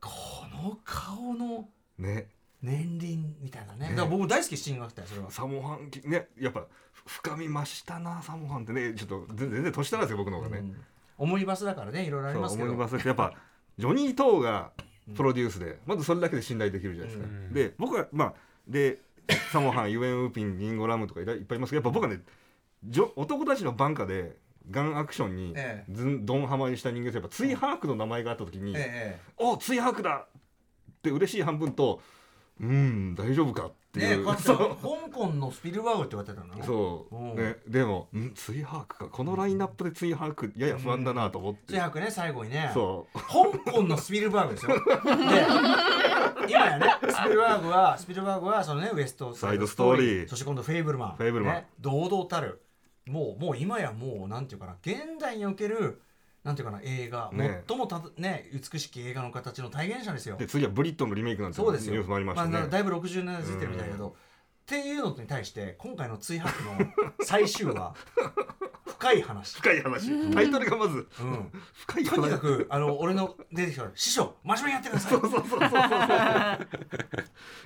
この顔のね。年輪みたいなね。ね。だから僕大好き七人楽隊それは。サモハンねやっぱ深み増したなサモハンってね。ちょっと全全然年下なんですよ僕の方がね、うん。オムニバスだからねいろいろありますけど。思いますやっぱジョニー・トーがプロデュースで、まずそれだけで信頼できるじゃないですか、うんで僕はまあでサモハン ユエン・ウーピンリンゴ・ラムとかいっぱいいますけどやっぱ僕はねじょ男たちのバンカでガンアクションにええずんドンハマりした人間とやっぱツイハークの名前があった時に「えおツイハークだ!」って嬉しい半分と「うん大丈夫か?」っていう、えね香港のスピルバーグって言われてたのそう、うん。ね、でも「ん？ツイハークか。このラインナップでツイハークやや不安だな」と思って、ツイハークね最後にね。そう。香港のスピルバーグですよ。で今やねスピルバーグはスピルバーグはそのねウエストサイドストーリー。そして今度フェイブルマン。フェイブルマン。ね、堂々たる。もうもう今やもうなんていうかな。現代におけるなんていうかな映画、ね最もたね美しき映画の形の体現者ですよ。で次はブリットンのリメイクなんてそうですよ。ニュースもありましたね、あだいぶ60年代出てるみたいだけど、っていうのに対して今回の追白の最終話 深い話。深い話。タイトルがまずうん。深い話。とにかくあの俺の出てきたら師匠真面目にやってください。そうそうそうそうそう。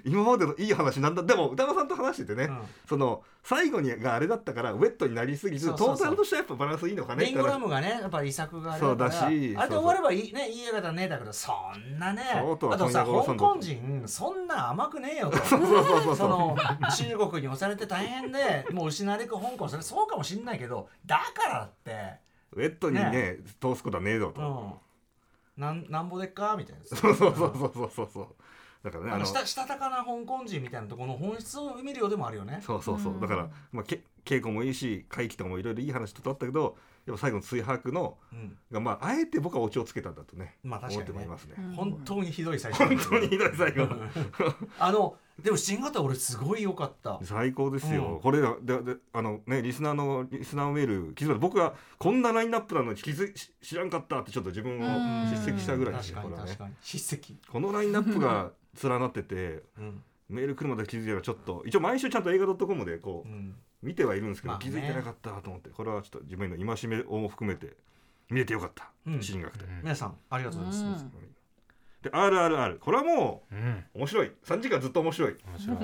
今までのいい話なんだ。でも歌間さんと話しててね、うん。その最後にがあれだったからウェットになりすぎずそうそうそう。トータルとしてはやっぱバランスいいのかねリンゴラムがねやっぱり遺作があれだから。そうだしあれで終わればいいねいい映画だねだけどそんなね。あとさ香港人そんな甘くねえよと。そうそうそうそう。その中国に押されて大変で もう失われてく香港それそうかもしんないけどだからって。ウェットにねね。通すことはねえぞと、うん。なんなんぼでっか？みたいな。そうそうそうそうそうそう。そうだからねあのしたしたたかな香港人みたいなところの本質を見るようでもあるよね。そうそうそう、うん。だから、まあ、け稽古もいいし会期とかもいろいろいい話とあったけどやっぱ最後の追白のうん。がまああえて僕はオチをつけたんだとねまあ確かにね。思ってますね、うん本当にひどい最初本当にひどい最後。あのでも新型俺すごい良かった。最高ですよ、うん。これだでであのねリスナーのリスナーメール気づいた。僕がこんなラインナップなのに気づし知らんかったってちょっと自分をうん。叱責したぐらいです確ねこれはね。かに確かに。叱責。このラインナップが 連なっててうん。メール来るまで気づいたらちょっと一応毎週ちゃんと映画 .com でこううん。見てはいるんですけど、まあね。気づいてなかったと思ってこれはちょっと自分の戒めを含めて見れてよかった。うん。新学で、皆さんありがとうございます、で RRR これはもう面白い。3時間ずっと面白い。面白い。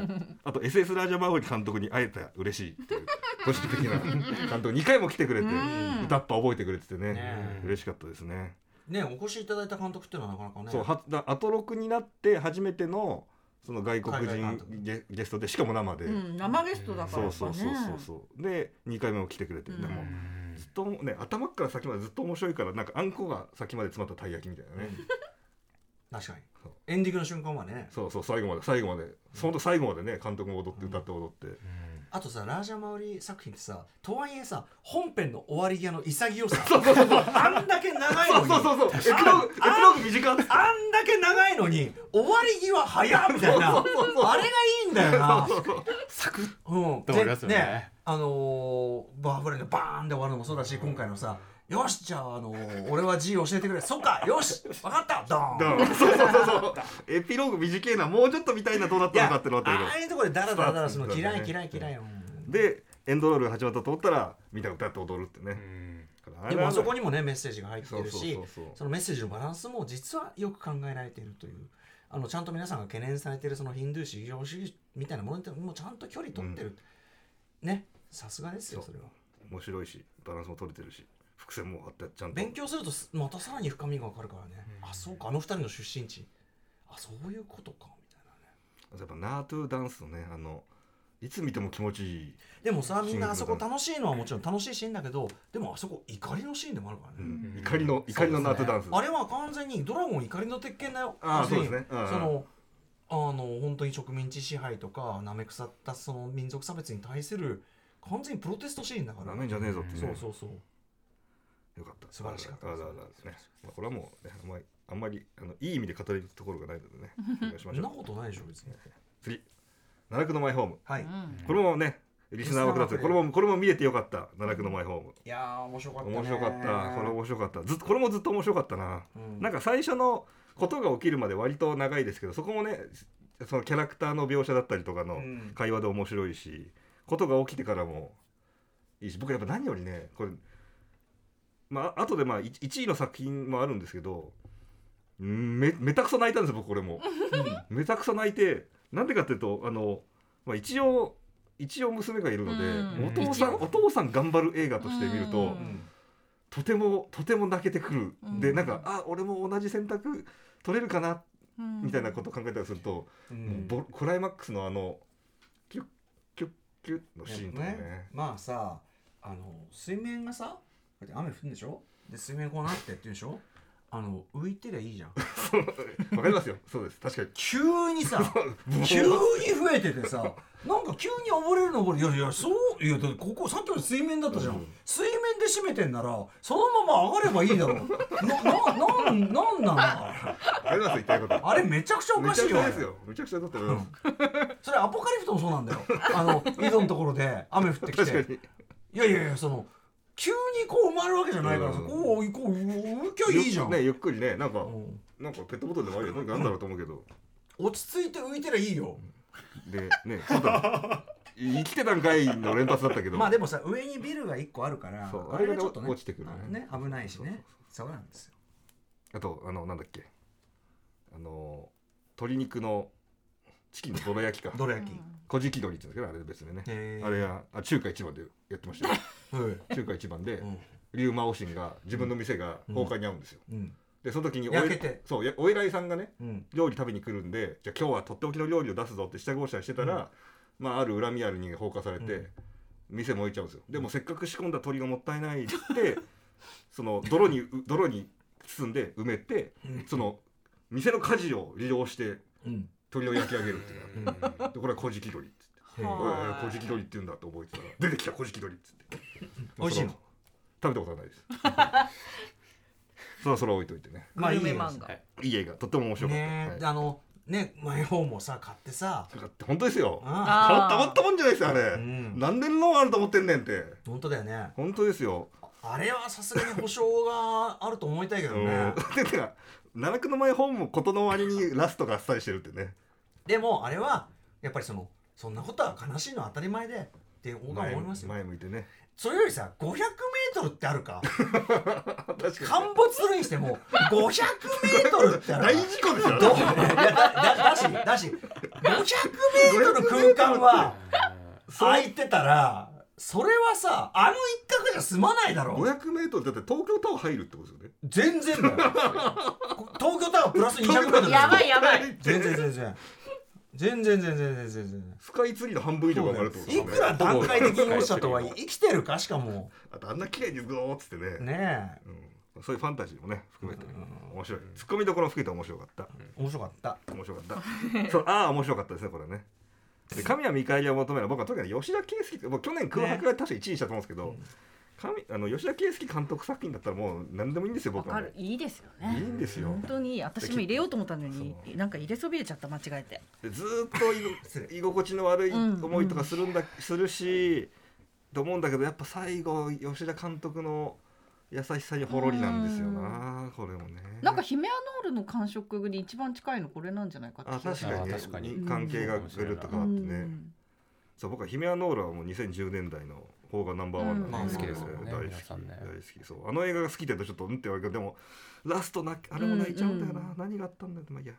あと SS ラージャマウリ監督に会えたら嬉しいっていう 個人的な監督2回も来てくれてうん。歌っぱ覚えてくれててねね。嬉しかったですね。ねお越しいただいた監督っていうのはなかなかね。そうはだアトロクになって初めてのその外国人督。ゲゲストでしかも生で、うん、生ゲストだからやっぱね。そうそうそうそう。そうで2回目も来てくれて、うん。でもずっとね頭から先までずっと面白いからなんかあんこが先まで詰まったたい焼きみたいなね、確かに。そうエンディングの瞬間はね。そうそう最後まで。最後まで。本当最後までね監督も踊って歌って踊って、あとさラージャマウリ作品ってさとはいえさ本編の終わり際の潔さそうそうそうそう。あんだけ長いのに。そうそうそうエピローグエピローグ短っあんだけ長いのに終わり際早っみたいな。あれがいいんだよな。サクッうんと終わりますよね。あのーバーブレーのバーンで終わるのもそうだし今回のさよしじゃあ、あのー俺は G 教えてくれ。そっかよし分かった。ドーン。そうそうそうそう。エピローグ短いなもうちょっと見たいなどうなったのかってのあったけど。ああいうところでダラダラダラするの嫌い嫌い嫌いよ。でエンドロールが始まったと思ったらみんな歌って踊るってね、でもあそこににもねメッセージが入ってるしそのメッセージのバランスも実はよく考えられているというあのちゃんと皆さんが懸念されているそのヒンドゥー至上主義みたいなものってもうちゃんと距離取ってる、ね。さすがですよそれは。面白いしバランスも取れてるし伏線もあってちゃんと。勉強するとすまたさらに深みが分かるからね、あそうかあの二人の出身地。あそういうことかみたいなね。やっぱナートゥダンスのねあのいつ見ても気持ちいい、でもさみんなあそこ楽しいのはもちろん楽しいシーンだけどでもあそこ怒りのシーンでもあるからね、うん。怒りの怒りのナートゥダンス。あれは完全にドラゴン怒りの鉄拳だよ。あそうですね。うん。うんそのあの本当に植民地支配とかなめ腐ったその民族差別に対する完全にプロテストシーンだから。なめんじゃねえぞってね。そうそうそうよかった。素晴らしかった。あらあらあらね。まあ、これはもう、ね、あんまりあんまりあのいい意味で語れるところがないのでねお願いしましょう。そんなことないでしょ別に。次。奈落のマイホーム。はい、いこれもねリスナー枠だってこれもこれも見れてよかった。奈落のマイホーム。やー面白かったね。面白かった。これ面白かった。ずっとこれもずっと面白かったな、うん。なんか最初のことが起きるまで割と長いですけどそこもねそのキャラクターの描写だったりとかのうん。会話で面白いし、ことが起きてからもいいし僕やっぱ何よりねこれまあ後でまあ1位の作品もあるんですけどうんめめたくそ泣いたんですよ僕これも。めたくそ泣いてなんでかっていうとあの、まあ、一応一応娘がいるので、うん。お父さんお父さん頑張る映画として見ると、うんうんとてもとても泣けてくる、うん。でなんかあ俺も同じ選択取れるかなうん。みたいなことを考えたりすると、うん。ボクライマックスのあのキュッキュッキュッのシーンとかね。まあさあの水面がさこうやって雨降るんでしょ？で水面こうなってって言うんでしょ？あの浮いてりゃいいじゃん。わかりますよ。そうです。確かに。急にさ 急に増えててさなんか急に溺れるの溺れ。るいやいやそういやだってここさっきまで水面だったじゃん、うん。水面で締めてんならそのまま上がればいいだろ。なななんなんなの？わかります言いたいこと。あれめちゃくちゃおかしいよ。くちゃですよ。めちゃくちゃだと思います、それアポカリプトもそうなんだよ。あの井戸のところで雨降ってきて。いやいやいやその急にこう埋まるわけじゃないからさ、うん。こうこう浮きゃいいじゃん、ねゆっくりねなんか、うんなんかペットボトルでもあるよなんかなんだろうと思うけど、落ち着いて浮いてりゃいいよでねそうだ生きてたんかいの連発だったけどまあでもさ上にビルが1個あるからあれがちょっとね落ちてくるねね危ないしねそうなんですよあとあのなんだっけあの鶏肉のチキンのどら焼きかどら焼き、小じき鶏って言うんだけどあれ別でね。あれやあ中華一番でやってましたよ。はい。中華一番でうん。龍馬オシンが自分の店が崩壊に遭うんですよ、うん。でその時におそうやお偉いさんがねうん。料理食べに来るんでじゃあ今日はとっておきの料理を出すぞって下ごしらえしてたら、まあある恨みある人間放火されて、うん。店燃えちゃうんですよ。でもせっかく仕込んだ鶏がもったいないって その泥にう泥に包んで埋めてその店の火事を利用してうん鶏を焼き上げるっていうのでこれは小じき鶏っつって。へー「おいおい小じき鶏って言うんだ」って覚えてたら出てきた小じき鶏っつって。美味しいの？食べたことはないです。そろそろ置いといてね。グまあいいよルメ漫画。はい。いい映画とっても面白かった、ねはい。であのねマイホームをさ買ってさ。だって本当ですよ。ああたまったもんじゃないですよあれ、ん。何年のあると思ってんねんって。本当だよね。本当ですよ、あれはさすがに保証があると思いたいけどうん、ねでてか奈落の前本も事の割にラストがあっさりしてるってね。でもあれはやっぱりそのそんなことは悲しいのは当たり前でって僕は思いますよ。前向いてね。それよりさ500メートルってあるか？確か陥没するにしても500メートルってある大事故ですよどう？いやだだだしだし500メートル空間は空いてたらそれはさあの一角じゃ済まないだろ。500m だって東京タワー入るってことですよね。全然だよ。東京タワープラス200メートルやばいやばい。全然全然全然全然全然。全然スカイツリーの半分以上が上がるってことね。いくら段階的に落ちたとはいえ生きてるか？しかも。あとあんな綺麗にグローっつってね。ねうん、そういうファンタジーもね含めて。面白い。ツッコミどころも含めて面白かった。え面白かった。面白かった。そうああ面白かったですねこれね。で神谷見返りを求める僕は特に吉田圭佑もう去年空白が確か1位にしたと思うんですけど、神あの吉田圭佑監督作品だったらもう何でもいいんですよわ僕はいいですよいいねんですよ。本当に。私も入れようと思ったのになんか入れそびれちゃった間違えて。でずーっと居 居心地の悪い思いとかするんだ、するしと思うんだけどやっぱ最後吉田監督の優しさにほろりなんですよなこれもね。なんかヒメアノールの感触に一番近いのこれなんじゃないかってあ確かに,、あ確かに。関係がぐるっと変わってね、うん。そう僕はヒメアノールはもう2010年代の邦画ナンバーワンなんで、うん好きですよね大好き、ね大好き。そうあの映画が好きでとちょっとうんって言われるけどでもラストなあれも泣いちゃうんだよな、うん。何があったんだよまあいいや。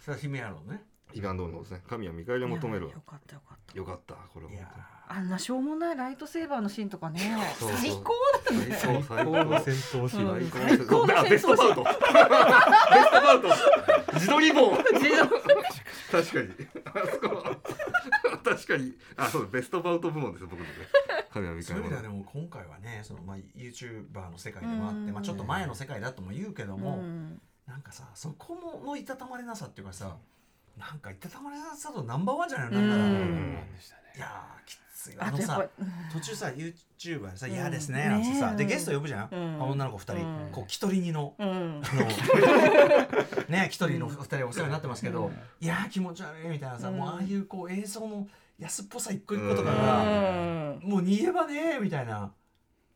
それは姫野郎ね。ヒメアノールのですね。神は見返りを求めるよかったよかった。よかったこれいや本あんなしょうもないライトセーバーのシーンとかね。そうそう。最高だ当に最高最高戦闘シーン。最高高のあベストバウト。ベストバウト。自撮り棒。確かに。あそこ。確かに。あそうベストバウト部門ですよ僕のね。神は見そういう意味ではでも今回はねその、まあ、YouTuber の世界でもあって、まあ、ちょっと前の世界だとも言うけども、うん。なんかさそこものいたたまれなさっていう。かさなんかいたたまれなさとナンバーワンじゃないのなんなら、うねいやーきついわあのさ途中さ YouTuber でさ「うん。嫌ですね」ねなんてさ、うん。でゲスト呼ぶじゃん、女の子2人、うん。こう一人二の。ね一人の二人お世話になってますけど、いやー気持ち悪いみたいなさ、うん。もうああいうこう映像の安っぽさ一個一個とかうが、ん。もう逃げ場ねーみたいな。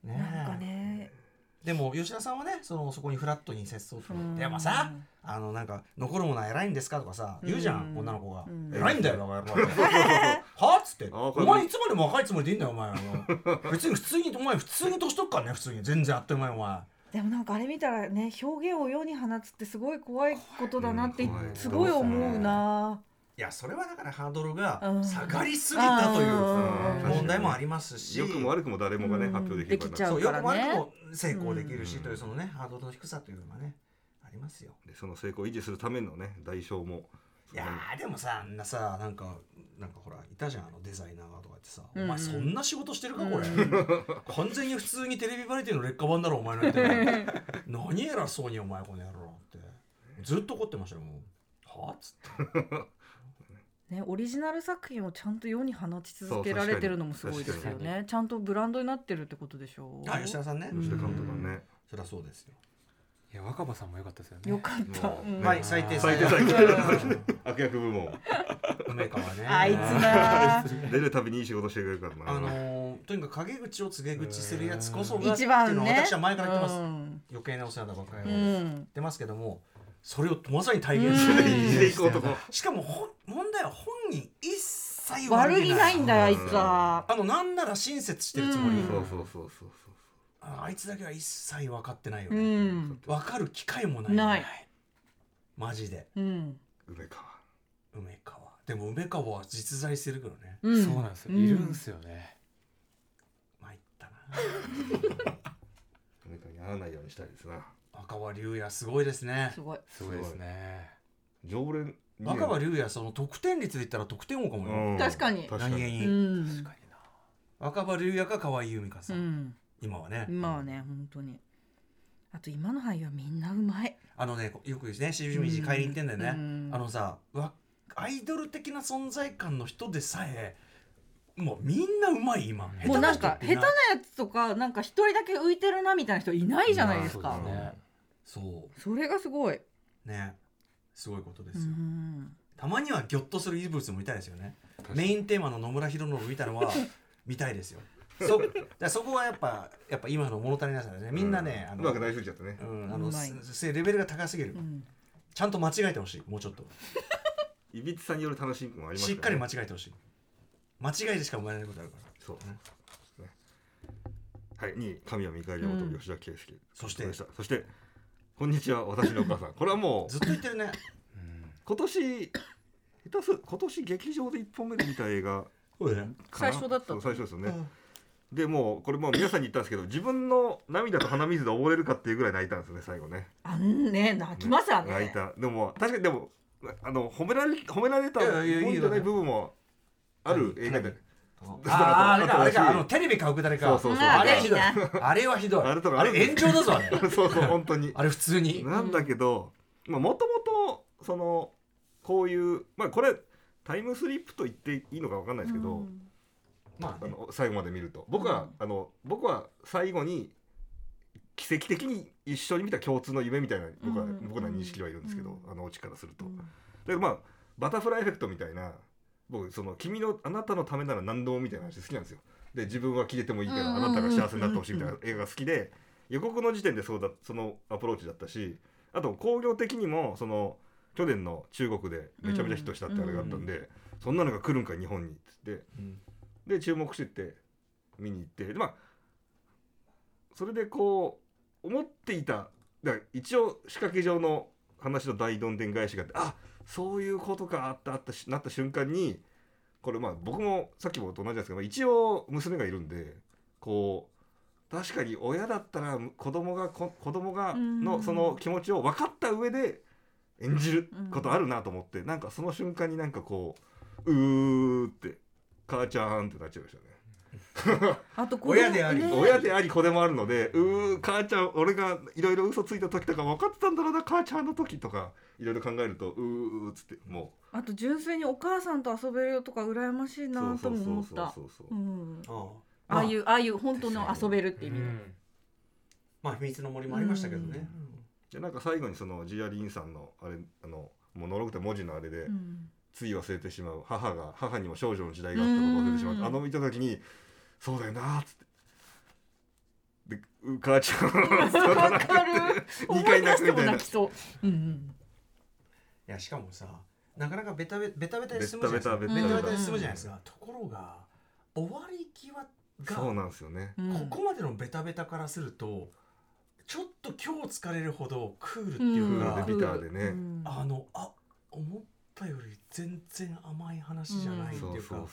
ねえなんかねでも吉田さんはねそのそこにフラットに接そうとでもさあのなんか残るものは偉いんですか？とかさ言うじゃん、うん。女の子が、うん。偉いんだよバカ野郎ってはっつって。お前いつまでも若いつもりでいいんだよお前。別に普通にお前普通に年取っからね普通に。全然あっという間にお前。でもなんかあれ見たらね表現を世に放つってすごい怖いことだなってすごい思うないやそれはだからハードルがうん。下がりすぎたといううん。問題もありますし。良くも悪くも誰もがねうん。発表できるできちゃそううよくも悪からね。くも成功できるしうん。というそのねハードルの低さというのがねありますよ。でその成功を維持するためのね代償も。いやーでもさあんなさなんかなんかほらいたじゃんあのデザイナーがとかってさ、うんお前そんな仕事してるかこれ、う ん完全に普通にテレビバラエティの劣化版だろお前のやって。る 何偉そうにお前この野郎って。ずっと怒ってましたよもう。は？っつってねオリジナル作品をちゃんと世に放ち続けられてるのもすごいですよね。ちゃんとブランドになってるってことでしょう。あ吉田さんね、うん。吉田監督がね。そりゃそうですよ、いや若葉さんも良かったですよね。よかった、はい最低最低最低うん悪役部門。梅川ね。あいつな出るたびにいい仕事してくれるからな。あのーとにかく陰口を告げ口するやつこそが一番っていうのねは私は前から言ってます、うん。余計なお世話だばっかりう言んってますけどもそれをまさに体現してうんいいでいこうとこしかも問題は本人一切悪気ないんだよあいつうんは。あのなんなら親切してるつもり、うん。そうそうそうそうああいつだけは一切分かってないようね、ん。分かる機会もないない。マジで。うん。梅川。梅川。でも梅川は実在してるけどね。うん。そうなんですよ、うん。いるんすよね。参ったな。梅川に会わないようにしたいですな若葉龍也すごいですね。すごい。すごい。ですね常連若葉龍也その得点率で言ったら得点王かもよ、うん。確かに。確かに。何気に、うん。確かにな。若葉龍也か河合由美香さ、うん。ん今はね、まあね本当に。あと今の俳優はみんなうまい。あのねよくねしじみじ買いに行ってんだよね、うん。あのさわアイドル的な存在感の人でさえもうみんなうまい今。もうなんか下手なやいつとかなんか一人だけ浮いてるなみたいな人いないじゃないですか。まあそう。それがすごい。ね。すごいことでうすよ、ん。たまにはギョッとする異物も見たいですよね。メインテーマの野村弘信見たのは 見たいですよ。そだそこはやっぱやっぱ今の物足りなさですねみんなね、あのうまくなりすぎちゃってね。うん、あのレベルが高すぎる、うん。ちゃんと間違えてほしい。もうちょっと。いびつさによる楽しみもありますしっかり間違違えてほしい。間違いでしか生まれないことあるから。そうね。はい2位神谷見返りのうん。吉田圭佑そして。でした。そしてこんにちは私のお母さん。これはもうずっと言ってるね。うん。今年下手す今年劇場で一本目で見た映画。そうだね。最初だったそう最初ですよね、でもうこれもう皆さんに言ったんですけど自分の涙と鼻水で溺れるかっていうぐらい泣いたんですよね最後ね。あんね泣きますよね。泣いた。でも確かにでもあの褒められ褒められたいやいやいいよ本じゃない部分もある映画であああれかあれかあのあテレビ買うくだりか。そうそうそう。あれはひどい。ああれはひどい。あれとかあれ炎上だぞあれ。そうそう本当に。あれ普通に。なんだけどもともとそのこういうまあこれタイムスリップと言っていいのかわかんないですけど、まあね。あの最後まで見ると。僕は、あの僕は最後に奇跡的に一緒に見た共通の夢みたいな僕は、うん。僕ら認識はいるんですけど、あのオチからすると、うん。でまあバタフライエフェクトみたいな僕その君のあなたのためなら何でもみたいな話好きなんですよ。で自分は消えてもいいから、うんあなたが幸せになってほしいみたいな映画が好きで予告の時点でそうだそのアプローチだったしあと興行的にもその去年の中国でめちゃめちゃヒットしたってあれがあったんで、そんなのが来るんか日本にっつって。うんで注目してって見に行ってでまあそれでこう思っていただから一応仕掛け上の話の大どんでん返しがあってあそういうことかあったあったしなった瞬間にこれまあ僕もさっきもと同じですけど一応娘がいるんでこう確かに親だったら子供がこ子供がうんのその気持ちを分かった上で演じることあるなと思ってなんかその瞬間になんかこううーって母ちゃんってなっちゃいましたね。あと子供親でありね。親であり子でもあるのでうー母ちゃん俺がいろいろ嘘ついた時とか分かってたんだろうな母ちゃんの時とかいろいろ考えるとうーっつってもあと純粋にお母さんと遊べるよとか羨ましいうなとも思った。そうそうそううん。ああ。あいうあ。あいう本当の遊べるって意味で。うん。まあ秘密の森もありましたけどね。でなんか最後にそのジアリンさんのあれあのもうのろくて文字のあれで、うんつい忘れてしまう。母が母にも少女の時代があったことを忘れてしまう。うん。あの見た時にそうだよなーっつって。でう母ちゃん わかる。二回泣くみたいな。う。うんうん。いやしかもさなかなかベタベベタベタでベ済むじゃないですか。タベタ。ベベタベタタで済むじゃないですか。ところが終わり際がそうなんですよね。うん。ここまでのベタベタからするとちょっと今日疲れるほどクールっていうか、うん。でビターでね。うん。あのあ思ったより全然甘い話じゃないっていうか、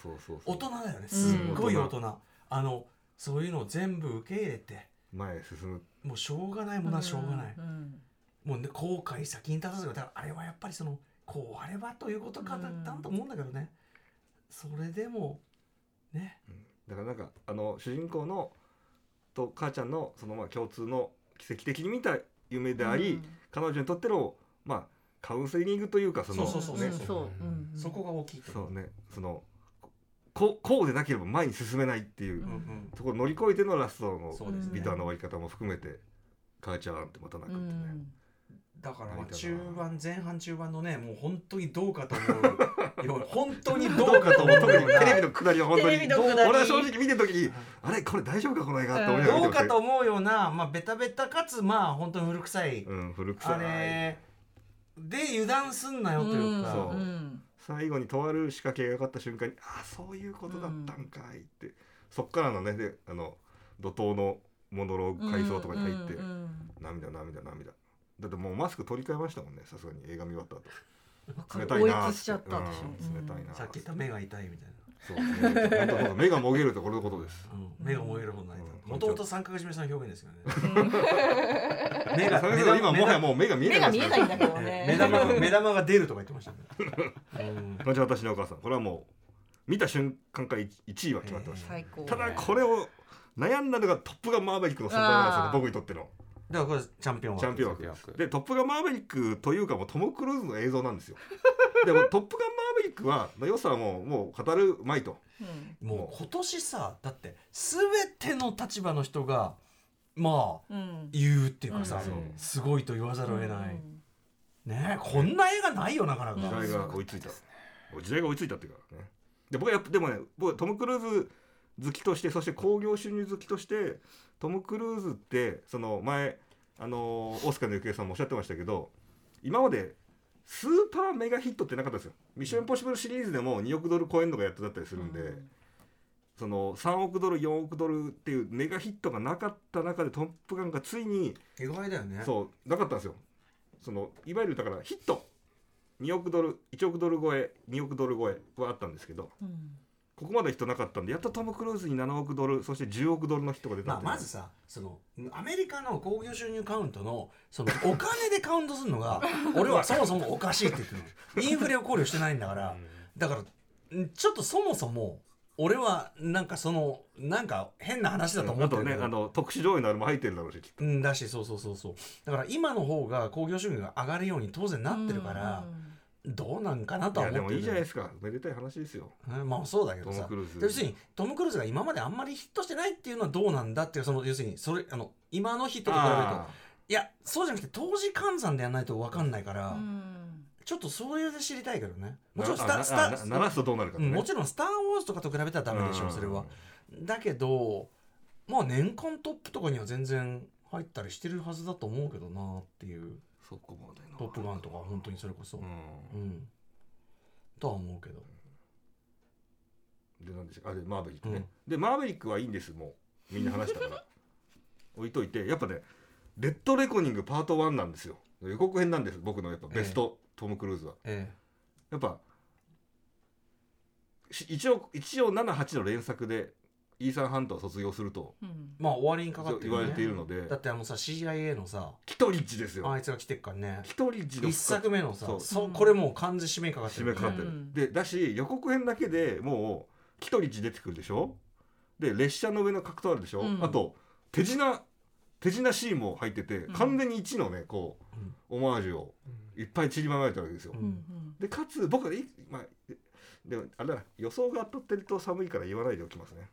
大人だよね。すっごいうん大人、あのそういうのを全部受け入れて前へ進む。もうしょうがないものはしょうがない、うんもうね後悔先に立たずだからあれはやっぱりそのこうあればということかだったんと思うんだけどね、それでもね。だからなんかあの主人公のと母ちゃんのそのまあ共通の奇跡的に見た夢であり、彼女にとってのまあカウンセリングというかそのそうそうそうね。んそう。うんそこが大きいそうね。そのここうでなければ前に進めないっていう、うんうん。ところを乗り越えてのラストのビターな終わり方も含めて母ちゃんってまた泣くってね、だから中盤前半中盤のねもう本当にどうかと思う 本当にどうかと思う特にテレビのくだりは本当に。俺は正直見てる時にあれこれ大丈夫かこの映画って思いながらどうかと思うような、まあ、ベタベタかつまあ本当に古臭い、うん古臭あいれで油断すんなよというか、そう。うん。最後にとある仕掛けがかかった瞬間にああそういうことだったんかいって、そっからのねであの怒涛のモノローグ回想とかに入って、うんうん涙涙涙。だってもうマスク取り替えましたもんねさすがに。映画見終わった後。冷たいなー応援しちゃったでしょ。うん冷たいなさっき言った目が痛いみたいそう。ですね目がもげるってこれのことです。な、うん、目が燃えるほどないうん。もともと三角締めさんの表現ですよね。目が今もはやもう目が見え目ない。が見えないんだけどね。目玉が目玉が出るとか言ってましたね、うん。後私のお母さん。これはもう見た瞬間から1位は決まってました、最高。ただこれを悩んだのがトップガンマーヴェリックの存在なんですよ僕にとっての。だからこれチャンピオンチャンピオンチャンピオン枠でトップガンマーヴェリックというかもうトム・クルーズの映像なんですよ。でもトップガンマーヴェリックはの良さはもうもう語るまいと。うん。もう今年さだって全ての立場の人がまあうん。言うっていうかさ、うん。すごいと言わざるを得ない、うん。ねえこんな映画ないよなかなか、時代が追いついた、時代が追いついたっていうかね。で僕はやっぱでもね僕はトム・クルーズ好きとしてそして興行収入好きとしてトム・クルーズってその前あのオスカーの行方さんもおっしゃってましたけど今までスーパーメガヒットってなかったんですよ「ミッション・インポッシブル」シリーズでも2億ドル超えんのがやっとだったりするんで、うん。その3億ドル4億ドルっていうメガヒットがなかった中で「トップガン」がついに意外だよね。そうなかったんですよ。そのいわゆるだからヒット。2億ドル1億ドル超え2億ドル超えはあったんですけどうんここまで人なかったんでやっとトム・クルーズに7億ドルそして10億ドルの人が出たまあ、まずさそのアメリカの興行収入カウントのその お金でカウントするのが 俺はそもそもおかしいって言ってるの。インフレを考慮してないんだから。だからんちょっとそもそも俺はなんかそのなんか変な話だと思あってるけど、とねあの特殊上映のあれも入ってるだろうしきっと。うんだしそうそうそうそう。だから今の方が興行収入が上がるように当然なってるから、どうなんかなといは思ってる。やでもいいじゃないですか。めでたい話ですよ。うんまあそうだけどさ。要するにトム・クルーズが今まであんまりヒットしてないっていうのはどうなんだっていうその要するにそれあの今のヒットと比べると。あいやそうじゃなくて当時換算でやらないと分かんないから、うん。ちょっとそういうで知りたいけどね。ーもちろんスなタスタあな鳴らすとどうなるかね。うんもちろん「スター・ウォーズ」とかと比べたらダメでしょ、うんそれは。だけどまあ年間トップとかには全然入ったりしてるはずだと思うけどなっていうそこまで「なトップガン」とか本当にそれこそ。ううん。ん、とは思うけど。でなんでしょうあれマーベリックね、でマーベリックはいいんですもう。みんな話したから。置いといてやっぱねレッドレコニングパート1なんですよ。予告編なんです僕のやっぱベスト、トム・クルーズは。えやっぱし一応一応78の連作でイーサン・ハントを卒業すると。うん。えまあ終わりにかかってる、ね、言われているので。だってあのさ CIA のさキトリッジですよ。あいつが来てっからね。キトリッジの一作目のさそう。そうこれもう完全締めかかってる。締めかかってる、うん。でだし予告編だけでもうキトリッジ出てくるでしょ？で列車の上の格闘あるでしょ、うん。あと手品手品シーンも入ってて、ん。完全に1のねこう、オマージュをいっぱい散りばめられたわけですよ、うん。うんでかつ僕はいまあででもあれだな予想が当たってると寒いから言わないでおきますね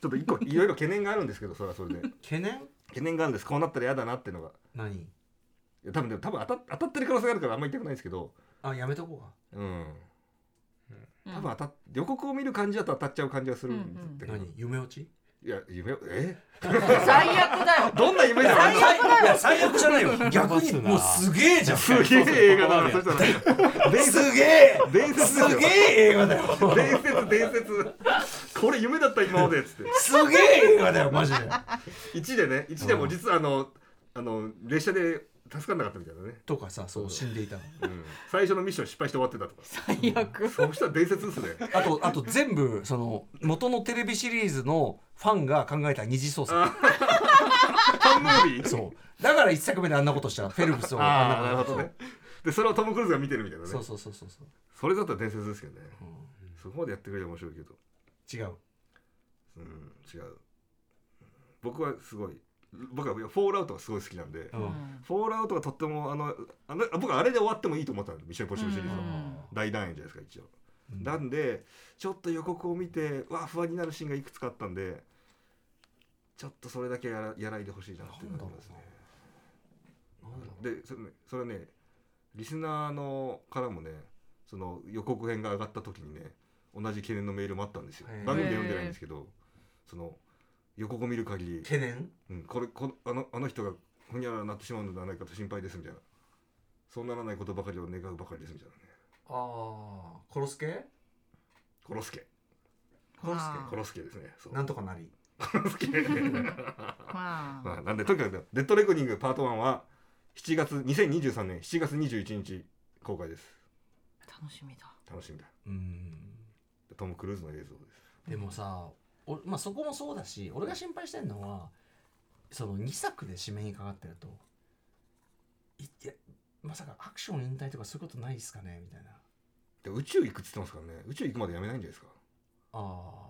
ちょっと一個いろいろ懸念があるんですけどそれはそれで。懸念？懸念があるんです。こうなったら嫌だなっていうのが。何？いや多分でも多分当た当たってる可能性があるからあんまり言いたくないですけど。あやめとこうか。うん。うん。多分当たっ予告を見る感じだと当たっちゃう感じがするんだけど、何？夢落ち？いや夢をえ？最悪だよ。どんな夢だ最悪だよ。最悪じゃないよ。逆にもうすげえじゃん。すげえ映画だな。そしたら伝す説げえ。伝説すげえ映画だよ。伝説伝説これ夢だった今までっつって。すげえ映画だよマジで。1でね1でも実はあのあの列車で助かんなかったみたいなね、とかさそう死んでいたうん、最初のミッション失敗して終わってたとか。最悪。そうしたら伝説ですね。あとあと全部その元のテレビシリーズのファンが考えた二次創作。ファンムービー？そう。だから一作目であんなことした。フェルプスを。あああんなことなるほどね。でそれをトム・クルーズが見てるみたいなね。そうそうそうそうそう。それだったら伝説ですけどね。うん。そこまでやってくれれば面白いけど違う。うん違う。僕はすごい僕はフォールアウトがすごい好きなんで、うん。フォールアウトがとってもあのあの僕はあれで終わってもいいと思ったんでミッション・インポッシブルシリーズの。うん。大団円じゃないですか一応、うん。なんでちょっと予告を見てわあ不安になるシーンがいくつかあったんでちょっとそれだけやらやらいでほしいなっていうのがありますね。なんだろでそれねそれねリスナーのからもねその予告編が上がった時にね同じ懸念のメールもあったんですよ。番組で読んでないんですけどその予告を見る限りう懸念？うん、これこあのあの人がほにゃららなってしまうのではないかと心配ですみたいな。そうならないことばかりを願うばかりですみたいなね。ああ殺す系？殺すけ殺すあ殺すけですね。そう。系なんとかなり。殺すけま まあなんでとにかく「デッドレコニングパート1」は7月2023年7月21日公開です。あ楽しみだ。楽しみだ。うんトム・クルーズの映像です。でもさおまあそこもそうだし俺が心配してるのはその2作で締めにかかってるといいやまさかアクション引退とかそういうことないですかね？みたいな。で宇宙行くっつってますからね。宇宙行くまでやめないんじゃないですか？あ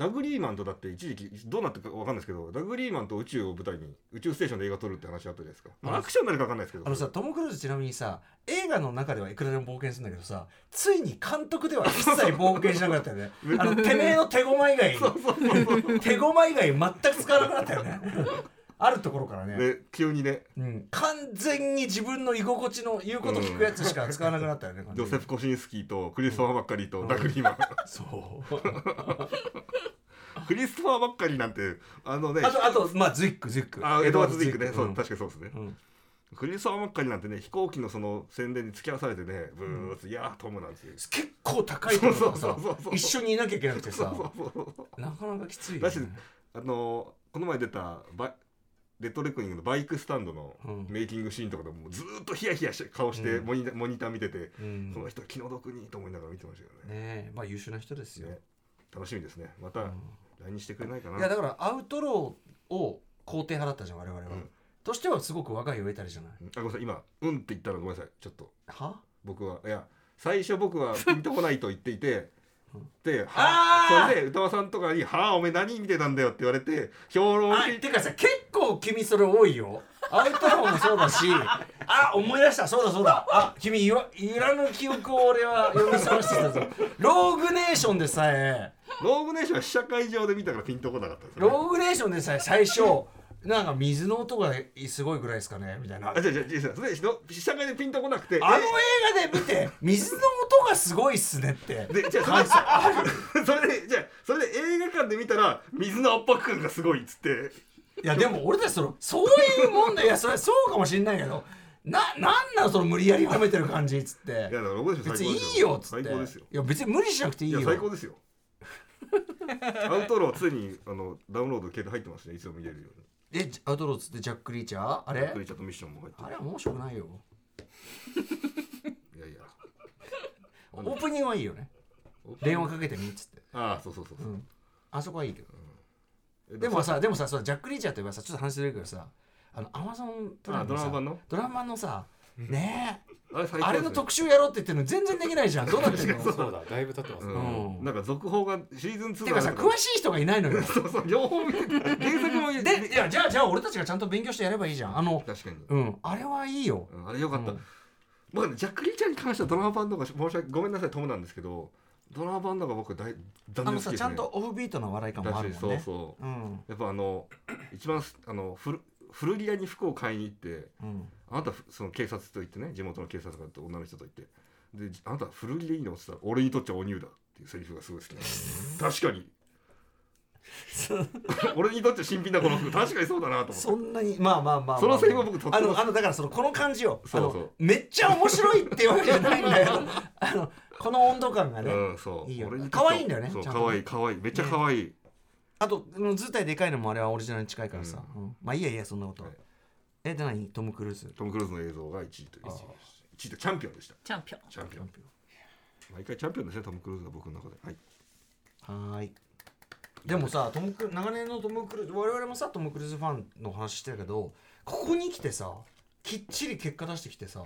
ダグリーマンとだって一時期どうなってるかわかんないですけどダグリーマンと宇宙を舞台に宇宙ステーションで映画撮るって話あったじゃないですか、まあ、あアクションになるかわかんないですけど。あのさトム・クルーズちなみにさ映画の中ではいくらでも冒険するんだけどさついに監督では一切冒険しなくなったよね。あのてめえの手駒以外手駒以外全く使わなくなったよねあるところからね。で急にね。うん、完全に自分の居心地の言うこと聞くやつしか使わなくなったよね、ジョセフ・コシンスキーとクリストファー・マッカリーとダグ・リーマン。そうクリストファー・マッカリーなんてあのねあとあとまあズウィックズウィックあエドワード・ズウィックね、そううん。確かにそうですね、うん。クリストファー・マッカリーなんてね飛行機のその宣伝に付き合わされてねブーッ、いやートムなんですよ結構高いところさそうそうそうそう。一緒にいなきゃいけなくてさ。そうそうそうなかなかきついよ、だしね、あのこの前出たバレッドレコニングのバイクスタンドのうん。メイキングシーンとかでもずーっとヒヤヒヤして顔してうん。モニター,、モニター見てて、うん。この人気の毒にと思いながら見てましたけどね。ねえまあ優秀な人ですよ、ね。楽しみですね。また来日してくれないかな、いやだからアウトローを肯定派だったじゃん我々は、うん。としてはすごく若いを得たりじゃない？うん。あごめんなさい。今「うん」って言ったらごめんなさい。ちょっとは？僕はいや最初僕はピンとこないと言っていて うん。ではそれで歌間さんとかに「はあおめえ何見てたんだよ」って言われて評論あてかさ結構君それ多いよ。アウトローもそうだし。あ思い出した。そうだそうだ。あ君いらぬ記憶を俺は読み覚ましてたぞ。ローグネーションでさえ。ローグネーションは試写会場で見たからピンとこなかったんですよ、ね、ローグネーションでさえ最初なんか水の音がすごいぐらいですかね。みたいな。ああ、じゃじゃじゃそれの試写会でピンとこなくて。の映画で見て水の音がすごいっすねって。でじゃあそれそれでじゃあそれで映画館で見たら水の圧迫感がすごいっつっていやでも俺たちそのそういうもんだ。いやそれそうかもしんないけどななんなのその無理やり褒めてる感じっつって。いやだから別にいいよっつって。最高ですよ。いや別に無理しなくていいいやよ最高ですよ。アウトローは常にあのダウンロード携帯入ってますね。いつでも見れるように。えアウトローっつってジャック・リーチャー？あれ？クリーチャーとミッションも入ってる。あれは面白くないよ。いやいや。オープニングはいいよね。電話かけてみっつって、ああそうそうそうそう、うん、あそこはいいけど。えでもさでもさそうジャック・リーチャーといえばさちょっと話ずれるけどさあのアマゾンプラあイムのさドラマ版の？ドラマ版のさねえあれの特集やろうって言ってるの全然できないじゃん。どうなってんの？そうだ。だいぶ経ってますね、うん。うんなんか続報がシーズン2てかさ詳しい人がいないのよ。そうそう両方見て原作も見でいやじゃあじゃあ俺たちがちゃんと勉強してやればいいじゃん。あの確かに、うん。あれはいいよ。うんあれよかった、うん。僕はねジャック・リーチャーに関してはドラマ版の方が申し訳ごめんなさいトムなんですけどドラマ版の方が僕大断然好きですさちゃんとオフビートな笑い感もあるもんね。だしそうそう。うん。やっぱあの一番すあのフル古着屋に服を買いに行ってうん。あなたふその警察と言ってね地元の警察官と女の人と言ってであなたは古着でいいの？って言ったら俺にとっちゃお乳だっていうセリフがすごい好きなんです確かに。俺にとって新品だこの服確かにそうだなと思って。そんなにまあまあまあまあ。そのセリフは僕とってもあのあのだからそのこの感じよ。そうそう。あのめっちゃ面白いっていうわけじゃないんだよ。あのこの温度感がね、うんそう。いいよ可愛いんだよねそう可愛い可愛い。めっちゃ可愛い、あとうん図体でかいのもあれはオリジナルに近いからさ、うん。まあいいやいいやそんなこと、は。い。えで何？トム・クルーズ？トム・クルーズの映像が1位という。あー1位とチャンピオンでした。チャンピオン。チャンピオン。毎回チャンピオンですねトム・クルーズが僕の中で。はい。はーい。でもさトムク長年のトム・クルーズ我々もさトム・クルーズファンの話してるけどここに来てさきっちり結果出してきてさ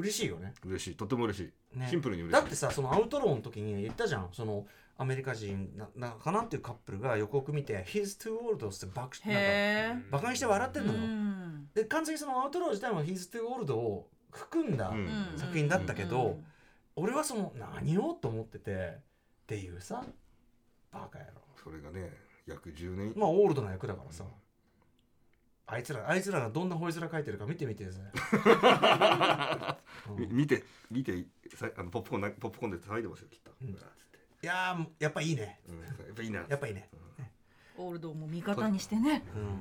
嬉しいよね。嬉しい。とても嬉しい、ね。シンプルに嬉しい。だってさそのアウトローの時に言ったじゃん。そのアメリカ人ななかなっていうカップルが予告見て「His two worlds」って爆なんかへえバカにして笑ってんのよ、うん。で完全にそのアウトロー自体も「His two worlds」を含んだうん。作品だったけど、うん。俺はその何をと思っててっていうさバカ野郎。それがね約10年まあオールドな役だからさ、あいつらあいつらがどんな吠え面書いてるか見てみてぜ、う んみ見て見てさあのポップコーンなポップコーンで叩いてますよきっと、うん。うわーっつって。いやーやっぱいいね。うん、やっぱいいな。やっぱいいね、オールドも味方にしてね。うん、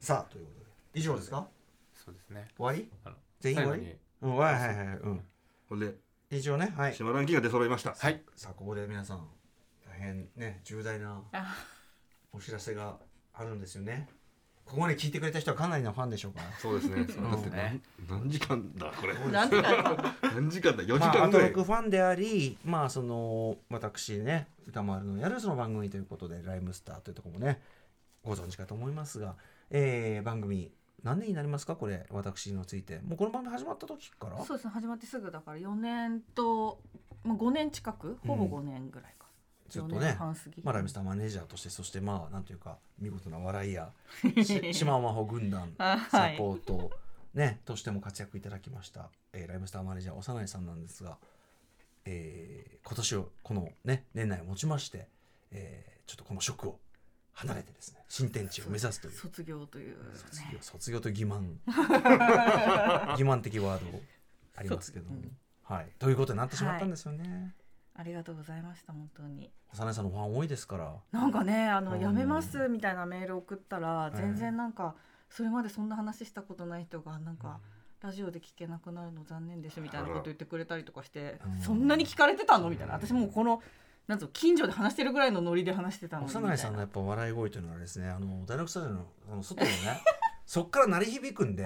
さあということで。以上ですか？そうですね。終わり？あの全員終わり？うんはいはいはいうん。ほんで以上ねはい。島ランキングが出揃いました。はい。さあここで皆さん大変ね重大なあ。お知らせがあるんですよねここまで聞いてくれた人はかなりのファンでしょうから。そうですね。んだって何何時間だこれ。なんでだ何時間だ4時まあ、アト間ぐらい、ロクファンでありまあその私ね歌丸のやるその番組ということでライムスターというところもねご存知かと思いますが、えー番組何年になりますかこれ私のついて。もうこの番組始まった時から？そうですね始まってすぐだから4年と、まあ、5年近く？ほぼ5年ぐらいか、4ずっとね。まあ、ライムスターマネージャーとしてそしてまあなんていうか見事な笑いやし 島尾真帆軍団あサはい。ポート、ね、としても活躍いただきました、えーライムスターマネージャー幼いさんなんですが、えー今年をこの、ね、年内をもちまして、えーちょっとこの職を離れてですね新天地を目指すという。卒業という、ね、卒業卒業と欺瞞。欺瞞的ワードありますけども、うん。はい、ということになってしまったんですよね、ありがとうございました本当に。幼いさんのファン多いですから。なんかねあの、うん。辞めますみたいなメール送ったら全然なんか、それまでそんな話したことない人がなんか、ラジオで聞けなくなるの残念ですみたいなこと言ってくれたりとかして、うん。そんなに聞かれてたのみたいな。私もうこのなんぞ近所で話してるぐらいのノリで話してたの幼いさんのやっぱ笑い声というのはですね。あの大学スタジオのあの外のね そっから鳴り響くんで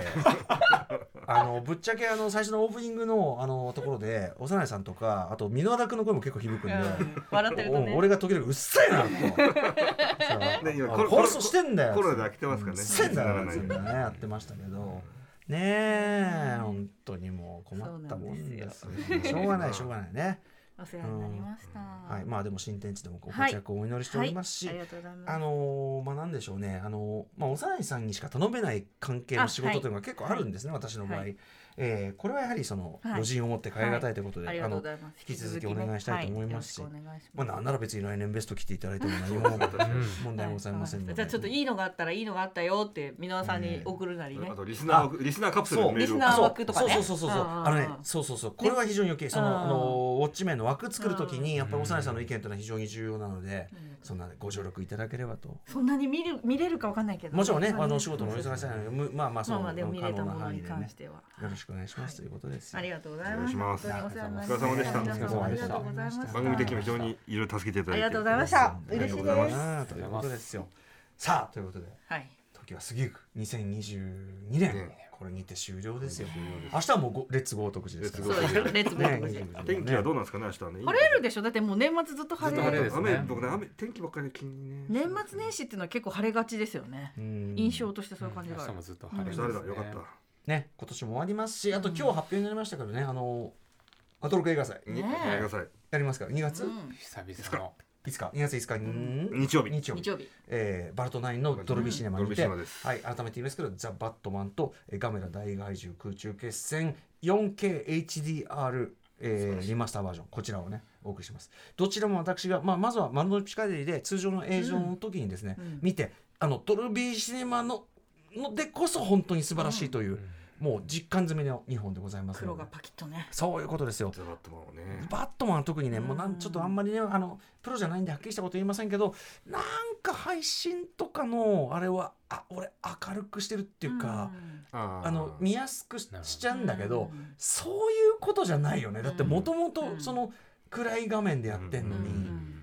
あのぶっちゃけあの最初のオープニングのあのところで幼いさんとかあと箕輪田君の声も結構響くんで、うん笑ってるとね。お俺が時々うっせえなと。ね放送してんだよコロナで飽きてますからね。うっせえんだよってねやってましたけど。ねえ本当にもう困ったもんですそうよ。しょうがないしょうがないねお世話になりました、はい。まあでも新天地でもご活躍をお祈りしておりますし、はい、ありがとうございます。あのーまあなんでしょうね、あのーまあ、幼いさんにしか頼めない関係の仕事というのが結構あるんですね、私の場合、はいえーこれはやはりその、はい。余人を持って変え難いということで、ありがあのとうございます。引き続きお願いしたいと思いますしまあ、なんなら別に来年ベスト来ていただいても何も 問題ございませんので、じゃあちょっといいのがあったらいいのがあったよって箕輪さんに送るなりね、あとリスナー枠リスナーカプセルのメールをリスナーそう枠とかね。そうそうそうそう。あのねそうそうそう。これは非常に余計そのうんあのウォッチメンの枠作るときにやっぱり幼いさんの意見というのは非常に重要なのでそんなご助力いただければと。そんなに見る見れるかわかんないけどもちろんねまあのお仕事のお忙しさなのでむまあまあそのまあまあでも見れた可能ものにな範囲でね。関しては、よろしくお願いします。ということです。よありがとうございます。お疲れ様でした。皆さんありがとうございました。番組的にも非常にいろいろ助けていただいて。ありがとうございました。ありがとうございます。ということです。よさあということで。はい。時は過ぎゆく2022年ねこれにて終了ですよ。明日はもうごレッツゴー徳寺ですから。レッツゴーそうですよレッツゴー徳寺ね天気はどうなんですかね明日はね。晴れるでしょ？だってもう年末ずっと晴れ。れですね。雨僕ね雨天気ばっかりで気にね。年末年始っていうのは結構晴れがちですよね。うん。印象としてそういう感じがある。明日もずっと晴れ明日晴れだよかったね今年も終わりますしあと今日発表になりましたけどねあのアトロク映画祭。にねえ。くださいやりますから2月？うん。久々の。いつか？2月5日に日曜日。日曜日。日曜日。えーバルトナインのドルビーシネマにて、ドルビーシネマです。はい、改めて言いますけど、ザ・バットマンとえーガメラ大怪獣空中決戦 4KHDR、えーリマスターバージョン、こちらをね、お送りします。どちらも私が、まあ、まずは丸の内ピカデリで通常の映像の時にですね、うん。見て、あのドルビーシネマののでこそ本当に素晴らしいという、もう実感済みの2本でございます黒がパキッとね。そういうことですよ。ザバットマンをね。バットマンは特にね、もうなんちょっとあんまりねあのプロじゃないんではっきりしたこと言いませんけどなんか配信とかのあれはあ俺明るくしてるっていうか、あー。あの見やすくしちゃうんだけど、うん。そういうことじゃないよね。だってもともとうん。その暗い画面でやってんのに、うん。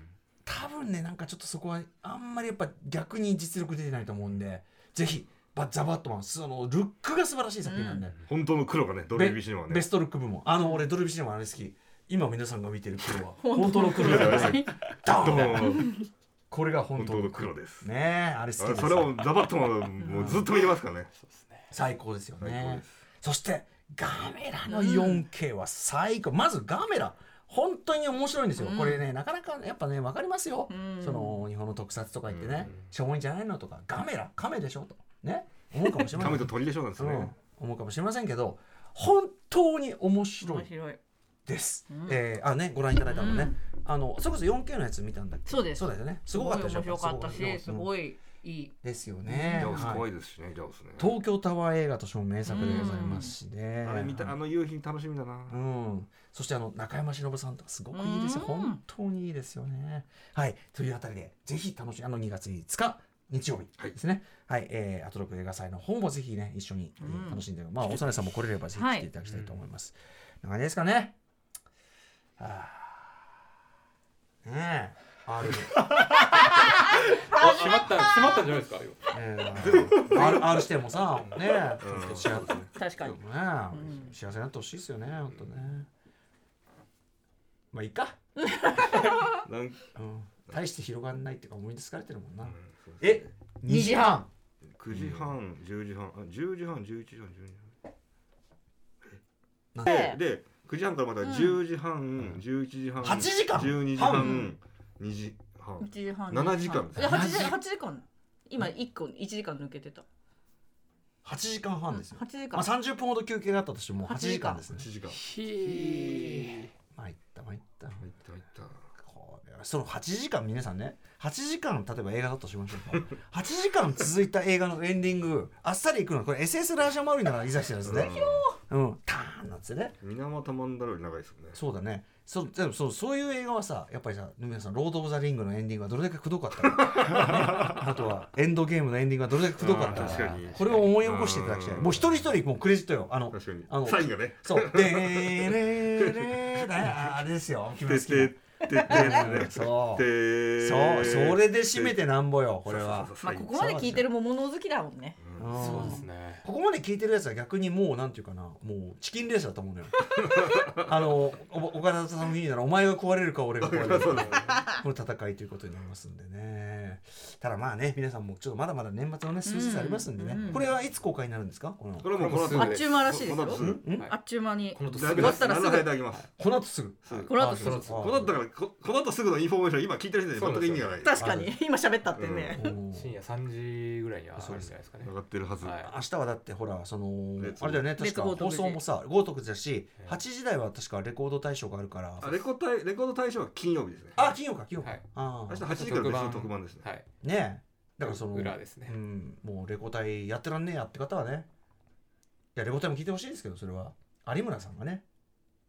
多分ねなんかちょっとそこはあんまりやっぱ逆に実力出てないと思うんでぜひバザ・バットマンそのルックが素晴らしい作品なんで。本当の黒がねドルビーシネマはね。ベストルック部門。あの俺ドルビーシネマあれ好き。今皆さんが見てる黒は。本当の黒だよね。ダどうーこれが本本当の黒黒です。ねえあれ好きです。あそれをザバットマンはもうずっと見れますからね。最高ですよ最高ねです。そしてガメラの 4K は最高、まずガメラ。本当に面白いんですよ、うん。これねなかなかやっぱね分かりますよ、うん。その日本の特撮とか言ってね、うん。しょぼいんじゃないのとか。ガメラ。カメでしょとね思うかもしれません鳥でしょなんですねうん、思うかもしれませんけど本当に面白いです。うんえーあねご覧いただいたのね、うんあのそれこそ 4K のやつ見たんだっけ？そうですそうだよね。すごかったでしょ？面白かったしすいごいいいですよね。怖いですしねジャオスね東京タワー映画としても名作でございますしね。あれ見たあの夕日楽しみだなうん。そしてあの中山忍さんとかすごくいいですよ。うん本当にいいですよね。はい。というあたりでぜひ楽しみあの2月5日日曜日ですね。はい。えー、アトロク映画祭の方もぜひね一緒にえーうん。楽しんで、まあおさねさんも来れればぜひ来ていただきたいと思います。な感じですかね。はあ、ねえ。R あ閉まった閉まったんじゃないですか今えー R, R してもさ、ねえ、うん。幸せ、ね確かに。え、幸せになってほしいですよね、本当ね。まあいいか、なんうん、大して広がんないっていうか思い出疲れてるもんな。え、2時半。9時半10時半。あ10時半11時半12時半。でで9時半からまた10時半、11時半8時間。12時半半。2時半。1時半。7時間。ですいや8時8時間。今1個1時間抜けてた。8時間半ですよ。8時間。まあ30分ほど休憩があったとしても8 8時間ですね。8時間。ひ参った参った。入った入ったその8時間皆さんね。8時間例えば映画だとしましょうか。8時間続いた映画のエンディングあっさりいくのこれ SS ラージャマウリならいざしてるんですね。うん。ターンなんつってね。水俣マンダロより長いですよね。そうだね。そうでもそうそういう映画はさやっぱりさ皆さん「ロード・オブ・ザ・リング」のエンディングはどれだけくどかったか、ね。あとはエンドゲームのエンディングはどれだけくどかったか。に。これを思い起こしていただきたい。うん。もう一人一人もうクレジットよ。あのあのサインがね。そう「でーれーれーだあれですよ。君の好きな そう。てそうそれで締めてなんぼよこれは。まあここまで聞いてるも物好きだもんね。うんそうですね。ここまで聞いてるやつは逆にもうなんていうかなもうチキンレースだと思うのよあのお岡田さんの言うならお前が壊れるか俺が壊れるか この戦いということになりますんでね。ただまあね皆さんもちょっとまだまだ年末のね数日ありますんでね、うんうんこれはいつ公開になるんですか？このこれはもうこの後あっちゅう間らしいですよ。この後すぐ。ん？はい。あっちゅう間に。この後すぐ終わったらすぐ。何の間いただきますこの後すぐ。この後すぐこの後だからここの後すぐのインフォメーション今聞いてる人に全く意味がない。確かに。今喋ったってね、うん。深夜3時ぐらいにはあるんじゃないですかってるはず、はい。明日はだってほらそのあれだよね確か。放送もさ豪徳だしええ8時台は確かレコード大賞があるから。あレコ大レコード大賞は金曜日ですね。あ金曜か金曜か、はい。あ明日8時から別の特番ですね。はい。あねえ。だからその裏ですね。うん、もうレコ大やってらんねえやって方はね。いやレコ大も聞いてほしいですけどそれは。有村さんがね。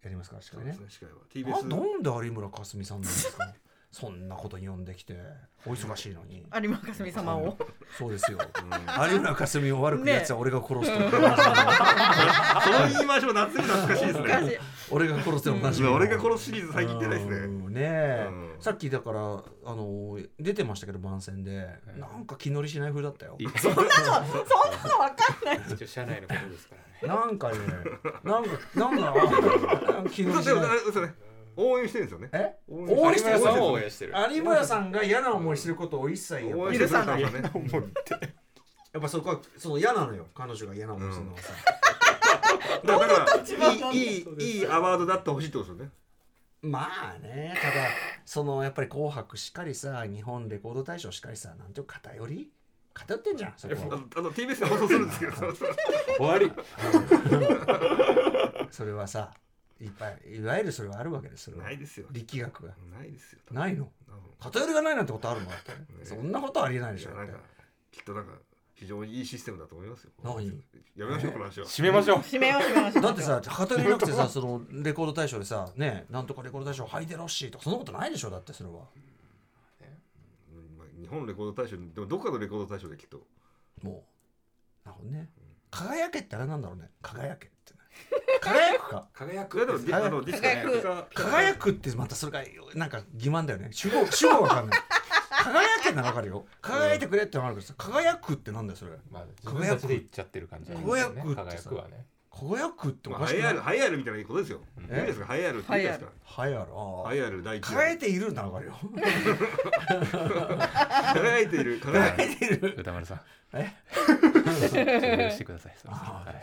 やりますからしかそうねですね司会は。あ TBS なんで有村架純さんなんですかそんなことに呼んできてお忙しいのに。有馬かすみ様を。そうですよ。うん。有村架純を悪くやつは俺が殺すと、その言い回しも夏に懐かしいです難しい。ね俺が殺すで同じ。俺が殺すシリーズ最近言ってないですね。うん。ねえ、うん。さっきだからあの出てましたけど番宣で、なんか気乗りしない風だったよ。そんなのそんなの分かんない。一応社内のことですからね。なんかねなんか なんか気乗りしない応援してるんですよね。え？応援してる。有村さんを応援してる。有村さんが嫌な思いしてることを一切やっぱり応援してる許さないやっぱそこはその嫌なのよ彼女が嫌な思いするのはさ、だからいいいいいいアワードだってほしいってことですよね。まあねただそのやっぱり「紅白」しっかりさ日本レコード大賞しっかりさなんていうか偏り？偏ってんじゃんそこあのあの TBS で放送するんですけど。終わり。それはさいっぱいいわゆるそれはあるわけですそれは。ないですよ。力学が。ないですよ。ないの？偏りがないなんてことあるの？だって、ね。そんなことはありえないでしょ。なんかきっとなんか非常にいいシステムだと思いますよ。何？やめましょうこの話は。締めましょう。締めよう締めましょう。だってさ偏りなくてさそのレコード大賞でさねなんとかレコード大賞ハイデロッシーとかそんなことないでしょだってそれは。日本レコード大賞でもどっかのレコード大賞できっと。もうなるほどね。輝けってあれなんだろうね。輝け輝くか？輝いやでもディあのディスカ輝く。が輝くってまたそれがなんか欺瞞だよね。主語主語わかんない。輝けならわかるよ。輝いてくれってのはあるけどさ。輝くってなんだよそれ。まあ自分たちで言っちゃってる感じ輝くってさ。輝くはね。輝くっておまあかしくない？ハイアールハイアールみたいなことですよ。え？いいですか？ハイアールって言うんですか？はやる。あハイアール第一輝いているならわかるよ。輝いている 輝いている。輝いている。歌丸さんえ？許してください。すいませんはい。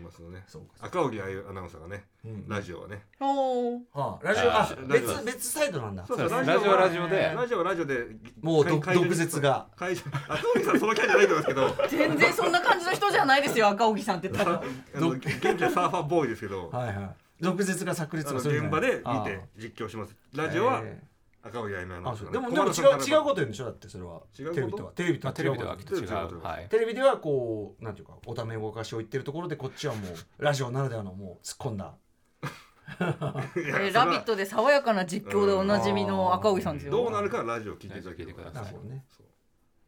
年末のね。そうか。赤荻あゆアナウンサーがねうん。ラジオはね。おー。はあラジオあ別別サイドなんだ。そうラジオは。ラジオで。ラジオはラジオで。もう毒舌が。会場赤荻さんそのキャラじゃないと思いますけど。全然そんな感じの人じゃないですよ赤荻さんって言ったら。あの元気なサーファーボーイですけど。はいはい。毒舌が炸裂する現場で見あて実況します。ラジオはえ赤荻あゆみアナウンサーがねーあそう。でもでも違う違うこと。言うんでしょ？だってそれは。違うこと？テレビとはテレビとまあテレビでは？違うはいとテレビではこうなんていうかおためごかしを言ってるところでこっちはもうラジオならではのもう突っ込んだ。えーラビットで爽やかな実況でおなじみの赤荻さんですよどうなるかはラジオ聞いていただけてくださなるほどね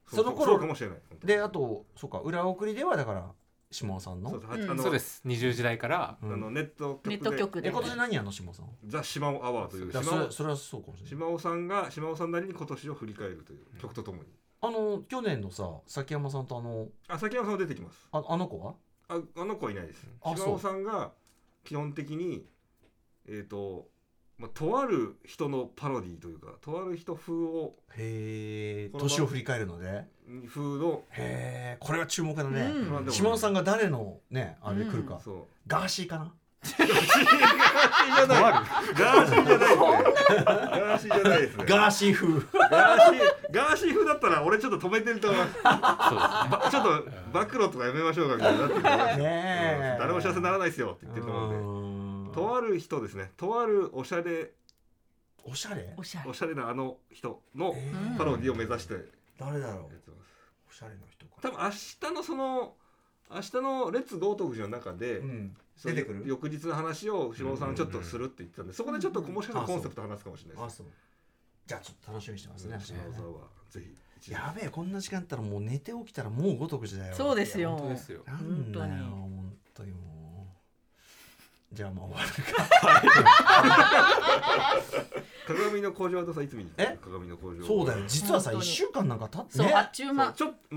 そそうの頃そうかもしれない。であとそうか裏送りではだから島尾さんの？そうですうん。あのそうです。20時代から。うん。あのネット局で。ネット局で。え今年何やんの島尾さん？ザ・島尾アワーという。いやそ島尾れそれはそうかもしれない。島尾さんが島尾さんなりに今年を振り返るという曲とともに。あの去年のさ崎山さんとあのあ崎山さんは出てきます。ああの子は？ああの子はいないです。あ島尾さんが基本的にえっ、と、まあ、とある人のパロディというかとある人風をへえ年を振り返るので？風のへえこれは注目だね、うん。島尾さんが誰のねあれで来るか、そう。ガーシーかな？ガーシーじゃない。ガーシーじゃないですね。ガーシーじゃないですね。ガーシー風。ガーシーガーシー風だったら俺ちょっと止めてると思いますちょっと暴露とかやめましょうかみたいになって誰も幸せにならないですよって言ってると思うんで。うんとある人ですね。とあるおしゃれ。おしゃれ？おしゃれ。おしゃれなあの人のえー。パロディを目指して。や誰だろう？ってます。おしゃれな人か。多分明日のその明日の「レッツゴートークジの中で、出てくる？翌日の話を下尾さんちょっとするって言ってたんで、そこでちょっともしかしたらコンセプト話すかもしれないです、あそう。じゃあちょっと楽しみにしてますね、下尾さんはぜひやべえこんな時間だったらもう寝て起きたらもうごとくじだよ。そうですよ。本当ですよ。なんだよ本当に本当にもじゃあもう終わる鏡の工場とさいつ見に行った？え？鏡の工場。そうだよ。実はさ1本当に。週間なんか経ってそう、ねあっちゅうちょ,、ま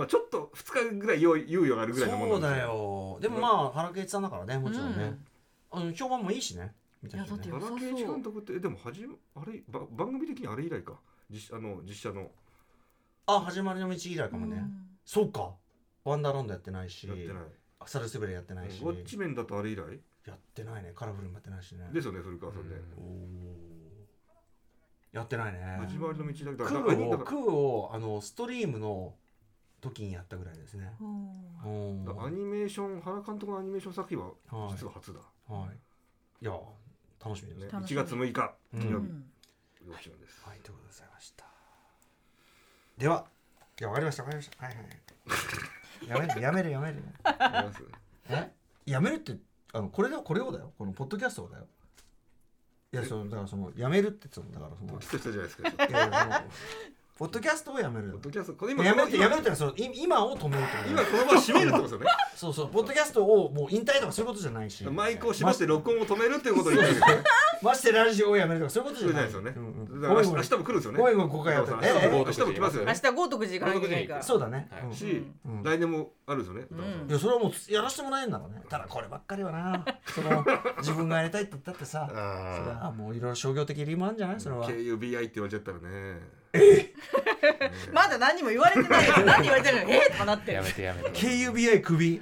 あ、ちょっと2日ぐらい猶猶予があるぐらいのもそうだよ。でもまあ原敬一さんだからねもちろんね、あの評判もいいしね。見たいやだって原敬一監督ってえでもはじめあれば番組的にあれ以来か？実あの実写の。あ始まりの道以来かもね、そうか。ワンダーランドやってないし。やってない。サルスベルやってないし。ウォッチメンだとあれ以来？やってないね。カラフルもやってないしね。ですよね古川さんね、おー。やってないね。始まりの道だクからーをだからクーをあのストリームの時にやったぐらいですね。うん。だからアニメーション原監督のアニメーション作品ははい。実は初だ、はい。いや楽しみです。ね、楽しみ。1月6日うん。金曜日、です。はい、ということでございました。では、いや、わかりました、わかりました。はいはい。やめる、やめる、やめる。やめるって、あの、これだ、これをだよ、このポッドキャストをだよ。いや、その、だから、その、やめるって言ってたのだから、その。じゃないですかちょっといやいやそのポッドキャストをやめるポッ。ドキャストこれ今やめるって、今やめるってのは、その、い今を止めるってこと今この場を閉めるってことですよねそうそう、ポッドキャストをもう引退とかそういうことじゃないし。マイクを閉まして録音を止めるっていうことを言ってるんですよましてラジオをやめるとか、そういうことじゃない。ですよね。うんうん。明日も来るんですよね。明日も来ますよね。明日豪徳寺行かなきゃいけないから。そうだね。はい。うん。しうん。来年もあるんですよね。うん。いやそれはもうやらせてもらえんだろうね。ただこればっかりはな。その自分がやりたいって言ったってさ。それあはもういろいろ商業的理由もあるんじゃない？それは。KUBI って言われちゃったらね。まだ何も言われてない。よ何言われてるの？えーとかなって。やめてやめて。KUBI クビ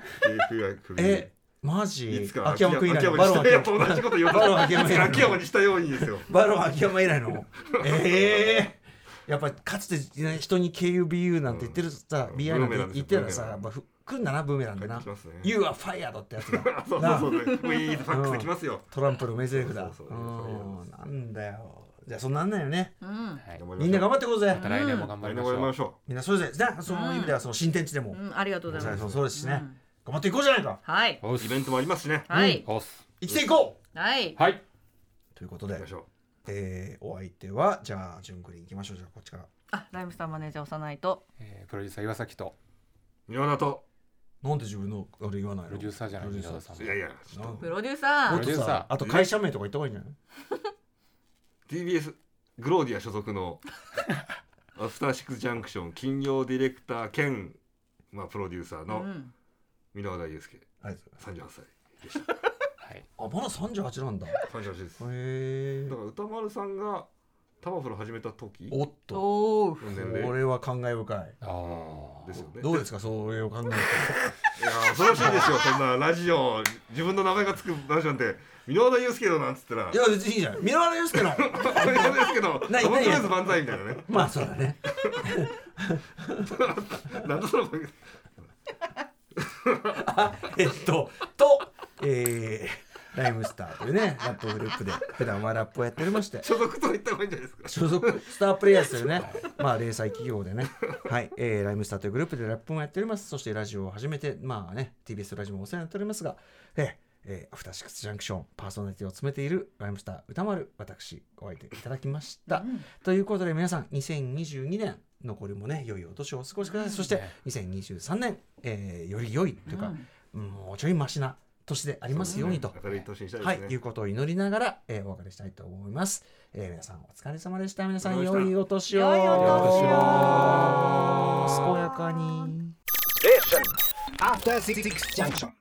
KUBI 首。えマジ？いつか秋山君以来秋のバロン秋山同じこと言おうとバロン秋山にしたようにですよ。バロン秋山以来の。ええやっぱかつてね人に KUBU なんて言ってるさ、うん。BI なんて言ってたらさ、やっぱふ来んだなブーメランでな。ね。You are fired ってやつだ。そうそうそう。ねウィーズファックスできますよ。トランプの名台詞だ。そうそうそう。うん。なんだよ。じゃあそんなんなんよね。うん。はい。みんな頑張っていこうぜ、来年も頑張来りましょう。みんなそれぞれね。その意味ではその新天地でも、うん。ありがとうございます。そうですしね、うん頑張っていこうじゃないか。はい。おっイベントもありますしね。はい。おっす。生きていこう。はい。はい。ということで行きましょえーお相手はじゃあ順繰りいきましょう。じゃあこっちから。あライムスターマネージャー幼いと。えープロデューサー岩崎と。う宮田と。なんで自分のあれ言わないの？プロデューサーじゃないプロデュー宮田さん。もいやいや。ちょっとプロデューサもっープロデューサー。あと会社名とか言った方がいいんじゃない？TBS グローディア所属の アフターシックスジャンクション金曜ディレクター兼まあプロデューサーのうん箕輪田祐介ありがとうござい38歳はい。あまだ38なんだ。へ38です。え。だから歌丸さんがタマフル始めた時。おっと。おおの年齢。これは感慨深い。あですよね。どうですか？それを考え。ていや恐ろしいですよ。そんなラジオ自分の名前がつくラジオなんて。箕輪田祐介のなんつったら。いや別にいいじゃん。箕輪祐介の。箕輪田祐介の。トム・クない。ルーズ万歳みたいなね。まあそうだね。なんだその えっととえー、ライムスターというねラップグループで普段はラップをやっておりまして。所属と言った方がいいんじゃないですか？所属スタープレイヤーズというね。まあ零細企業でね。はい、えー、ライムスターというグループでラップもやっております。そしてラジオを始めてまあね TBS ラジオもお世話になっておりますがえーえーアフターシックスジャンクションパーソナリティを務めているライムスター歌丸私お相手いただきました、ということで皆さん2022年残りもね良いお年をお過ごしください、そして2023年、えーより良いというか、もうちょいマシな年でありますようにと、明るい年にしたいはい、ですね、いうことを祈りながら、えーお別れしたいと思います。えー皆さんお疲れ様でした。皆さん良いお年を。良いお年を健やかに。After Six Junction.